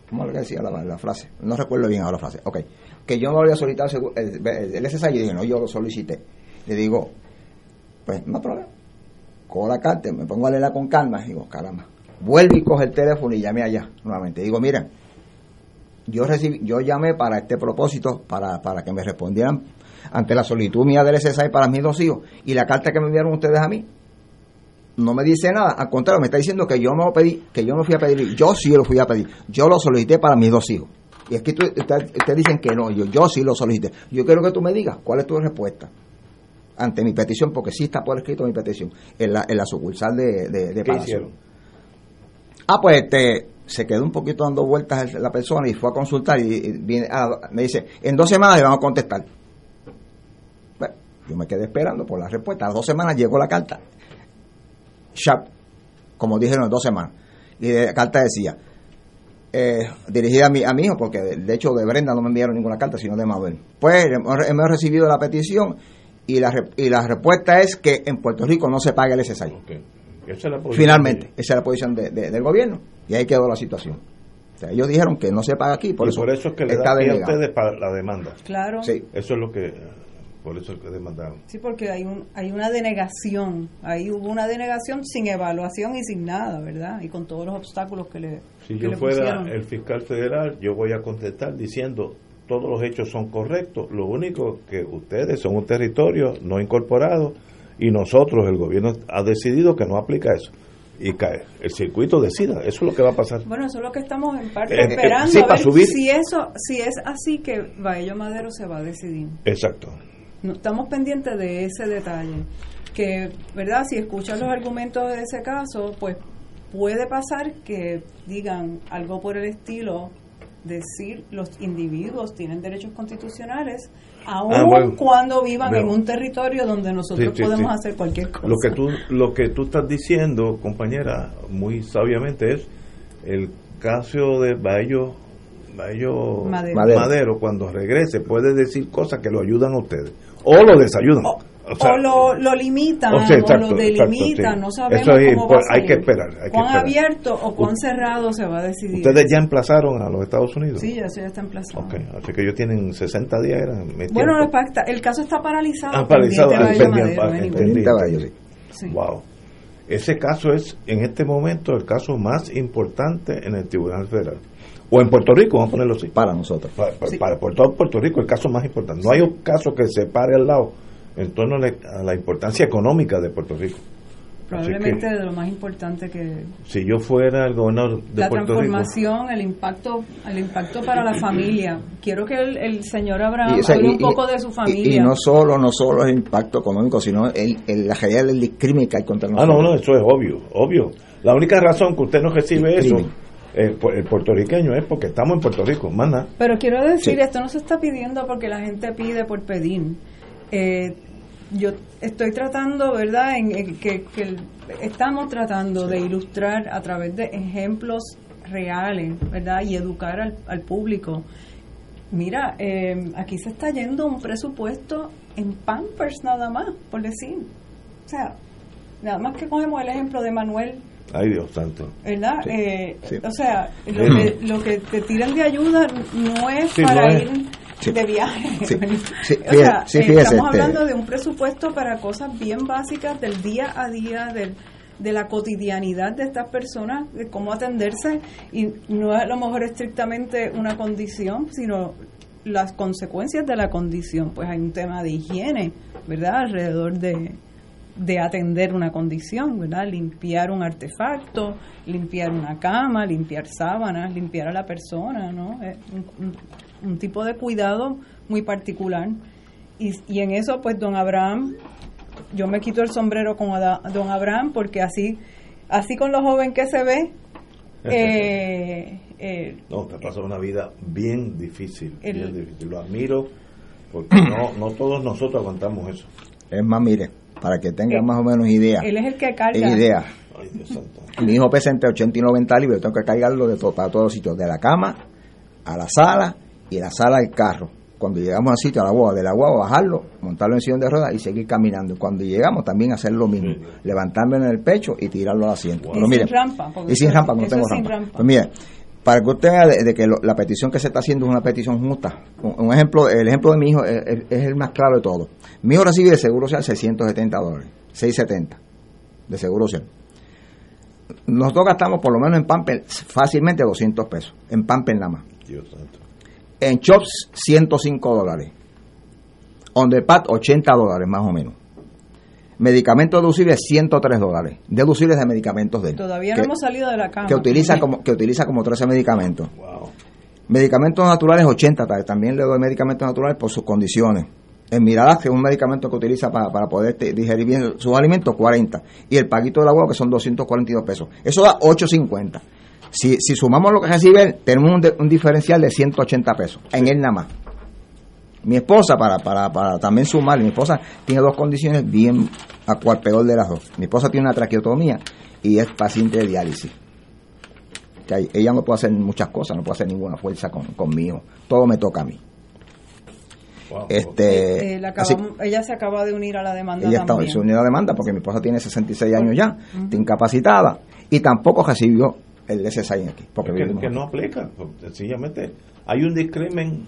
Speaker 13: ¿Cómo le decía la, la frase? No recuerdo bien ahora la frase. Ok. Que yo no había solicitado el, el, el- SSI. Y dije, no, yo lo solicité. Le digo, pues no hay problema. Cojo la carta, me pongo a leerla con calma. Y digo, caramba. Vuelve y coge el teléfono y llame allá nuevamente. Digo, miren, yo recibí, yo llamé para este propósito, para, para que me respondieran ante la solicitud mía del SSI para mis dos hijos. Y la carta que me enviaron ustedes a mí, no me dice nada, al contrario, me está diciendo que yo no lo pedí, que yo no fui a pedir, yo sí lo fui a pedir, yo lo solicité para mis dos hijos. Y es que ustedes dicen que no, yo, yo sí lo solicité. Yo quiero que tú me digas cuál es tu respuesta ante mi petición, porque sí está por escrito mi petición, en la, en la sucursal de, de, de
Speaker 1: ¿Qué
Speaker 13: Palacio.
Speaker 1: hicieron?
Speaker 13: Ah, pues este, se quedó un poquito dando vueltas el- la persona y fue a consultar y, y viene, ah, me dice, en dos semanas le vamos a contestar. Bueno, yo me quedé esperando por la respuesta. A las dos semanas llegó la carta. Sharp, como dijeron, en dos semanas. Y la carta decía, eh, dirigida a mi, a mi hijo, porque de, hecho de Brenda no me enviaron ninguna carta, sino de Manuel. Pues hemos recibido la petición y la, re- y la respuesta es que en Puerto Rico no se paga el SSI.
Speaker 1: Esa es la posición
Speaker 13: Finalmente,
Speaker 1: de
Speaker 13: esa es la posición de- de- del gobierno. Y ahí quedó la situación. O sea, ellos dijeron que no se paga aquí, por
Speaker 1: y
Speaker 13: eso,
Speaker 1: por eso es que le
Speaker 13: está
Speaker 1: da pie a
Speaker 13: denegado.
Speaker 1: ustedes para la demanda.
Speaker 12: Claro.
Speaker 13: Sí.
Speaker 1: Eso es lo que, por eso es que demandaron.
Speaker 12: Sí, porque hay, un, hay una denegación. Ahí hubo una denegación sin evaluación y sin nada, ¿verdad? Y con todos los obstáculos que le,
Speaker 1: Si
Speaker 12: que
Speaker 1: yo
Speaker 12: le
Speaker 1: fuera
Speaker 12: pusieron.
Speaker 1: el fiscal federal, yo voy a contestar diciendo todos los hechos son correctos. Lo único que ustedes son un territorio no incorporado y nosotros, el gobierno, ha decidido que no aplica eso. Y cae. El circuito decida. Eso es lo que va a pasar.
Speaker 12: Bueno, eso es lo que estamos en parte
Speaker 1: Eh, eh,
Speaker 12: esperando.
Speaker 1: sí,
Speaker 12: a ver
Speaker 1: subir.
Speaker 12: si eso, si es así que Baello Madero se va a decidir.
Speaker 1: Exacto.
Speaker 12: No, estamos pendientes de ese detalle. Que, ¿verdad? Si escuchas los argumentos de ese caso, pues puede pasar que digan algo por el estilo, decir los individuos tienen derechos constitucionales, aun
Speaker 1: Ah, bueno.
Speaker 12: cuando vivan en un territorio donde nosotros
Speaker 1: Sí, sí,
Speaker 12: podemos
Speaker 1: sí.
Speaker 12: hacer cualquier cosa.
Speaker 1: Lo que tú lo que tú estás diciendo, compañera, muy sabiamente es el caso de Baello Bello
Speaker 12: Madero.
Speaker 1: Madero. cuando regrese, puede decir cosas que lo ayudan a ustedes. O lo desayudan. O sea,
Speaker 12: o lo, lo limitan
Speaker 1: o sea, exacto,
Speaker 12: o lo delimitan,
Speaker 1: exacto, sí.
Speaker 12: no sabemos
Speaker 1: Eso es
Speaker 12: cómo va a
Speaker 1: hay que esperar, hay que
Speaker 12: cuán
Speaker 1: esperar.
Speaker 12: abierto o cuán cerrado se va a decidir.
Speaker 1: ¿Ustedes ya emplazaron a los Estados Unidos?
Speaker 12: Sí, ya, eso ya está emplazado.
Speaker 1: Ok, así que ellos tienen 60 días. Era,
Speaker 12: Bueno, el, pacta- el caso está paralizado.
Speaker 1: Ah, paralizado, ah, ah.
Speaker 12: Sí.
Speaker 1: Wow. Ese caso es, en este momento, el caso más importante en el Tribunal Federal. O en Puerto Rico, vamos a ponerlo así.
Speaker 13: Para nosotros.
Speaker 1: Para, para, para por todo Puerto Rico, el caso más importante. No hay un caso que se pare al lado en torno a la, a la importancia económica de Puerto Rico.
Speaker 12: Probablemente
Speaker 1: que,
Speaker 12: de lo más importante que
Speaker 1: si yo fuera el gobernador de
Speaker 12: la
Speaker 1: Puerto Rico,
Speaker 12: transformación, el impacto, el impacto para la familia. Quiero que el, el señor Abraham
Speaker 13: Y, o sea,
Speaker 12: hable
Speaker 13: y-
Speaker 12: un poco
Speaker 13: y-
Speaker 12: de su
Speaker 13: y-
Speaker 12: familia.
Speaker 13: Y, no solo no solo el impacto económico, sino el, el- la realidad del discrimen que hay contra
Speaker 1: Ah,
Speaker 13: nosotros.
Speaker 1: no, no, eso es obvio, obvio. La única razón que usted no recibe eso,
Speaker 13: Crimen.
Speaker 1: eh, el puertorriqueño, es porque estamos en Puerto Rico, más nada.
Speaker 12: Pero quiero decir,
Speaker 1: Sí.
Speaker 12: esto no se está pidiendo porque la gente pide por pedir. Eh, yo estoy tratando, ¿verdad?, en, en que, que el- estamos tratando de ilustrar a través de ejemplos reales, ¿verdad?, y educar al, al público. Mira, eh, aquí se está yendo un presupuesto en Pampers nada más, por decir. O sea, nada más que cogemos el ejemplo de Manuel
Speaker 1: Ay, Dios santo.
Speaker 12: ¿verdad?
Speaker 1: Sí,
Speaker 12: Eh,
Speaker 1: sí.
Speaker 12: O sea, lo que, lo que te tiran de ayuda no es
Speaker 1: Sí,
Speaker 12: para
Speaker 1: no es.
Speaker 12: ir de viaje. <laughs> O sea,
Speaker 13: fíjese-
Speaker 12: estamos
Speaker 13: este-
Speaker 12: hablando de un presupuesto para cosas bien básicas del día a día, del, de la cotidianidad de estas personas, de cómo atenderse, y no es a lo mejor estrictamente una condición, sino las consecuencias de la condición. Pues hay un tema de higiene, ¿verdad? Alrededor de, de atender una condición, ¿verdad? Limpiar un artefacto, limpiar una cama, limpiar sábanas, limpiar a la persona, ¿no? Es un, un- un tipo de cuidado muy particular. Y, y en eso, pues, don Abraham, yo me quito el sombrero con Ada- don Abraham porque así, así con lo joven que se ve, <laughs> eh, eh,
Speaker 1: No, te pasó una vida bien difícil,
Speaker 12: El-
Speaker 1: bien difícil. Lo admiro porque no, no todos nosotros aguantamos eso.
Speaker 13: Es más, mire, para que tenga
Speaker 12: Eh,
Speaker 13: más o menos idea.
Speaker 12: él es el que carga.
Speaker 13: idea.
Speaker 1: Ay, Dios santo.
Speaker 13: Mi hijo pesa entre 80 y 90 libras, tengo que cargarlo de to- para todos los sitios, de la cama a la sala y de la sala al carro. Cuando llegamos al sitio, a la guagua, de la guagua, bajarlo, montarlo en sillón de ruedas y seguir caminando. Y Cuando llegamos, también hacer lo mismo, levantarme en el pecho y tirarlo al asiento.
Speaker 12: Y
Speaker 13: Pero
Speaker 12: sin
Speaker 13: mire,
Speaker 12: rampa, porque
Speaker 13: y sin rampa, no tengo
Speaker 12: sin
Speaker 13: rampa.
Speaker 12: rampa.
Speaker 13: Pues mire, para que usted vea de, que lo- la petición que se está haciendo es una petición justa. Un, un ejemplo, el ejemplo de mi hijo es, es- es el más claro de todo. Mi hijo recibe de seguro social 670 dólares, 670 de seguro social. Nosotros gastamos por lo menos en Pamper fácilmente 200 pesos, en Pamper nada más.
Speaker 1: Dios santo.
Speaker 13: En Chops 105 dólares. On the pad 80 dólares más o menos. Medicamentos deducibles 103 dólares. Deducibles de medicamentos de él.
Speaker 12: Todavía
Speaker 13: Que-
Speaker 12: no hemos salido de la cama.
Speaker 13: que utiliza como que utiliza como 13 medicamentos.
Speaker 1: Wow.
Speaker 13: Medicamentos naturales 80, ta- también le doy medicamentos naturales por sus condiciones. El Miralax, que es un medicamento que utiliza para, para poder digerir bien sus alimentos, 40. Y el paquito de la huevo, que son 242 pesos. Eso da 850. Si, si sumamos lo que recibe él, tenemos un, de- un diferencial de 180 pesos. En él nada más. Mi esposa, para, para, para también sumar, mi esposa tiene dos condiciones bien a cual peor de las dos. Mi esposa tiene una traqueotomía y es paciente de diálisis. Que ahí- ella no puede hacer muchas cosas, no puede hacer ninguna fuerza con, conmigo. Todo me toca a mí. Este,
Speaker 12: Eh,
Speaker 13: así-
Speaker 12: acabamos- ella se acaba de unir a la demanda
Speaker 13: ella está, se unió a la demanda porque mi esposa tiene 66 años ya, está incapacitada y tampoco recibió el SSI aquí. Porque
Speaker 1: que, no aplica, sencillamente hay un discrimen.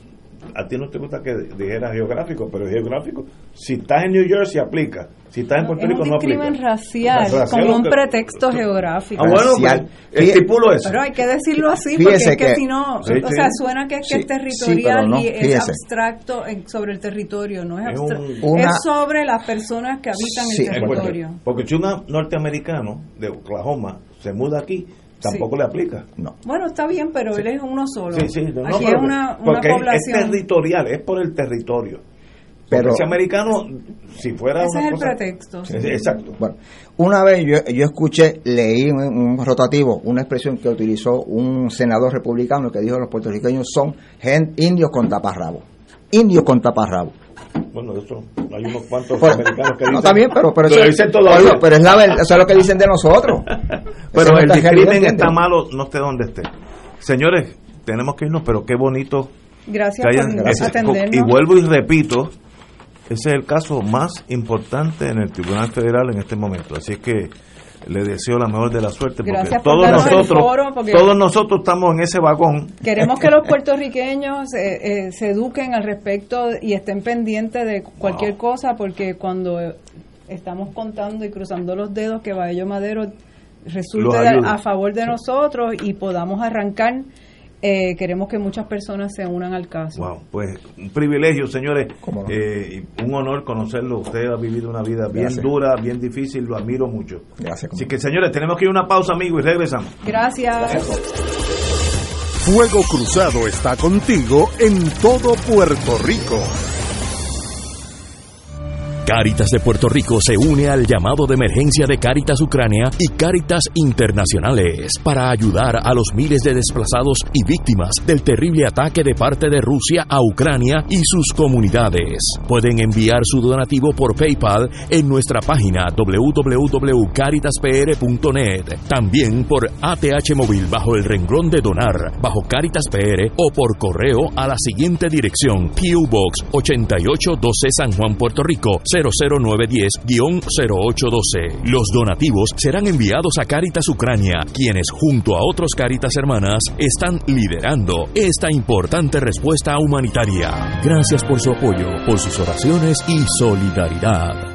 Speaker 1: A ti no te gusta que dijera geográfico, pero geográfico. Si estás en New Jersey, aplica. Si estás en Puerto Rico,
Speaker 12: un
Speaker 1: no aplica.
Speaker 12: discrimen racial,
Speaker 1: Racial,
Speaker 12: como un pretexto geográfico.
Speaker 1: Ah, bueno,
Speaker 13: Racial.
Speaker 1: pues, estipulo eso.
Speaker 12: Pero hay que decirlo así,
Speaker 13: Fíjese
Speaker 12: porque es que,
Speaker 13: que-
Speaker 12: si no,
Speaker 1: Sí,
Speaker 12: o
Speaker 1: sí.
Speaker 12: sea, suena que es, que
Speaker 13: Sí,
Speaker 12: es territorial
Speaker 13: sí, pero no,
Speaker 12: y es abstracto en- sobre el territorio, no es
Speaker 1: Es
Speaker 12: abstracto.
Speaker 1: un-
Speaker 13: Una-
Speaker 12: es sobre las personas que habitan
Speaker 13: Sí,
Speaker 12: el territorio.
Speaker 1: Porque si un norteamericano de Oklahoma se muda aquí, tampoco le aplica.
Speaker 13: No.
Speaker 12: Bueno, está bien, pero él es uno solo.
Speaker 1: Sí, sí, no, no,
Speaker 12: Aquí
Speaker 1: pero-
Speaker 12: es una, una población.
Speaker 1: es territorial, es por el territorio.
Speaker 13: Pero-
Speaker 1: ese americano, si fuera
Speaker 12: Ese
Speaker 1: una
Speaker 12: es el
Speaker 1: cosa-
Speaker 12: pretexto.
Speaker 1: Exacto.
Speaker 13: Bueno, una vez yo, yo escuché, leí en un rotativo una expresión que utilizó un senador republicano que dijo los puertorriqueños son gen- indios con taparrabo. Indios con taparrabo.
Speaker 1: Bueno, de eso hay unos cuantos americanos que
Speaker 13: no,
Speaker 1: dicen.
Speaker 13: está bien, pero, pero, eso,
Speaker 1: dicen.
Speaker 13: Oiga, pero es la verdad, eso es lo que dicen de nosotros. <laughs>
Speaker 1: Pero el discrimen está malo, no esté donde esté. Señores, tenemos que irnos, pero qué bonito.
Speaker 12: Gracias
Speaker 1: que hayan-
Speaker 12: por
Speaker 1: ese-
Speaker 12: atendernos.
Speaker 1: y vuelvo y repito, ese es el caso más importante en el Tribunal Federal en este momento. Así es que le deseo la mejor de la suerte porque
Speaker 12: Gracias por
Speaker 1: todos nosotros
Speaker 12: foro, porque-
Speaker 1: todos nosotros estamos en ese vagón.
Speaker 12: Queremos que los puertorriqueños eh, eh, se eduquen al respecto y estén pendientes de cualquier cosa, porque cuando estamos contando y cruzando los dedos que Baello Madero resulte a favor de nosotros y podamos arrancar, eh, queremos que muchas personas se unan al caso.
Speaker 1: Wow, pues un privilegio, señores, eh, y un honor conocerlo. Usted ha vivido una vida bien
Speaker 13: Gracias.
Speaker 1: dura, bien difícil, lo admiro mucho.
Speaker 13: Gracias.
Speaker 1: Así que, señores, tenemos que ir a una pausa, amigos, y regresamos.
Speaker 12: Gracias.
Speaker 4: Fuego Cruzado está contigo en todo Puerto Rico.
Speaker 6: Cáritas de Puerto Rico se une al llamado de emergencia de Cáritas Ucrania y Cáritas Internacionales para ayudar a los miles de desplazados y víctimas del terrible ataque de parte de Rusia a Ucrania y sus comunidades. Pueden enviar su donativo por PayPal en nuestra página www.caritaspr.net, también por ATH móvil bajo el renglón de donar bajo Caritas PR o por correo a la siguiente dirección: Box 8812 San Juan, Puerto Rico 00910-0812. Los donativos serán enviados a Caritas Ucrania, quienes junto a otros Caritas hermanas están liderando esta importante respuesta humanitaria. Gracias por su apoyo, por sus oraciones y solidaridad.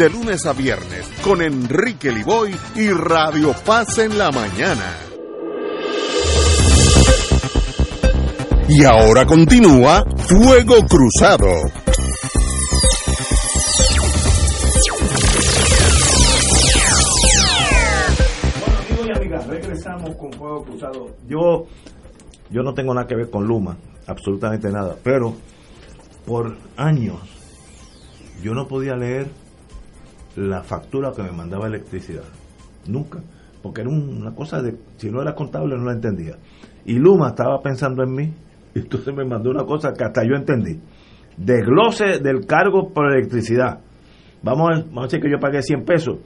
Speaker 4: de lunes a viernes con Enrique Liboy y Radio Paz en la mañana. Y ahora continúa Fuego Cruzado.
Speaker 1: Amigos y amigas, regresamos con Fuego Cruzado. Yo, yo no tengo nada que ver con Luma, absolutamente nada, pero por años yo no podía leer la factura que me mandaba electricidad. Nunca. Porque era una cosa de, si no era contable no la entendía. Y Luma estaba pensando en mí, y <laughs> entonces me mandó una cosa que hasta yo entendí. Desglose del cargo por electricidad. Vamos a, vamos a decir que yo pagué 100 pesos.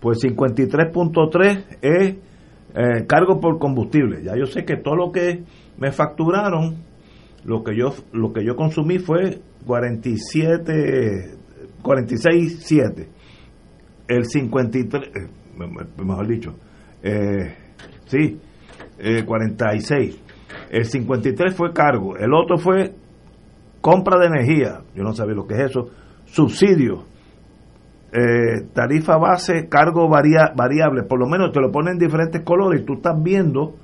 Speaker 1: Pues 53.3 es eh, cargo por combustible. Ya yo sé que todo lo que me facturaron, lo que yo lo que yo consumí fue 47 46.7. El 53 eh, me- me- mejor dicho, eh, sí, eh, 46. El 53 fue cargo, el otro fue compra de energía, yo no sabía lo que es eso, subsidio, eh, tarifa base, cargo varia- variable, por lo menos te lo ponen en diferentes colores y tú estás viendo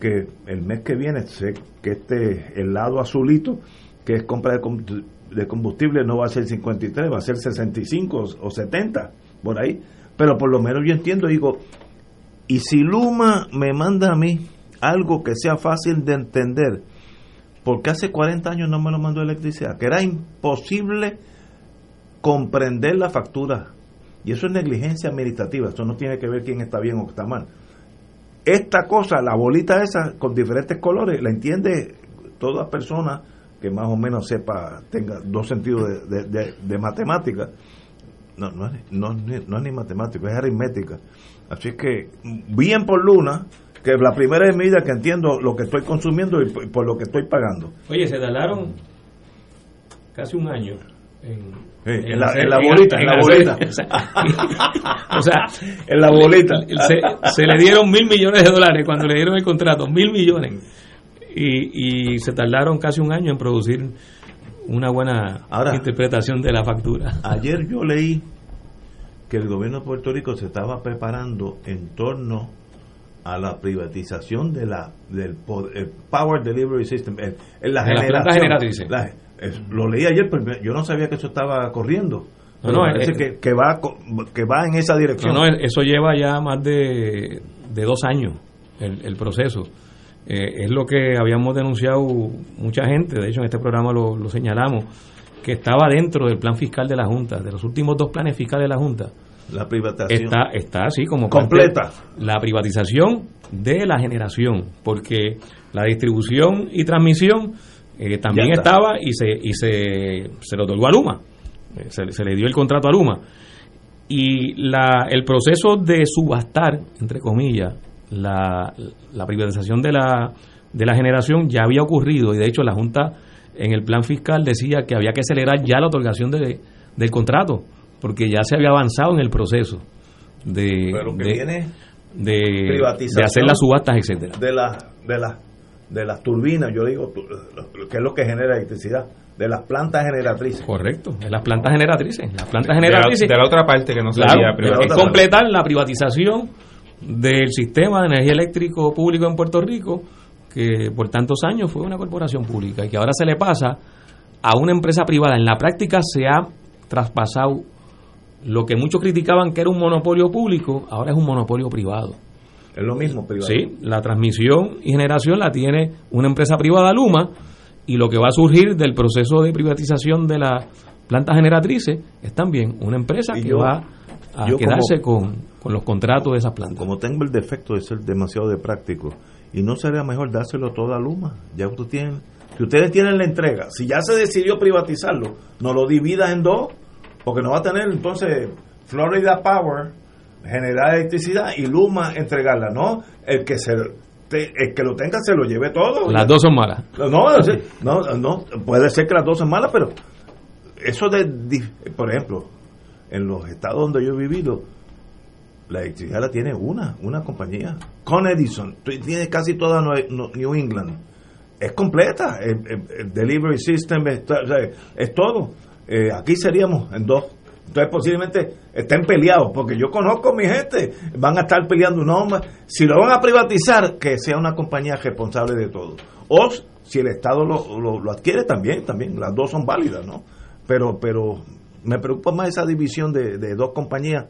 Speaker 1: que el mes que viene, sé que este, el lado azulito, que es compra de, de combustible, no va a ser 53, va a ser 65 o- o 70, por ahí. Pero por lo menos yo entiendo, digo, y si Luma me manda a mí algo que sea fácil de entender, porque hace 40 años no me lo mandó electricidad, que era imposible comprender la factura. Y eso es negligencia administrativa, eso no tiene que ver quién está bien o está mal. Esta cosa, la bolita esa con diferentes colores, la entiende toda persona que más o menos sepa, tenga dos sentidos de, de, de, matemática. No, no, es, no, no es ni matemático, es aritmética. Así que, bien por Luna, que la primera medida que entiendo lo que estoy consumiendo y por, por lo que estoy pagando.
Speaker 2: Oye, se tardaron casi un año en,
Speaker 1: Sí, en, la, en, la, bolita, en, la bolita.
Speaker 2: o sea,
Speaker 1: en la bolita.
Speaker 2: Se, se, le dieron mil millones de dólares cuando le dieron el contrato, mil millones. Y, y se tardaron casi un año en producir una buena
Speaker 1: Ahora,
Speaker 2: interpretación de la factura.
Speaker 1: Ayer yo leí que el gobierno de Puerto Rico se estaba preparando en torno a la privatización de la del el Power Delivery System, en la
Speaker 2: de
Speaker 1: generación.
Speaker 2: generatrices.
Speaker 1: La, es, lo leí ayer, pero yo no sabía que eso estaba corriendo.
Speaker 2: No, no,
Speaker 1: parece
Speaker 2: eh,
Speaker 1: que, que, va, que va en esa dirección.
Speaker 2: No, no, eso lleva ya más de, de dos años el, el proceso. Eh, es lo que habíamos denunciado mucha gente, de hecho en este programa lo, lo, señalamos, que estaba dentro del plan fiscal de la Junta, de los últimos dos planes fiscales de la Junta.
Speaker 1: La privatización.
Speaker 2: Está, está así como
Speaker 1: completa.
Speaker 2: La privatización de la generación, porque la distribución y transmisión eh, también estaba y se y se, se lo otorgó a Luma. Eh, se, se, le dio el contrato a Luma. Y la, el proceso de subastar, entre comillas, la, la privatización de la, de la generación ya había ocurrido y de hecho la Junta en el plan fiscal decía que había que acelerar ya la otorgación de, del contrato porque ya se había avanzado en el proceso de,
Speaker 1: de,
Speaker 2: de, de, hacer las subastas, etcétera.
Speaker 1: De la, de la de las turbinas, yo digo, que es lo que genera electricidad, de las plantas generatrices.
Speaker 2: Correcto, de las plantas generatrices. Las plantas generatrices.
Speaker 3: De la, de la otra parte que no se
Speaker 2: claro, es completar la privatización del sistema de energía eléctrico público en Puerto Rico, que por tantos años fue una corporación pública y que ahora se le pasa a una empresa privada. En la práctica se ha traspasado lo que muchos criticaban que era un monopolio público, ahora es un monopolio privado.
Speaker 1: Es lo mismo privado.
Speaker 2: Sí, la transmisión y generación la tiene una empresa privada, Luma, y lo que va a surgir del proceso de privatización de las plantas generatrices es también una empresa que
Speaker 1: yo,
Speaker 2: va a quedarse como, con, con, los contratos de esas plantas.
Speaker 1: Como tengo el defecto de ser demasiado de práctico, y no sería mejor dárselo todo a Luma, ya ustedes tienen, si ustedes tienen la entrega, si ya se decidió privatizarlo, no lo dividas en dos, porque no va a tener entonces Florida Power generar electricidad y Luma entregarla, ¿no? El que se te, el que lo tenga se lo lleve todo.
Speaker 2: Las dos son malas.
Speaker 1: No, no, no, puede ser que las dos son malas, pero eso de, por ejemplo, en los estados donde yo he vivido, la electricidad la tiene una, una compañía. Con Edison, tiene casi toda New England. Es completa, el, el, el delivery system es, es todo. Eh, aquí seríamos en dos entonces posiblemente estén peleados, porque yo conozco a mi gente, van a estar peleando no si lo van a privatizar, que sea una compañía responsable de todo. O si el Estado lo, lo, lo adquiere también, también, las dos son válidas, ¿no? Pero, pero me preocupa más esa división de, de dos compañías,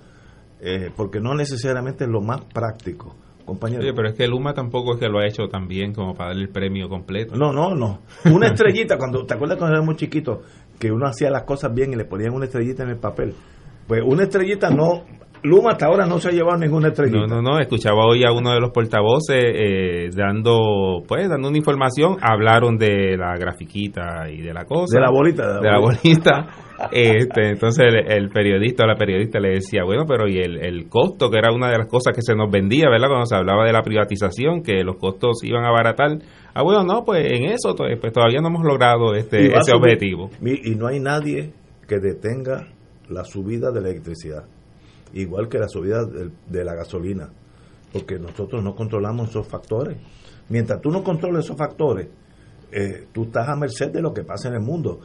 Speaker 1: eh, porque no necesariamente es lo más práctico. Compañero.
Speaker 3: Sí, pero es que Luma tampoco es que lo ha hecho tan bien como para darle el premio completo.
Speaker 1: No, no, no. Una estrellita, cuando te acuerdas cuando éramos chiquitos, que uno hacía las cosas bien y le ponían una estrellita en el papel. Pues una estrellita no, Luma hasta ahora no se ha llevado ninguna estrellita.
Speaker 3: No, no, no, escuchaba hoy a uno de los portavoces eh, dando, pues, dando una información, hablaron de la grafiquita y de la cosa.
Speaker 1: De la bolita.
Speaker 3: De la, de la bolita. Este, entonces el, el, periodista o la periodista le decía, bueno, pero y el, el costo, que era una de las cosas que se nos vendía, ¿verdad? Cuando se hablaba de la privatización, que los costos iban a abaratar. Ah, bueno, no, pues en eso pues todavía no hemos logrado este, ese objetivo.
Speaker 1: Y no hay nadie que detenga la subida de la electricidad, igual que la subida de, de la gasolina, porque nosotros no controlamos esos factores. Mientras tú no controles esos factores, eh, tú estás a merced de lo que pasa en el mundo.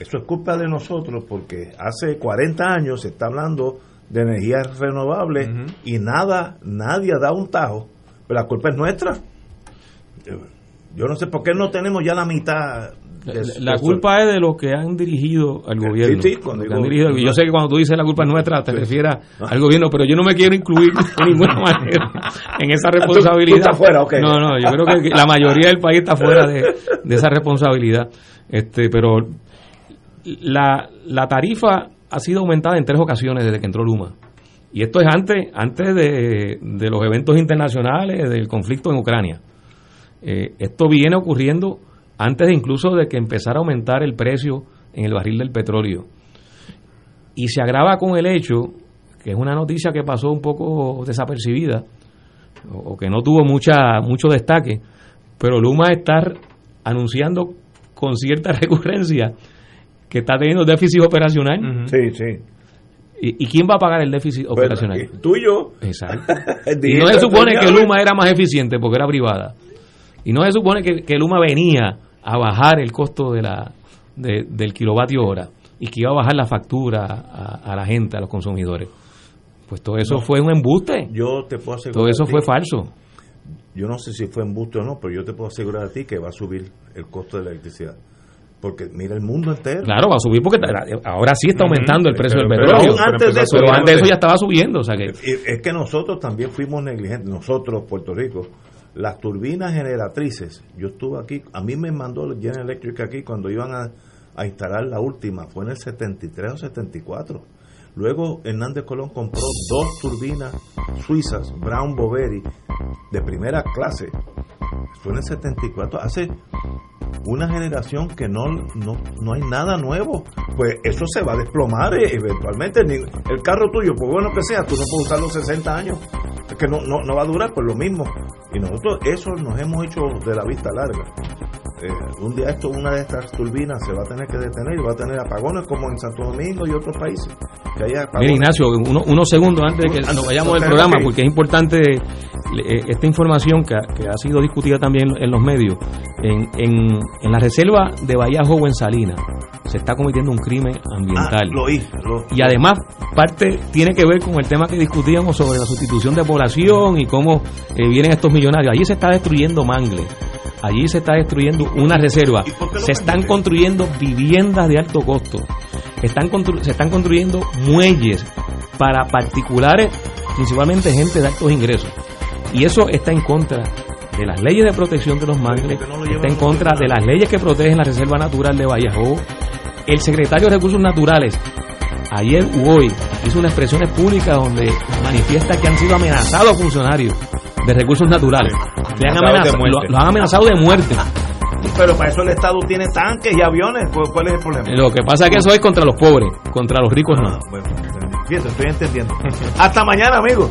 Speaker 1: Eso es culpa de nosotros porque hace 40 años se está hablando de energías renovables uh -huh. y nada, nadie da un tajo, pero la culpa es nuestra. Yo no sé por qué no tenemos ya la mitad
Speaker 2: La culpa es de los que han dirigido al gobierno.
Speaker 1: Sí, sí, cuando
Speaker 2: han
Speaker 1: digo-
Speaker 2: dirigido- yo sé que cuando tú dices la culpa es nuestra, te refieres al gobierno, pero yo no me quiero incluir de <laughs> ninguna manera en esa
Speaker 1: Tú- tú
Speaker 2: responsabilidad.
Speaker 1: estás fuera, ok.
Speaker 2: No, no, yo creo que la mayoría del país está fuera de, de esa responsabilidad. Este, pero la, la tarifa ha sido aumentada en tres ocasiones desde que entró Luma. Y esto es antes, antes de, los eventos internacionales, del conflicto en Ucrania. Eh, esto viene ocurriendo antes incluso de que empezara a aumentar el precio en el barril del petróleo. Y se agrava con el hecho, que es una noticia que pasó un poco desapercibida, o, o que no tuvo mucha mucho destaque, pero Luma está anunciando con cierta <laughs> recurrencia que está teniendo déficit operacional.
Speaker 1: Sí, sí.
Speaker 2: ¿Y, y quién va a pagar el déficit operacional?
Speaker 1: Bueno, tú y yo.
Speaker 2: Exacto. <laughs> Y no se supone que Luma era más eficiente porque era privada. Y no se supone que, que Luma venía a bajar el costo de la, de- del kilovatio hora y que iba a bajar la factura a, a la gente, a los consumidores. Pues todo eso
Speaker 1: No.
Speaker 2: fue un embuste.
Speaker 1: Yo te puedo asegurar.
Speaker 2: Todo eso fue falso.
Speaker 1: Yo no sé si fue embuste o no, pero yo te puedo asegurar a ti que va a subir el costo de la electricidad. Porque mira el mundo entero.
Speaker 2: Claro, va a subir porque ahora sí está aumentando el precio del petróleo.
Speaker 1: pero antes de eso-
Speaker 2: pero antes de eso ya estaba subiendo. O sea que
Speaker 1: Es que nosotros también fuimos negligentes, nosotros, Puerto Rico. Las turbinas generatrices, yo estuve aquí, a mí me mandó General Electric aquí cuando iban a, a instalar la última, fue en el 73 o 74. Luego Hernández Colón compró dos turbinas suizas, Brown Boveri, de primera clase. Fue en el 74, hace una generación que no, no, no hay nada nuevo. Pues eso se va a desplomar eh, eventualmente. Ni- El carro tuyo, por bueno que sea, tú no puedes usarlo 60 años. Es que no, no, no va a durar por lo mismo. Y nosotros eso nos hemos hecho de la vista larga. Eh, un día esto, una de estas turbinas se va a tener que detener y va a tener apagones como en Santo Domingo y otros países. Que haya
Speaker 2: Mira. Ignacio, uno- unos segundos antes de que nos
Speaker 1: no,
Speaker 2: vayamos del programa, porque es importante eh, esta información que ha sido discutida también en los medios. En, en, en la reserva de Bahía Joven en Salinas se está cometiendo un crimen ambiental.
Speaker 1: Ah, lo lo-
Speaker 2: y además, parte tiene que ver con el tema que discutíamos sobre la sustitución de población y cómo eh, vienen estos millonarios. Allí se está destruyendo mangle. Allí se está destruyendo una reserva. Se están construyendo viviendas de alto costo. Están constru- se están construyendo muelles para particulares, principalmente gente de altos ingresos. Y eso está en contra de las leyes de protección de los mangles, está en contra de las leyes que protegen la Reserva Natural de Vallejo. El secretario de Recursos Naturales, ayer u hoy, hizo unas expresiones públicas donde manifiesta que han sido amenazados funcionarios de recursos naturales. Le han
Speaker 1: Amenazados de
Speaker 2: amenazado,
Speaker 1: muerte.
Speaker 2: lo- los han amenazado de muerte.
Speaker 1: Pero para eso el Estado tiene tanques y aviones. ¿Cuál, es el problema?
Speaker 2: Lo que pasa es que eso es contra los pobres, contra los ricos no.
Speaker 1: Bueno, fíjate, estoy entendiendo. <laughs> Hasta mañana, amigos.